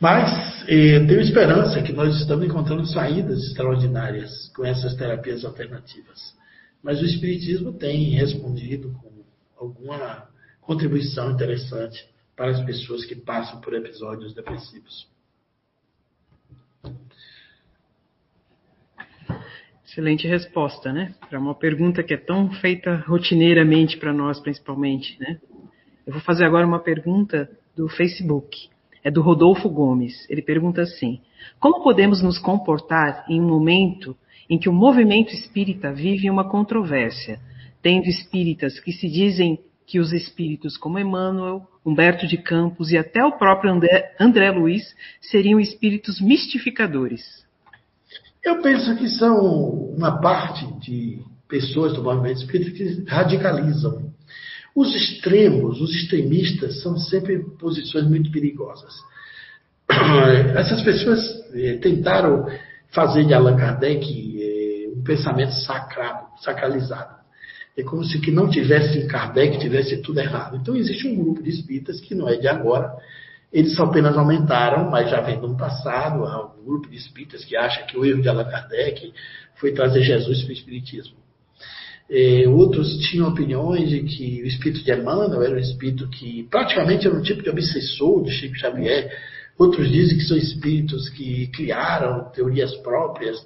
Mas eh, tenho esperança que nós estamos encontrando saídas extraordinárias com essas terapias alternativas. Mas o Espiritismo tem respondido com alguma contribuição interessante para as pessoas que passam por episódios depressivos. Excelente resposta, né? Para uma pergunta que é tão feita rotineiramente para nós, principalmente, né? Eu vou fazer agora uma pergunta do Facebook é do Rodolfo Gomes. Ele pergunta assim: Como podemos nos comportar em um momento em que o movimento espírita vive uma controvérsia, tendo espíritas que se dizem que os espíritos como Emmanuel, Humberto de Campos e até o próprio André, André Luiz seriam espíritos mistificadores? Eu penso que são uma parte de pessoas do movimento espírita que radicalizam os extremos, os extremistas, são sempre posições muito perigosas. Essas pessoas eh, tentaram fazer de Allan Kardec eh, um pensamento sacrado, sacralizado. É como se que não tivesse Kardec tivesse tudo errado. Então existe um grupo de espíritas que não é de agora, eles apenas aumentaram, mas já vem do passado, há um grupo de espíritas que acha que o erro de Allan Kardec foi trazer Jesus para o Espiritismo. É, outros tinham opiniões de que o espírito de Emmanuel era um espírito que praticamente era um tipo de obsessor de Chico Xavier. Outros dizem que são espíritos que criaram teorias próprias.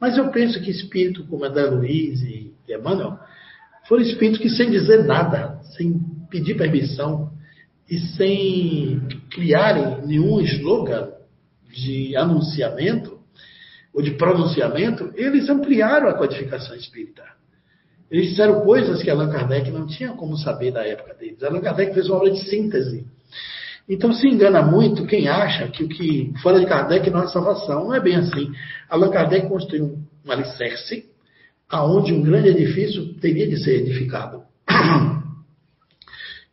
Mas eu penso que espírito como André Luiz e Emmanuel foram espíritos que, sem dizer nada, sem pedir permissão e sem criarem nenhum slogan de anunciamento ou de pronunciamento, eles ampliaram a codificação espírita. Eles fizeram coisas que Allan Kardec não tinha como saber da época deles. Allan Kardec fez uma obra de síntese. Então se engana muito quem acha que o que fora de Kardec não é salvação. Não é bem assim. Allan Kardec construiu um alicerce aonde um grande edifício teria de ser edificado.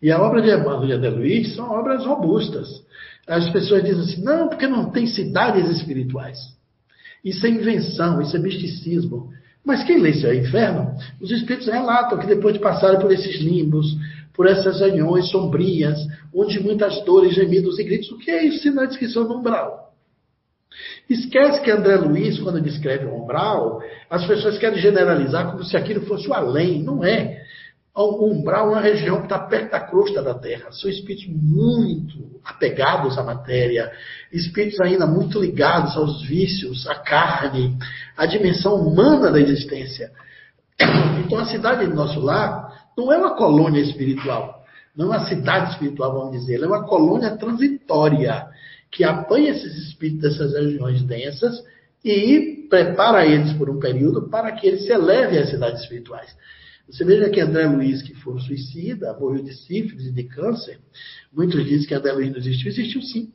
E a obra de Emmanuel e de Luiz são obras robustas. As pessoas dizem assim, não, porque não tem cidades espirituais. Isso é invenção, isso é misticismo. Mas quem lê Céu e Inferno, os espíritos relatam que depois de passarem por esses limbos, por essas reuniões sombrias, onde muitas dores, gemidos e gritos, o que é isso na descrição do umbral? Esquece que André Luiz, quando descreve o umbral, as pessoas querem generalizar como se aquilo fosse o além. Não é. O umbral é uma região que está perto da crosta da Terra. São espíritos muito apegados à matéria, espíritos ainda muito ligados aos vícios, à carne, à dimensão humana da existência. Então a cidade do nosso lar não é uma colônia espiritual, não é uma cidade espiritual, vamos dizer, ela é uma colônia transitória que apanha esses espíritos dessas regiões densas e prepara eles por um período para que eles se elevem às cidades espirituais. Você veja que André Luiz, que foi um suicida, morreu de sífilis e de câncer, muitos dizem que André Luiz não existiu, existiu sim.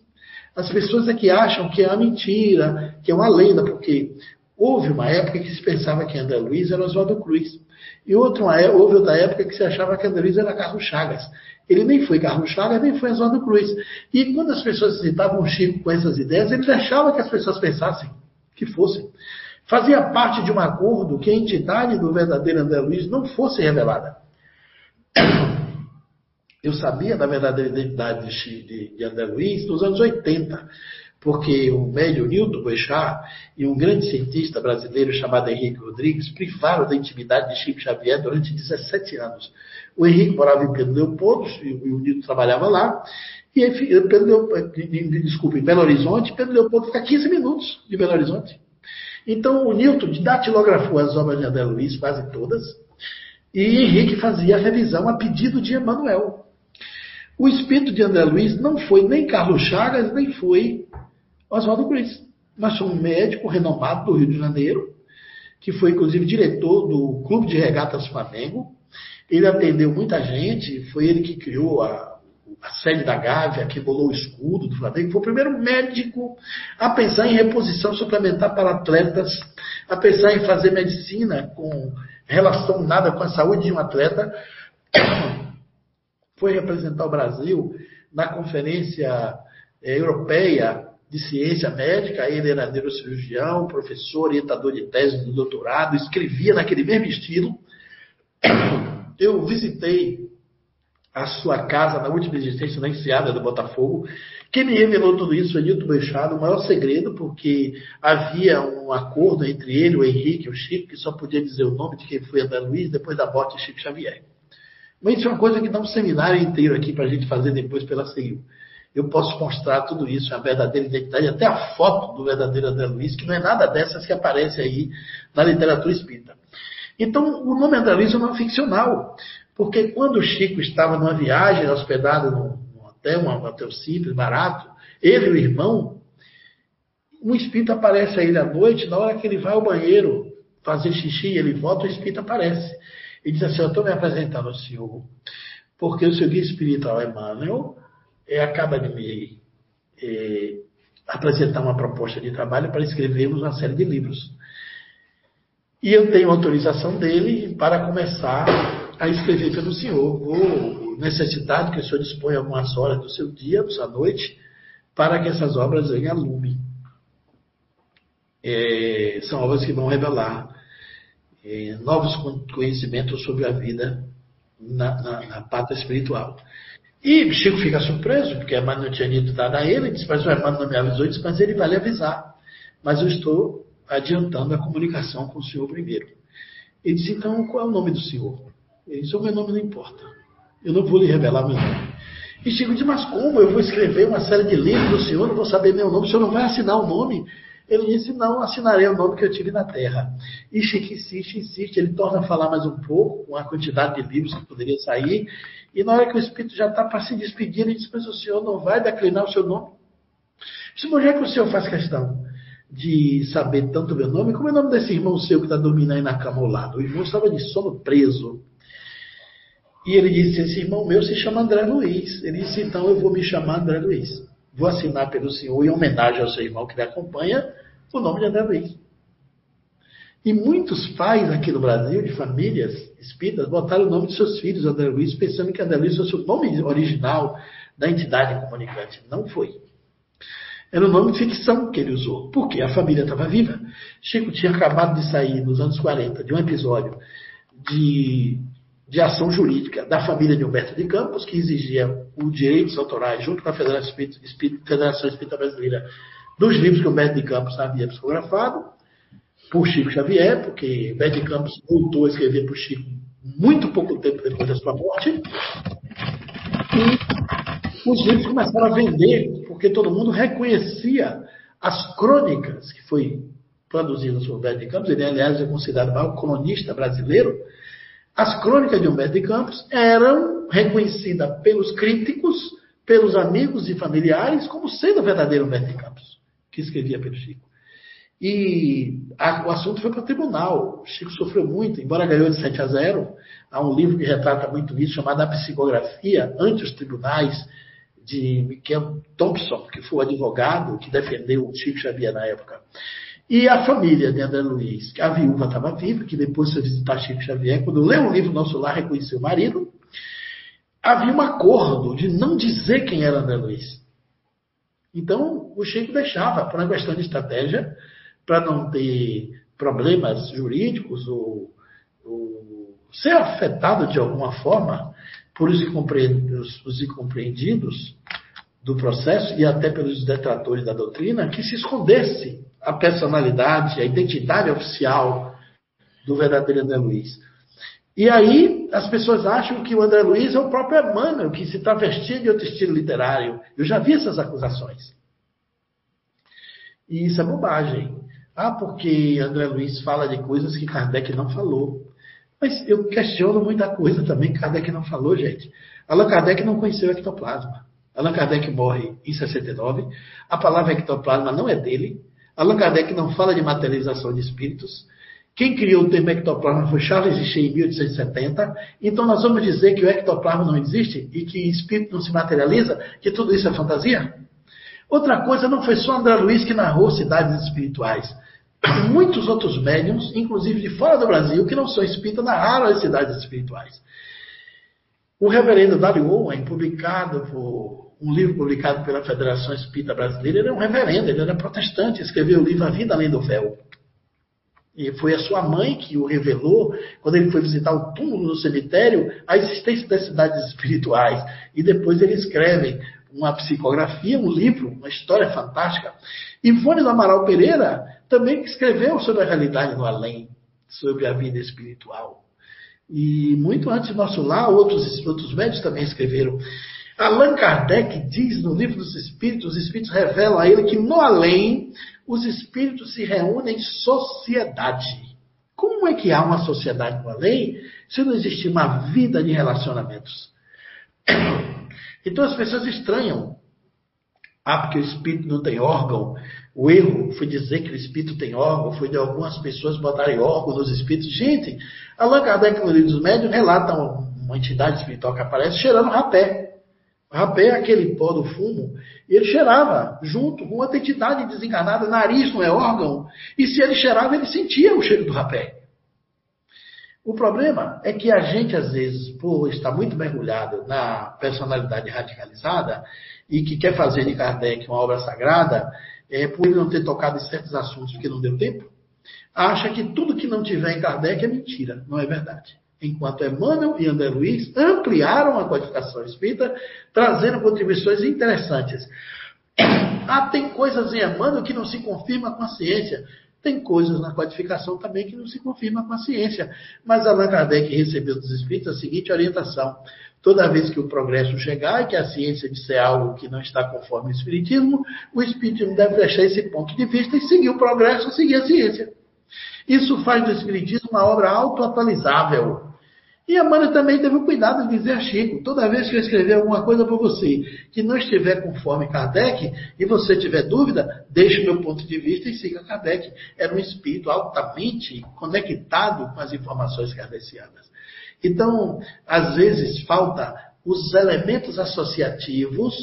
As pessoas é que acham que é uma mentira, que é uma lenda, porque houve uma época que se pensava que André Luiz era Oswaldo Cruz. E outra, houve outra época que se achava que André Luiz era Carlos Chagas. Ele nem foi Carlos Chagas, nem foi Oswaldo Cruz. E quando as pessoas citavam o Chico com essas ideias, ele deixava que as pessoas pensassem que fossem. Fazia parte de um acordo que a entidade do verdadeiro André Luiz não fosse revelada. Eu sabia da verdadeira identidade de, de André Luiz nos anos 80, porque o médio Newton Boechat e um grande cientista brasileiro chamado Henrique Rodrigues privaram da intimidade de Chico Xavier durante 17 anos. O Henrique morava em Pedro Leopoldo, e o Newton trabalhava lá, e Pedro Leopoldo, desculpa, em Belo Horizonte, Pedro Leopoldo fica 15 minutos de Belo Horizonte. Então o Newton datilografou as obras de André Luiz, quase todas, e Henrique fazia a revisão a pedido de Emmanuel. O espírito de André Luiz não foi nem Carlos Chagas, nem foi Oswaldo Cruz, foi um médico renomado do Rio de Janeiro, que foi inclusive diretor do Clube de Regatas Flamengo. Ele atendeu muita gente, foi ele que criou a, a sede da Gávea, que bolou o escudo do Flamengo, foi o primeiro médico a pensar em reposição suplementar para atletas, a pensar em fazer medicina com relação nada com a saúde de um atleta. Foi representar o Brasil na Conferência eh, Europeia de Ciência Médica, ele era neurocirurgião, professor, orientador de tese do doutorado, escrevia naquele mesmo estilo. Eu visitei a sua casa na última existência na Enseada do Botafogo. Quem me revelou tudo isso foi Nilton Bechado, o maior segredo, porque havia um acordo entre ele, o Henrique o Chico, que só podia dizer o nome de quem foi André Luiz depois da morte de Chico Xavier. Mas isso é uma coisa que dá um seminário inteiro aqui para a gente fazer depois pela CEIU. Eu posso mostrar tudo isso, a verdadeira identidade, até a foto do verdadeiro André Luiz, que não é nada dessas que aparece aí na literatura espírita. Então, o nome André Luiz é um nome ficcional. Porque quando o Chico estava numa viagem, hospedado num, hotel, um hotel simples, barato, ele e o irmão, um espírito aparece a ele à noite, na hora que ele vai ao banheiro fazer xixi, ele volta, o espírito aparece. E diz assim: Eu estou me apresentando ao senhor, porque o seu guia espiritual Emmanuel é, acaba de me é, apresentar uma proposta de trabalho para escrevermos uma série de livros. E eu tenho autorização dele para começar a escrever pelo senhor. Vou necessitar que o senhor disponha algumas horas do seu dia, da sua noite, para que essas obras venham a lume. É, são obras que vão revelar é, novos conhecimentos sobre a vida na, na, na pátria espiritual. E Chico fica surpreso, porque a Emmanuel não tinha dito nada a ele, disse, mas o Emmanuel não me avisou, disse, mas ele vai lhe avisar. Mas eu estou adiantando a comunicação com o senhor primeiro. Ele disse, então, qual é o nome do senhor? Ele disse, o meu nome não importa. Eu não vou lhe revelar meu nome. E Chico disse, mas como? Eu vou escrever uma série de livros do senhor, não vou saber meu nome, o senhor não vai assinar o nome? Ele disse, não, assinarei o nome que eu tive na terra. E Chico insiste, insiste, ele torna a falar mais um pouco, com a quantidade de livros que poderia sair, e na hora que o Espírito já está para se despedir, ele diz, mas o senhor não vai declinar o seu nome? Mas já que o senhor faz questão de saber tanto meu nome, como é o nome desse irmão seu que está dormindo aí na cama ao lado? O irmão estava de sono preso. E ele disse: Esse irmão meu se chama André Luiz. Ele disse: Então eu vou me chamar André Luiz. Vou assinar pelo senhor, em homenagem ao seu irmão que lhe acompanha, o nome de André Luiz. E muitos pais aqui no Brasil, de famílias espíritas, botaram o nome de seus filhos André Luiz, pensando que André Luiz fosse o nome original da entidade comunicante. Não foi. Era o nome de ficção que ele usou. Porque a família estava viva. Chico tinha acabado de sair, nos anos 40, de um episódio de de ação jurídica da família de Humberto de Campos, que exigia o direitos autorais, junto com a Federação Espírita, Federação Espírita Brasileira, dos livros que Humberto de Campos havia psicografado, por Chico Xavier, porque de Campos voltou a escrever por Chico muito pouco tempo depois da sua morte. E os livros começaram a vender, porque todo mundo reconhecia as crônicas que foi produzidas por Humberto de Campos. Ele, aliás, é considerado o maior cronista brasileiro. As crônicas de Humberto de Campos eram reconhecidas pelos críticos, pelos amigos e familiares, como sendo o verdadeiro Humberto de Campos, que escrevia pelo Chico. E a, o assunto foi para o tribunal. O Chico sofreu muito, embora ganhou de 7 a 0. Há um livro que retrata muito isso, chamado A Psicografia ante os Tribunais, de Michael Thompson, que foi o advogado que defendeu o Chico Xavier na época. E a família de André Luiz, que a viúva estava viva, que depois foi visitar Chico Xavier, quando leu o livro Nosso Lar, reconheceu o marido. Havia um acordo de não dizer quem era André Luiz. Então, o Chico deixava, por uma questão de estratégia, para não ter problemas jurídicos ou, ou, ser afetado de alguma forma por os incompreendidos, os incompreendidos do processo e até pelos detratores da doutrina, que se escondesse a personalidade, a identidade oficial do verdadeiro André Luiz. E aí as pessoas acham que o André Luiz é o próprio Emmanuel, que se travestia de outro estilo literário. Eu já vi essas acusações. E isso é bobagem. Ah, porque André Luiz fala de coisas que Kardec não falou. Mas eu questiono muita coisa também que Kardec não falou, gente. Allan Kardec não conheceu o ectoplasma. Allan Kardec morre em 69. A palavra ectoplasma não é dele. Allan Kardec não fala de materialização de espíritos. Quem criou o termo ectoplasma foi Charles Richer em 1870. Então nós vamos dizer que o ectoplasma não existe e que espírito não se materializa, que tudo isso é fantasia? Outra coisa, não foi só André Luiz que narrou cidades espirituais. Muitos outros médiums, inclusive de fora do Brasil, que não são espíritas, narraram as cidades espirituais. O reverendo Dario Owen, publicado por um livro publicado pela Federação Espírita Brasileira, ele é um reverendo, ele era protestante, escreveu o livro A Vida Além do Véu. E foi a sua mãe que o revelou, quando ele foi visitar o túmulo no cemitério, a existência das cidades espirituais. E depois ele escreve uma psicografia, um livro, uma história fantástica. Ivone do Amaral Pereira também escreveu sobre a realidade do além, sobre a vida espiritual. E muito antes do nosso lar, outros, outros médicos também escreveram. Allan Kardec diz no livro dos Espíritos, os Espíritos revelam a ele que no além, os Espíritos se reúnem em sociedade. Como é que há uma sociedade no além se não existe uma vida de relacionamentos? Então as pessoas estranham. Ah, porque o espírito não tem órgão. O erro foi dizer que o espírito tem órgão, foi de algumas pessoas botarem órgão nos espíritos. Gente, Allan Kardec no livro dos médios relata uma entidade espiritual que aparece cheirando rapé. Rapé é aquele pó do fumo. E ele cheirava junto com outra entidade desencarnada. Nariz não é órgão. E se ele cheirava, ele sentia o cheiro do rapé. O problema é que a gente, às vezes, por estar muito mergulhado na personalidade radicalizada e que quer fazer de Kardec uma obra sagrada, é, por ele não ter tocado em certos assuntos porque não deu tempo, acha que tudo que não tiver em Kardec é mentira. Não é verdade. Enquanto Emmanuel e André Luiz ampliaram a codificação espírita, trazendo contribuições interessantes. Ah, tem coisas em Emmanuel que não se confirma com a ciência. Tem coisas na codificação também que não se confirma com a ciência. Mas Allan Kardec recebeu dos espíritos a seguinte orientação: toda vez que o progresso chegar e que a ciência disser algo que não está conforme o espiritismo, o espiritismo deve deixar esse ponto de vista e seguir o progresso, seguir a ciência. Isso faz do espiritismo uma obra autoatualizável. E a Amanda também teve o cuidado de dizer a Chico, toda vez que eu escrever alguma coisa para você que não estiver conforme Kardec, e você tiver dúvida, deixe o meu ponto de vista e siga Kardec. Era um espírito altamente conectado com as informações kardecianas. Então, às vezes, falta os elementos associativos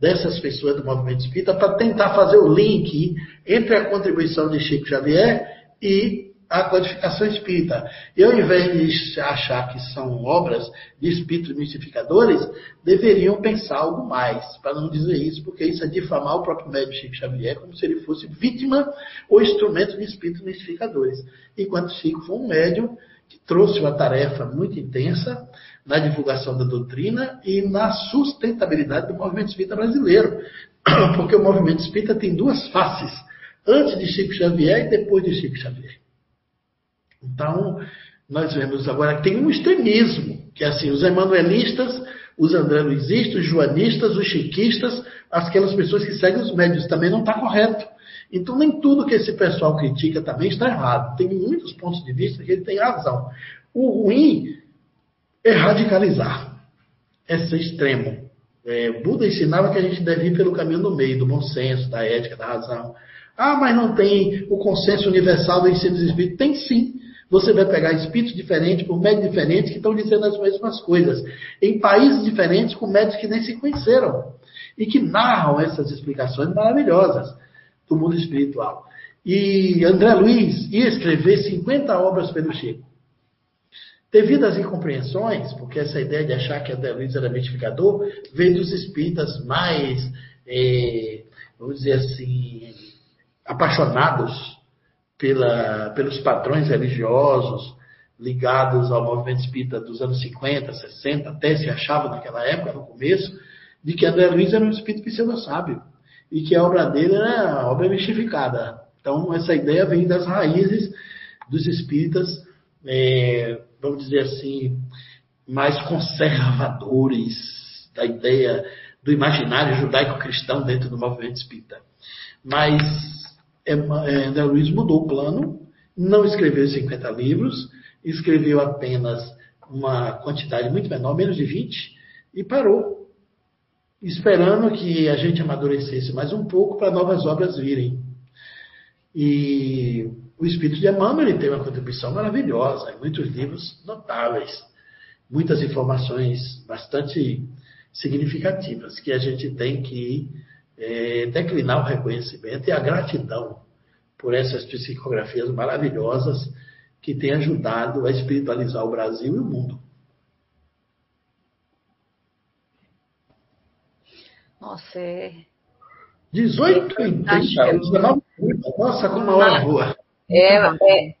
dessas pessoas do movimento espírita para tentar fazer o link entre a contribuição de Chico Xavier e a codificação espírita. E ao invés de achar que são obras de espíritos mistificadores, deveriam pensar algo mais, para não dizer isso, porque isso é difamar o próprio médico Chico Xavier como se ele fosse vítima ou instrumento de espíritos mistificadores. Enquanto Chico foi um médium que trouxe uma tarefa muito intensa na divulgação da doutrina e na sustentabilidade do movimento espírita brasileiro. Porque o movimento espírita tem duas faces, antes de Chico Xavier e depois de Chico Xavier. Então, nós vemos agora que tem um extremismo, que é assim, os emanuelistas, os andré luizistas, os joanistas, os chiquistas, aquelas pessoas que seguem os médios, também não está correto. Então, nem tudo que esse pessoal critica também está errado. Tem muitos pontos de vista que ele tem razão. O ruim é radicalizar, é ser extremo. É, Buda ensinava que a gente deve ir pelo caminho do meio, do bom senso, da ética, da razão. Ah, mas não tem o consenso universal do ensino dos espíritos. Tem sim. Você vai pegar espíritos diferentes, por médios diferentes, que estão dizendo as mesmas coisas. Em países diferentes, com médios que nem se conheceram. E que narram essas explicações maravilhosas do mundo espiritual. E André Luiz ia escrever 50 obras pelo Chico. Devido às incompreensões, porque essa ideia de achar que André Luiz era mitificador veio dos espíritas mais, eh, vamos dizer assim, apaixonados pela, pelos padrões religiosos ligados ao movimento espírita dos anos 50, 60, até se achava naquela época, no começo, de que André Luiz era um espírito pseudo-sábio e que a obra dele era obra mistificada. Então, essa ideia vem das raízes dos espíritas, é, vamos dizer assim, mais conservadores da ideia do imaginário judaico-cristão dentro do movimento espírita. Mas é, é, André Luiz mudou o plano, não escreveu 50 livros, escreveu apenas uma quantidade muito menor, menos de 20, e parou, esperando que a gente amadurecesse mais um pouco para novas obras virem. E o Espírito de Emmanuel ele tem uma contribuição maravilhosa, muitos livros notáveis, muitas informações bastante significativas que a gente tem que é, declinar o reconhecimento e a gratidão por essas psicografias maravilhosas que têm ajudado a espiritualizar o Brasil e o mundo. Nossa, é. 18 e 30, 19 Nossa, como uma hora boa. É, é,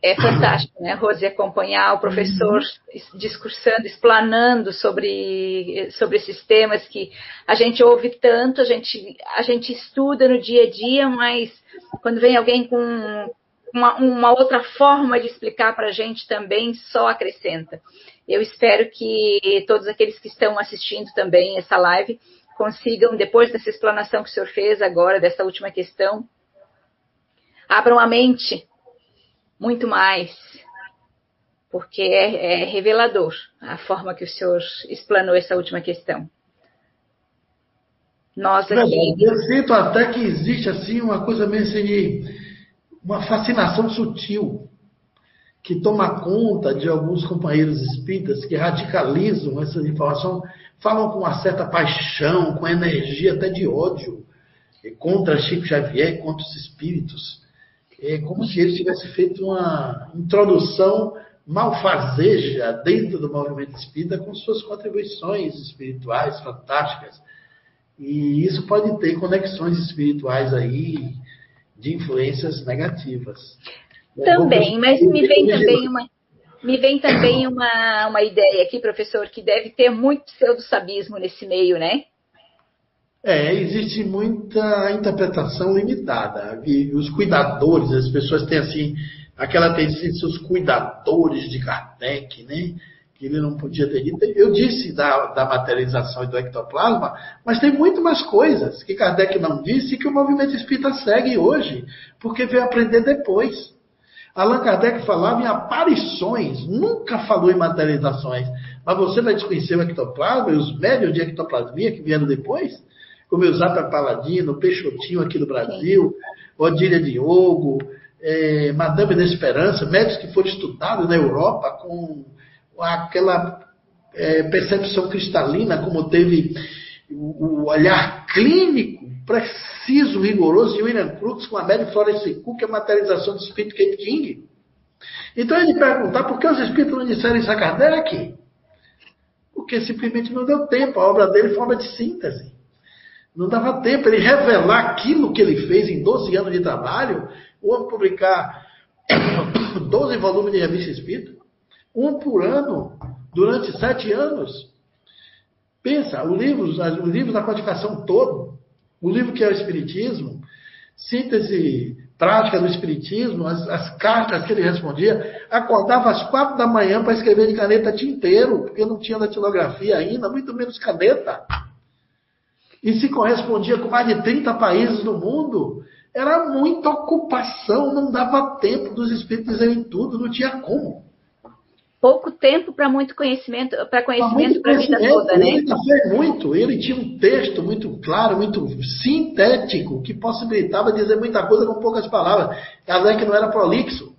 é fantástico, né, Rose, acompanhar o professor uhum. discursando, explanando sobre, sobre esses temas que a gente ouve tanto, a gente, a gente estuda no dia a dia, mas quando vem alguém com uma, uma outra forma de explicar para a gente também, só acrescenta. Eu espero que todos aqueles que estão assistindo também essa live consigam, depois dessa explanação que o senhor fez agora, dessa última questão, abram a mente muito mais, porque é, é revelador a forma que o senhor explanou essa última questão. Nós aqui... Eu sinto até que existe assim uma coisa meio assim de uma fascinação sutil que toma conta de alguns companheiros espíritas que radicalizam essa informação, falam com uma certa paixão, com energia até de ódio contra Chico Xavier, contra os espíritos é como se ele tivesse feito uma introdução malfazeja dentro do movimento espírita com suas contribuições espirituais fantásticas. E isso pode ter conexões espirituais aí de influências negativas. Também, mas me vem também uma, me vem também uma, uma ideia aqui, professor, que deve ter muito pseudo-sabismo nesse meio, né? É, existe muita interpretação limitada. E os cuidadores, as pessoas têm assim, aquela tendência, os cuidadores de Kardec, né? Que ele não podia ter dito. Eu disse da, da materialização e do ectoplasma, mas tem muito mais coisas que Kardec não disse e que o movimento espírita segue hoje, porque veio aprender depois. Allan Kardec falava em aparições, nunca falou em materializações. Mas você vai desconhecer o ectoplasma e os médios de ectoplasmia que vieram depois? como Eusapia Paladino, Peixotinho aqui no Brasil, Odília Diogo, é, Madame da Esperança, médicos que foram estudados na Europa com aquela é, percepção cristalina, como teve o, olhar clínico, preciso, rigoroso de William Crookes com a média Florence Cook, que é a materialização do espírito Kate King. Então ele perguntar por que os espíritos não disseram isso a Kardec? Porque simplesmente não deu tempo, a obra dele é forma de síntese. Não dava tempo ele revelar aquilo que ele fez em 12 anos de trabalho, ou publicar 12 volumes de revista espírita, um por ano, durante sete anos. Pensa, os livros, os livros da codificação todo, o livro que é o Espiritismo, síntese prática do Espiritismo, as, as, cartas que ele respondia, acordava às quatro da manhã para escrever de caneta tinteiro, porque não tinha datilografia ainda, muito menos caneta. E se correspondia com mais de 30 países do mundo. Era muita ocupação, não dava tempo dos espíritos dizerem tudo, não tinha como pouco tempo para muito conhecimento, para conhecimento para a vida toda, né? Ele fez muito, ele tinha um texto muito claro, muito sintético, que possibilitava dizer muita coisa com poucas palavras. Kardec que não era prolixo.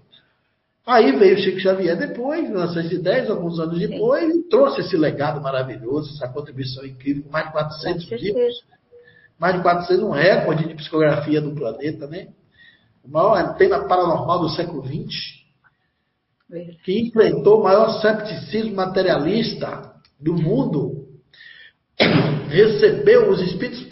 Aí veio Chico Xavier depois, em 1910, alguns anos depois, Sim. e trouxe esse legado maravilhoso, essa contribuição incrível, mais de 400 livros. Mais de 400, um recorde de psicografia do planeta, né? O maior antena paranormal do século XX que enfrentou o maior cepticismo materialista do mundo, recebeu os espíritos,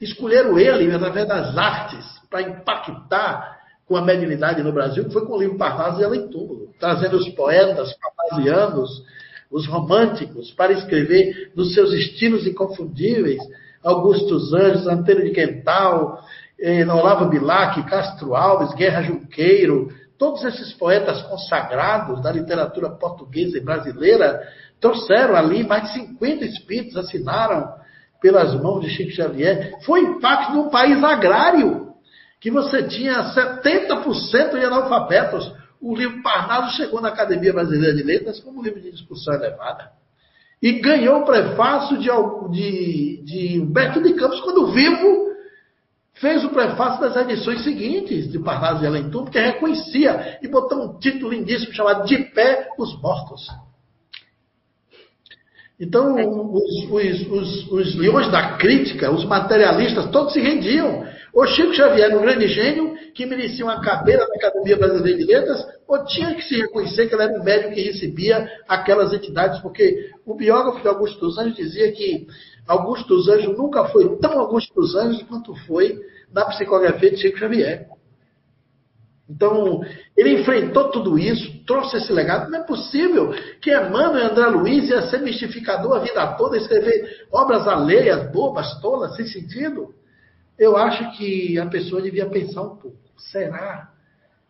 escolheram ele através das artes para impactar com a mediunidade no Brasil, que foi com o livro Parnaso e Além Túmulo, trazendo os poetas parnasianos, os românticos, para escrever nos seus estilos inconfundíveis, Augusto Anjos, Antônio de Quental, eh, Olavo Bilac, Castro Alves, Guerra Junqueiro, Todos esses poetas consagrados da literatura portuguesa e brasileira trouxeram ali, mais de 50 espíritos assinaram pelas mãos de Chico Xavier. Foi impacto num país agrário, que você tinha 70% de analfabetos. O livro Parnaso chegou na Academia Brasileira de Letras como livro de discussão elevada. E ganhou o prefácio de, de, de Humberto de Campos, quando vivo, fez o prefácio das edições seguintes de Parnaso e Túmulo, que reconhecia e botou um título lindíssimo chamado De Pé os Mortos. Então, os, os, os, os leões da crítica, os materialistas, todos se rendiam. O Chico Xavier era um grande gênio que merecia uma cadeira na Academia Brasileira de Letras, ou tinha que se reconhecer que ele era um médium que recebia aquelas entidades, porque o biógrafo de Augusto dos Anjos dizia que Augusto dos Anjos nunca foi tão Augusto dos Anjos quanto foi na psicografia de Chico Xavier. Então, ele enfrentou tudo isso, trouxe esse legado. Não é possível que Emmanuel e André Luiz ia ser mistificador a vida toda, escrever obras alheias, bobas, tolas, sem sentido. Eu acho que a pessoa devia pensar um pouco. Será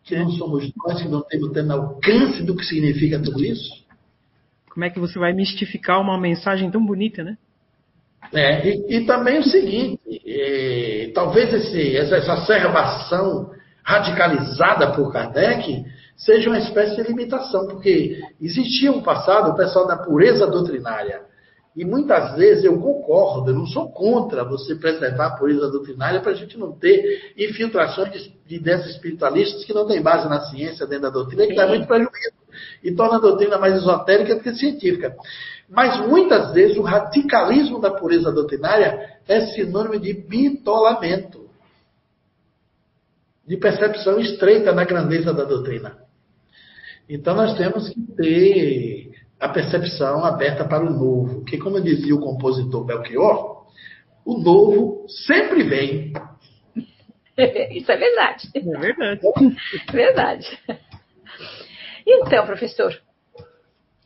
que não somos nós que não temos tendo alcance do que significa tudo isso? Como é que você vai mistificar uma mensagem tão bonita, né? É, e, e, também o seguinte, é, talvez esse, essa exacerbação radicalizada por Kardec seja uma espécie de limitação, porque existia um passado o pessoal da pureza doutrinária. E muitas vezes eu concordo, eu não sou contra você preservar a pureza doutrinária para a gente não ter infiltrações de, de ideias espiritualistas que não têm base na ciência dentro da doutrina, que dá muito prejuízo e torna a doutrina mais esotérica do que científica. Mas muitas vezes o radicalismo da pureza doutrinária é sinônimo de bitolamento, de percepção estreita na grandeza da doutrina. Então nós temos que ter a percepção aberta para o novo, que como dizia o compositor Belchior, o novo sempre vem. Isso é verdade. É verdade. verdade. Então, professor,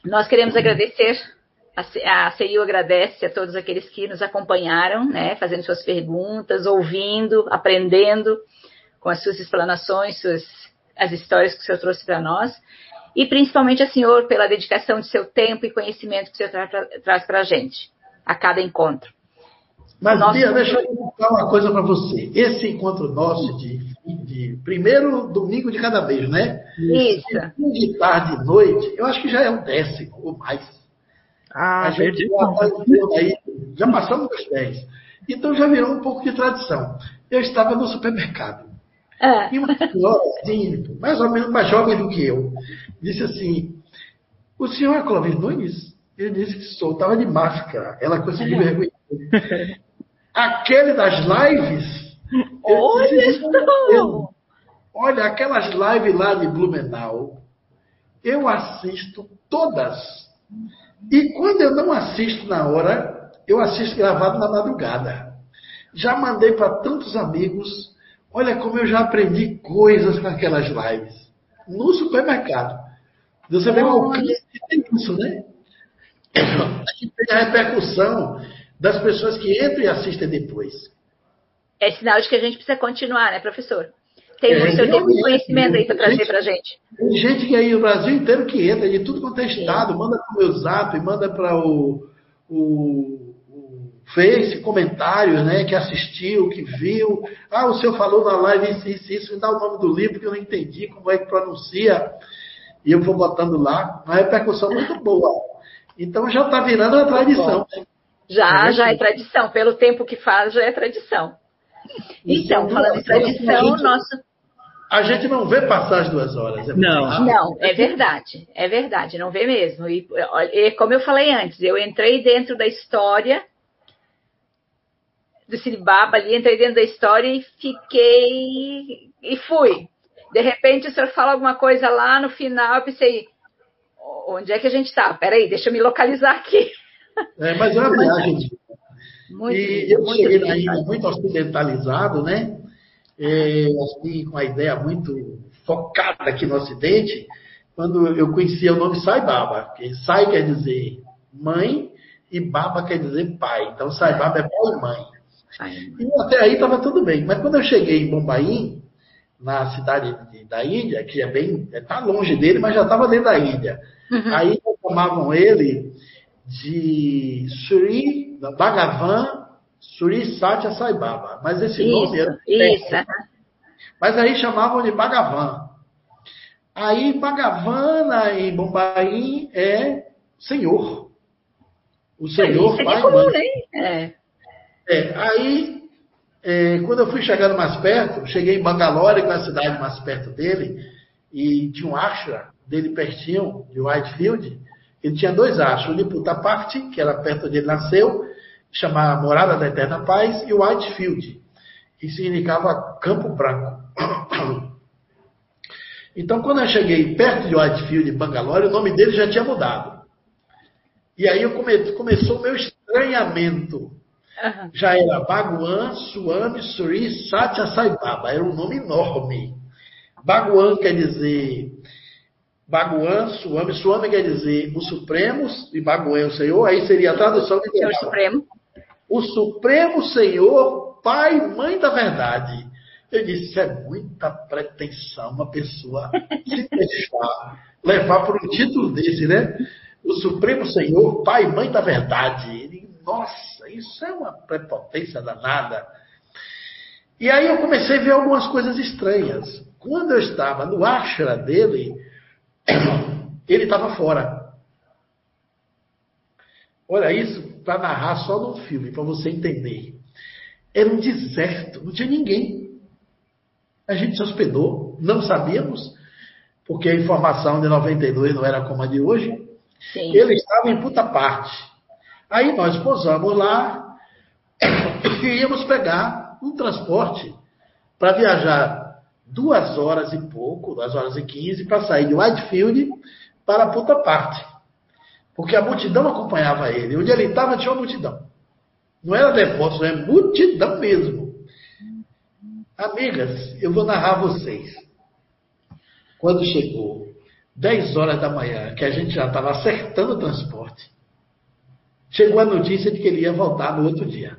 nós queremos agradecer a CIU agradece a todos aqueles que nos acompanharam, né, fazendo suas perguntas, ouvindo, aprendendo com as suas explanações, suas, as histórias que o senhor trouxe para nós. E principalmente a senhor pela dedicação de seu tempo e conhecimento que o senhor tra traz para a gente, a cada encontro. Mas, nosso... Bia, deixa eu contar uma coisa para você. Esse encontro nosso de, de, primeiro domingo de cada mês, né? Isso. De tarde e noite, eu acho que já é o décimo ou mais. Ah, a gente já, aí, já passamos dos 10. Então já virou um pouco de tradição. Eu estava no supermercado. É. E uma senhora, assim, mais ou menos mais jovem do que eu, disse assim: O senhor é Clóvis Nunes? Ele disse que sou, estava de máscara. Ela conseguiu me reconhecer. Aquele das lives. Olha disse, Olha, aquelas lives lá de Blumenau, eu assisto todas. E quando eu não assisto na hora, eu assisto gravado na madrugada. Já mandei para tantos amigos. Olha como eu já aprendi coisas com aquelas lives. No supermercado. Você vê o alcance que tem isso, né? A gente tem a repercussão das pessoas que entram e assistem depois. É sinal de que a gente precisa continuar, né, professor? Tem, é, você tem muito conhecimento aí para trazer para a gente. Tem gente que aí o Brasil inteiro que entra, de tudo quanto é estado, manda para o meu zap, manda para o, o, o Face, comentários, né? Que assistiu, que viu. Ah, o senhor falou na live isso, isso, isso, me dá o nome do livro que eu não entendi, como é que pronuncia. E eu vou botando lá. Uma repercussão muito boa. Então já está virando uma tradição. Já, já é tradição. Pelo tempo que faz, já é tradição. Então, então falando em tradição, nosso a gente não vê passar as duas horas. É não, não, é verdade, é verdade, não vê mesmo. E, e, como eu falei antes, eu entrei dentro da história do Siribaba ali, entrei dentro da história e fiquei e fui. De repente o senhor fala alguma coisa lá no final, eu pensei, onde é que a gente está? Peraí, deixa eu me localizar aqui. É, mas é uma viagem. Muito, e eu muito cheguei na ilha muito ocidentalizado, né? É, assim, com a ideia muito focada aqui no Ocidente, quando eu conhecia o nome Sai Baba, que Sai quer dizer mãe e Baba quer dizer pai. Então Sai Baba é pai e mãe. E até aí estava tudo bem. Mas quando eu cheguei em Bombaim, na cidade de, da Índia, que é bem, está longe dele, mas já estava dentro da Índia. Uhum. Aí chamavam ele de Sri Bhagavan Suri Satya Sai Baba. Mas esse isso, nome era. Isso. Mas aí chamavam de Bhagavan. Aí Bhagavan em Bombaim é Senhor. O Senhor é, Pai. É comum, né? É. é aí, é, quando eu fui chegando mais perto, cheguei em Bangalore, que é a cidade mais perto dele, e tinha um ashram dele pertinho, de Whitefield. Ele tinha dois ashras, o de Puttaparthi, que era perto onde ele nasceu, chamada Morada da Eterna Paz, e Whitefield, que significava Campo Branco. Então, quando eu cheguei perto de Whitefield, em Bangalore, o nome dele já tinha mudado. E aí eu come, começou o meu estranhamento. Uhum. Já era Baguan, Swami, Suri, Satya Sai Baba. Era um nome enorme. Baguan quer dizer Baguan, Swami. Swami quer dizer o Supremo, e Baguan é o Senhor. Aí seria a tradução de Senhor Supremo o Supremo Senhor, Pai e Mãe da Verdade. Eu disse, isso é muita pretensão uma pessoa se deixar levar por um título desse, né? O Supremo Senhor, Pai e Mãe da Verdade. Ele, nossa, isso é uma prepotência danada. E aí eu comecei a ver algumas coisas estranhas. Quando eu estava no ashra dele, ele estava fora. Olha isso para narrar só num filme, para você entender. Era um deserto, não tinha ninguém. A gente se hospedou, não sabíamos, porque a informação de 92 não era como a de hoje. Sim. Ele estava em puta parte. Aí nós posamos lá e íamos pegar um transporte para viajar duas horas e pouco, duas horas e quinze, para sair de Whitefield para puta parte. Porque a multidão acompanhava ele. Onde ele estava tinha uma multidão. Não era depósito, é multidão mesmo. Amigas, eu vou narrar a vocês. Quando chegou 10 horas da manhã, que a gente já estava acertando o transporte, chegou a notícia de que ele ia voltar no outro dia.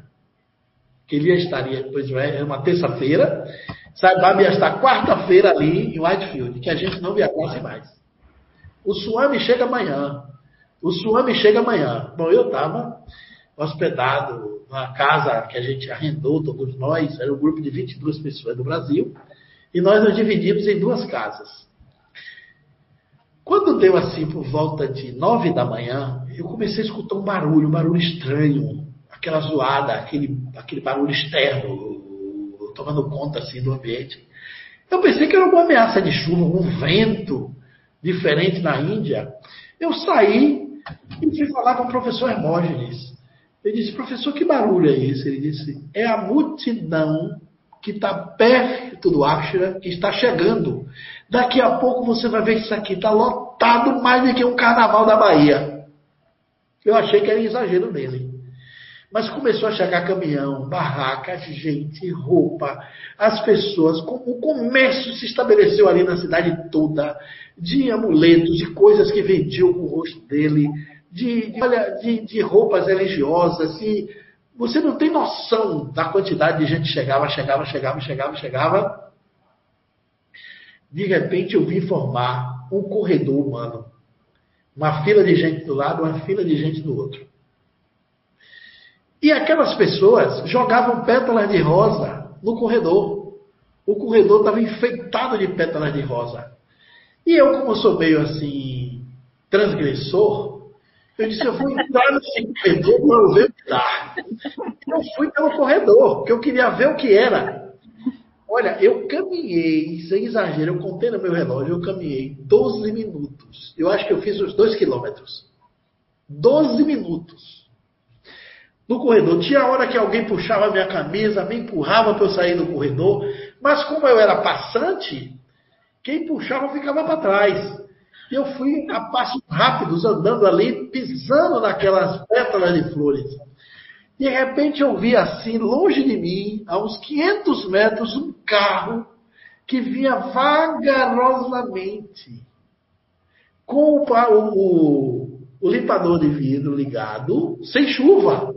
Que ele ia estaria, pois é, uma terça-feira, Saibaba ia estar quarta-feira ali em Whitefield, que a gente não viajasse mais. O Suami chega amanhã. O Suami chega amanhã. Bom, eu estava hospedado na casa que a gente arrendou, todos nós, era um grupo de 22 pessoas do Brasil, e nós nos dividimos em duas casas. Quando deu assim por volta de nove da manhã, eu comecei a escutar um barulho, um barulho estranho, aquela zoada, aquele, aquele barulho externo, tomando conta assim do ambiente. Eu pensei que era uma ameaça de chuva, um vento diferente na Índia. Eu saí e fui falar com o professor Hermógenes. Ele disse, professor, que barulho é esse? Ele disse, é a multidão que está perto do Ashra, que está chegando. Daqui a pouco você vai ver isso aqui, está lotado mais do que um carnaval da Bahia. Eu achei que era exagero dele. Mas começou a chegar caminhão, barraca, gente, roupa, as pessoas, o comércio se estabeleceu ali na cidade toda, de amuletos, de coisas que vendiam com o rosto dele, de, de, de roupas religiosas, e você não tem noção da quantidade de gente que chegava, chegava, chegava, chegava, chegava. de repente eu vi formar um corredor humano. Uma fila de gente do lado, uma fila de gente do outro. E aquelas pessoas jogavam pétalas de rosa no corredor. O corredor estava enfeitado de pétalas de rosa. E eu, como sou meio assim, transgressor, eu disse, eu vou entrar nesse corredor para ver o que dá. Eu fui pelo corredor, porque eu queria ver o que era. Olha, eu caminhei, sem exagero, eu contei no meu relógio, eu caminhei 12 minutos. Eu acho que eu fiz os 2 quilômetros. 12 minutos. No corredor. Tinha hora que alguém puxava minha camisa, me empurrava para eu sair do corredor. Mas como eu era passante, quem puxava ficava para trás. E eu fui a passos rápidos, andando ali, pisando naquelas pétalas de flores. De repente eu vi assim, longe de mim, a uns 500 metros, um carro que vinha vagarosamente, com o, o, o limpador de vidro ligado, sem chuva.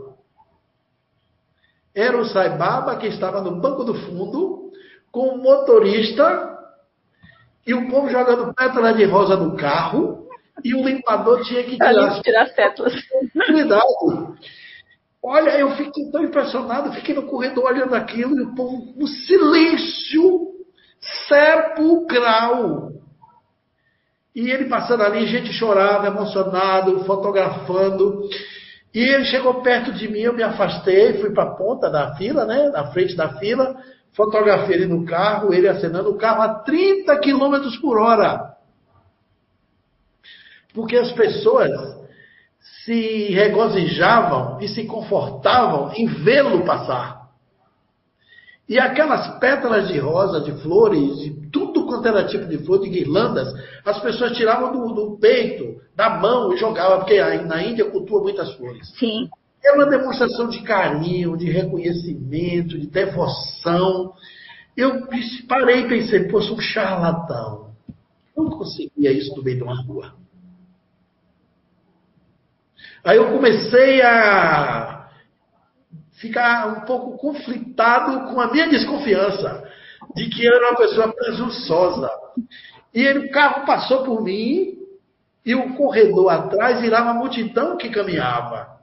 Era o Saibaba que estava no banco do fundo, com o motorista e o povo jogando pétala de rosa no carro, e o limpador tinha que tirar, tirar sétulas. Cuidado. Olha, eu fiquei tão impressionado, fiquei no corredor olhando aquilo, e o povo no silêncio sepulcral. E ele passando ali, gente chorava, emocionado, fotografando. E ele chegou perto de mim, eu me afastei, fui para a ponta da fila, né, na frente da fila, fotografei ele no carro, ele acenando o carro a 30 km por hora. Porque as pessoas se regozijavam e se confortavam em vê-lo passar. E aquelas pétalas de rosa, de flores, de tudo quanto era tipo de flor, de guirlandas, as pessoas tiravam do, do peito, da mão e jogavam, porque na Índia cultua muitas flores. Sim. É uma demonstração de carinho, de reconhecimento, de devoção. Eu parei e pensei, pô, sou um charlatão. Não conseguia isso no meio de uma rua. Aí eu comecei a ficar um pouco conflitado com a minha desconfiança de que eu era uma pessoa presunçosa. E o carro passou por mim e o corredor atrás virava uma multidão que caminhava.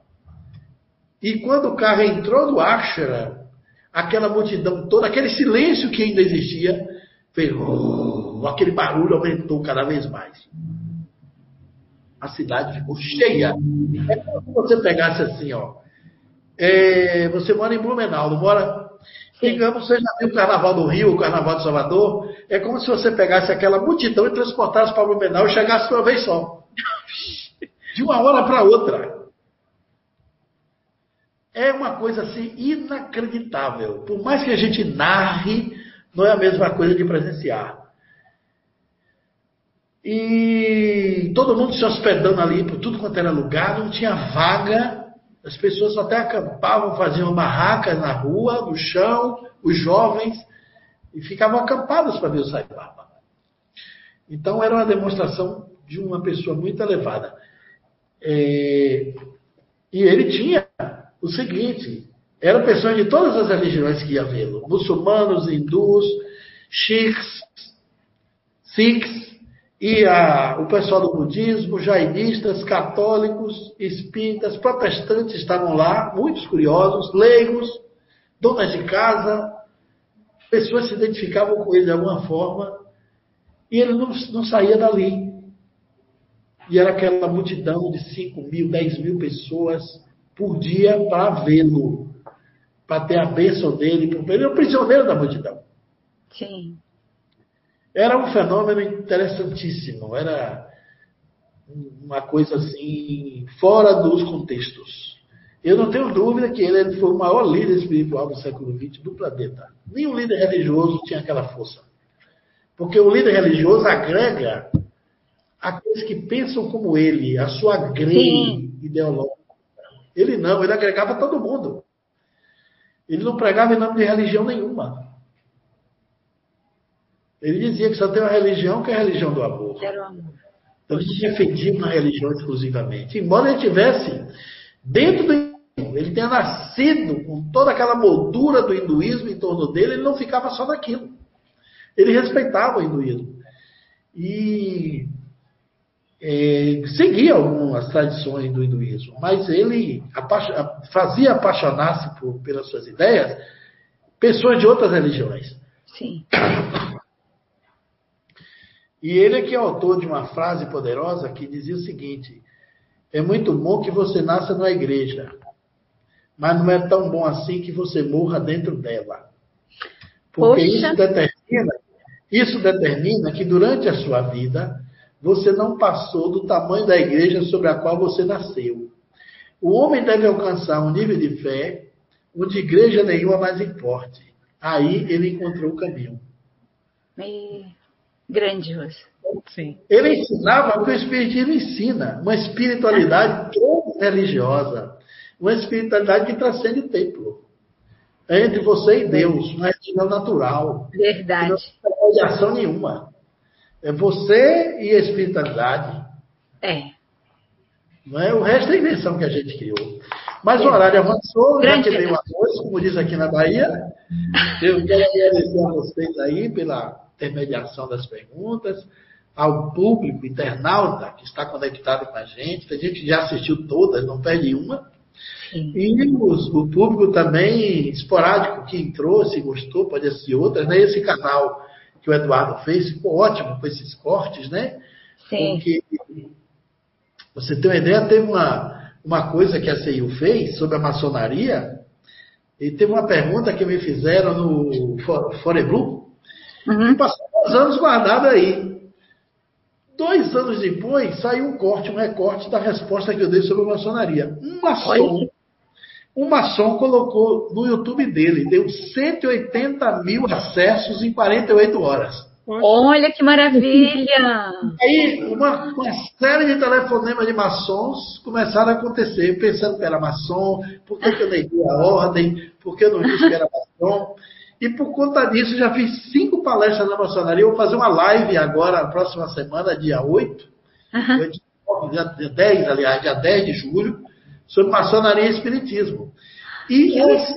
E quando o carro entrou no Ashra, aquela multidão toda, aquele silêncio que ainda existia, fez, oh, aquele barulho aumentou cada vez mais. A cidade ficou cheia. É como se você pegasse assim, ó. É, você mora em Blumenau, não mora? Digamos, você já viu o Carnaval do Rio, o Carnaval de Salvador. É como se você pegasse aquela multidão e transportasse para Blumenau e chegasse uma vez só. De uma hora para outra. É uma coisa assim inacreditável. Por mais que a gente narre, não é a mesma coisa de presenciar. E todo mundo se hospedando ali por tudo quanto era lugar, não tinha vaga. As pessoas até acampavam, faziam barracas na rua, no chão, os jovens, e ficavam acampados para ver o Sai Baba. Então era uma demonstração de uma pessoa muito elevada. É... E ele tinha o seguinte: eram pessoas de todas as religiões que ia vê-lo: muçulmanos, hindus, sikhs, sikhs, e a, o pessoal do budismo, jainistas, católicos, espíritas, protestantes estavam lá, muitos curiosos, leigos, donas de casa, pessoas se identificavam com ele de alguma forma, e ele não, não saía dali. E era aquela multidão de 5 mil, 10 mil pessoas por dia para vê-lo, para ter a bênção dele. Ele era o prisioneiro da multidão. Sim. Era um fenômeno interessantíssimo, era uma coisa assim, fora dos contextos. Eu não tenho dúvida que ele, ele foi o maior líder espiritual do século XX do planeta. Nenhum líder religioso tinha aquela força. Porque o líder religioso agrega aqueles que pensam como ele, a sua grei ideológica. Ele não, ele agregava todo mundo. Ele não pregava em nome de religião nenhuma. Ele dizia que só tem uma religião que é a religião do amor. Então ele defendia uma religião exclusivamente. Embora ele tivesse dentro do hinduísmo, ele tenha nascido com toda aquela moldura do hinduísmo em torno dele, ele não ficava só naquilo. Ele respeitava o hinduísmo. e é, seguia algumas tradições do hinduísmo, mas ele fazia apaixonar-se pelas suas ideias pessoas de outras religiões. Sim. E ele é que é autor de uma frase poderosa que dizia o seguinte: é muito bom que você nasça numa igreja, mas não é tão bom assim que você morra dentro dela. Porque isso determina, isso determina que durante a sua vida você não passou do tamanho da igreja sobre a qual você nasceu. O homem deve alcançar um nível de fé onde igreja nenhuma mais importe. Aí ele encontrou o caminho. E... Grandioso. Sim. Ele ensinava o que o Espiritismo ensina, uma espiritualidade religiosa, uma espiritualidade que transcende o templo. É entre você e Deus, não é natural. Verdade. Não tem ação nenhuma. É você e a espiritualidade. É. Não é? O resto é a invenção que a gente criou. Mas é. o horário avançou, Grande já que veio a noite, como diz aqui na Bahia. Eu quero agradecer a vocês aí pela intermediação das perguntas, ao público internauta que está conectado com a gente. Tem gente que já assistiu todas, não perde uma. Sim. E os, o público também esporádico que entrou, se gostou, pode assistir outras. Né? Esse canal que o Eduardo fez, ficou ótimo com esses cortes, né? Sim. Porque, você tem uma ideia, teve uma, uma coisa que a CIU fez sobre a maçonaria, e teve uma pergunta que me fizeram no Foreblu, uhum. e passou dois anos guardado aí. Dois anos depois, saiu um corte, um recorte da resposta que eu dei sobre a maçonaria. Um maçom um maçom colocou no YouTube dele, deu 180 mil acessos em 48 horas. Olha que maravilha! Aí, uma, uma, série de telefonemas de maçons começaram a acontecer, pensando que era maçom, por que, que eu neguei a ordem, por que eu não disse que era maçom. E por conta disso, já fiz cinco palestras na maçonaria. Eu vou fazer uma live agora, na próxima semana, dia 8, uhum. dia 10, aliás, dia 10 de julho sobre maçonaria e espiritismo. E esse,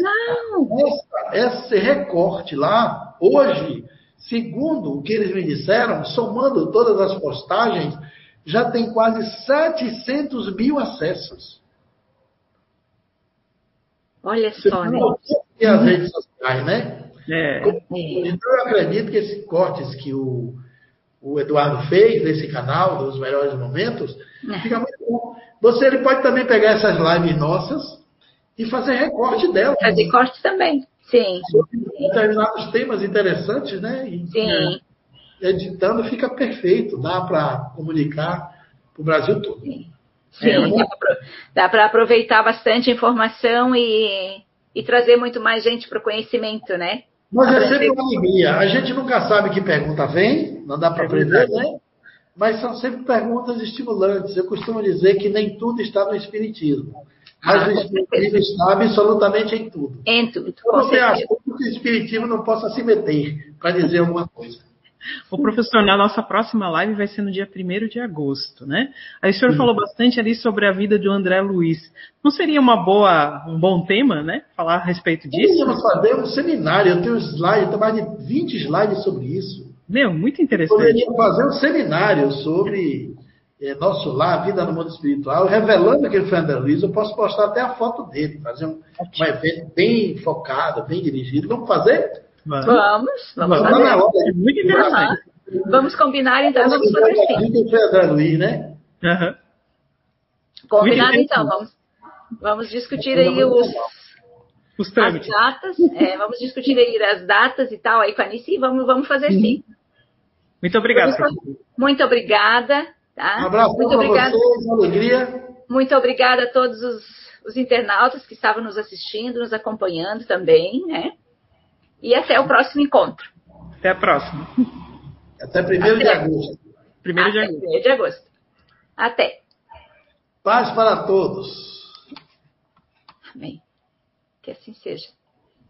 essa, esse recorte lá, hoje, segundo o que eles me disseram, somando todas as postagens, já tem quase 700 mil acessos. Olha só, né? E as redes sociais, né? É. Então, eu acredito que esses cortes que o, o Eduardo fez nesse canal, dos melhores momentos, é. fica muito bom. Você ele pode também pegar essas lives nossas e fazer recorte delas. Fazer corte também, sim. Sobre determinados temas interessantes, né? E, sim. É, editando fica perfeito, dá para comunicar para o Brasil todo. Sim, sim é, dá para aproveitar bastante informação e, e trazer muito mais gente para o conhecimento, né? Mas é sempre uma alegria. A gente nunca sabe que pergunta vem, não dá para aprender, né? Mas são sempre perguntas estimulantes. Eu costumo dizer que nem tudo está no Espiritismo. Mas ah, o Espiritismo está absolutamente em tudo. Em tudo. Não tem assunto que o Espiritismo não possa se meter para dizer alguma coisa. O professor, na nossa próxima live vai ser no dia 1 de agosto, né? Aí o senhor Sim. falou bastante ali sobre a vida do André Luiz. Não seria uma boa, um bom tema, né? Falar a respeito disso? Vamos fazer um seminário. Eu tenho slide, eu tenho mais de 20 slides sobre isso. Meu, muito interessante. Poderia fazer um seminário sobre é, nosso lar, a vida no mundo espiritual, revelando aquele foi André Luiz. Eu posso postar até a foto dele, fazer um, um evento bem focado, bem dirigido. Vamos fazer? Vamos, vamos, vamos fazer. Hora, muito interessante. Vamos combinar, então, vamos fazer sim. Luiz, né? Uhum. Combinado, então. Vamos, vamos discutir aí os os trâmites. As datas, é, vamos discutir aí as datas e tal aí com a Anice e vamos, vamos fazer sim. Muito obrigado. Muito obrigada. Tá? Um abraço muito obrigada. Vocês, alegria. Muito obrigada a todos os, os internautas que estavam nos assistindo, nos acompanhando também, né? E até o próximo encontro. Até a próxima. Até 1 de agosto. 1 de agosto. 1 de agosto. Até. Paz para todos. Amém. Que assim seja.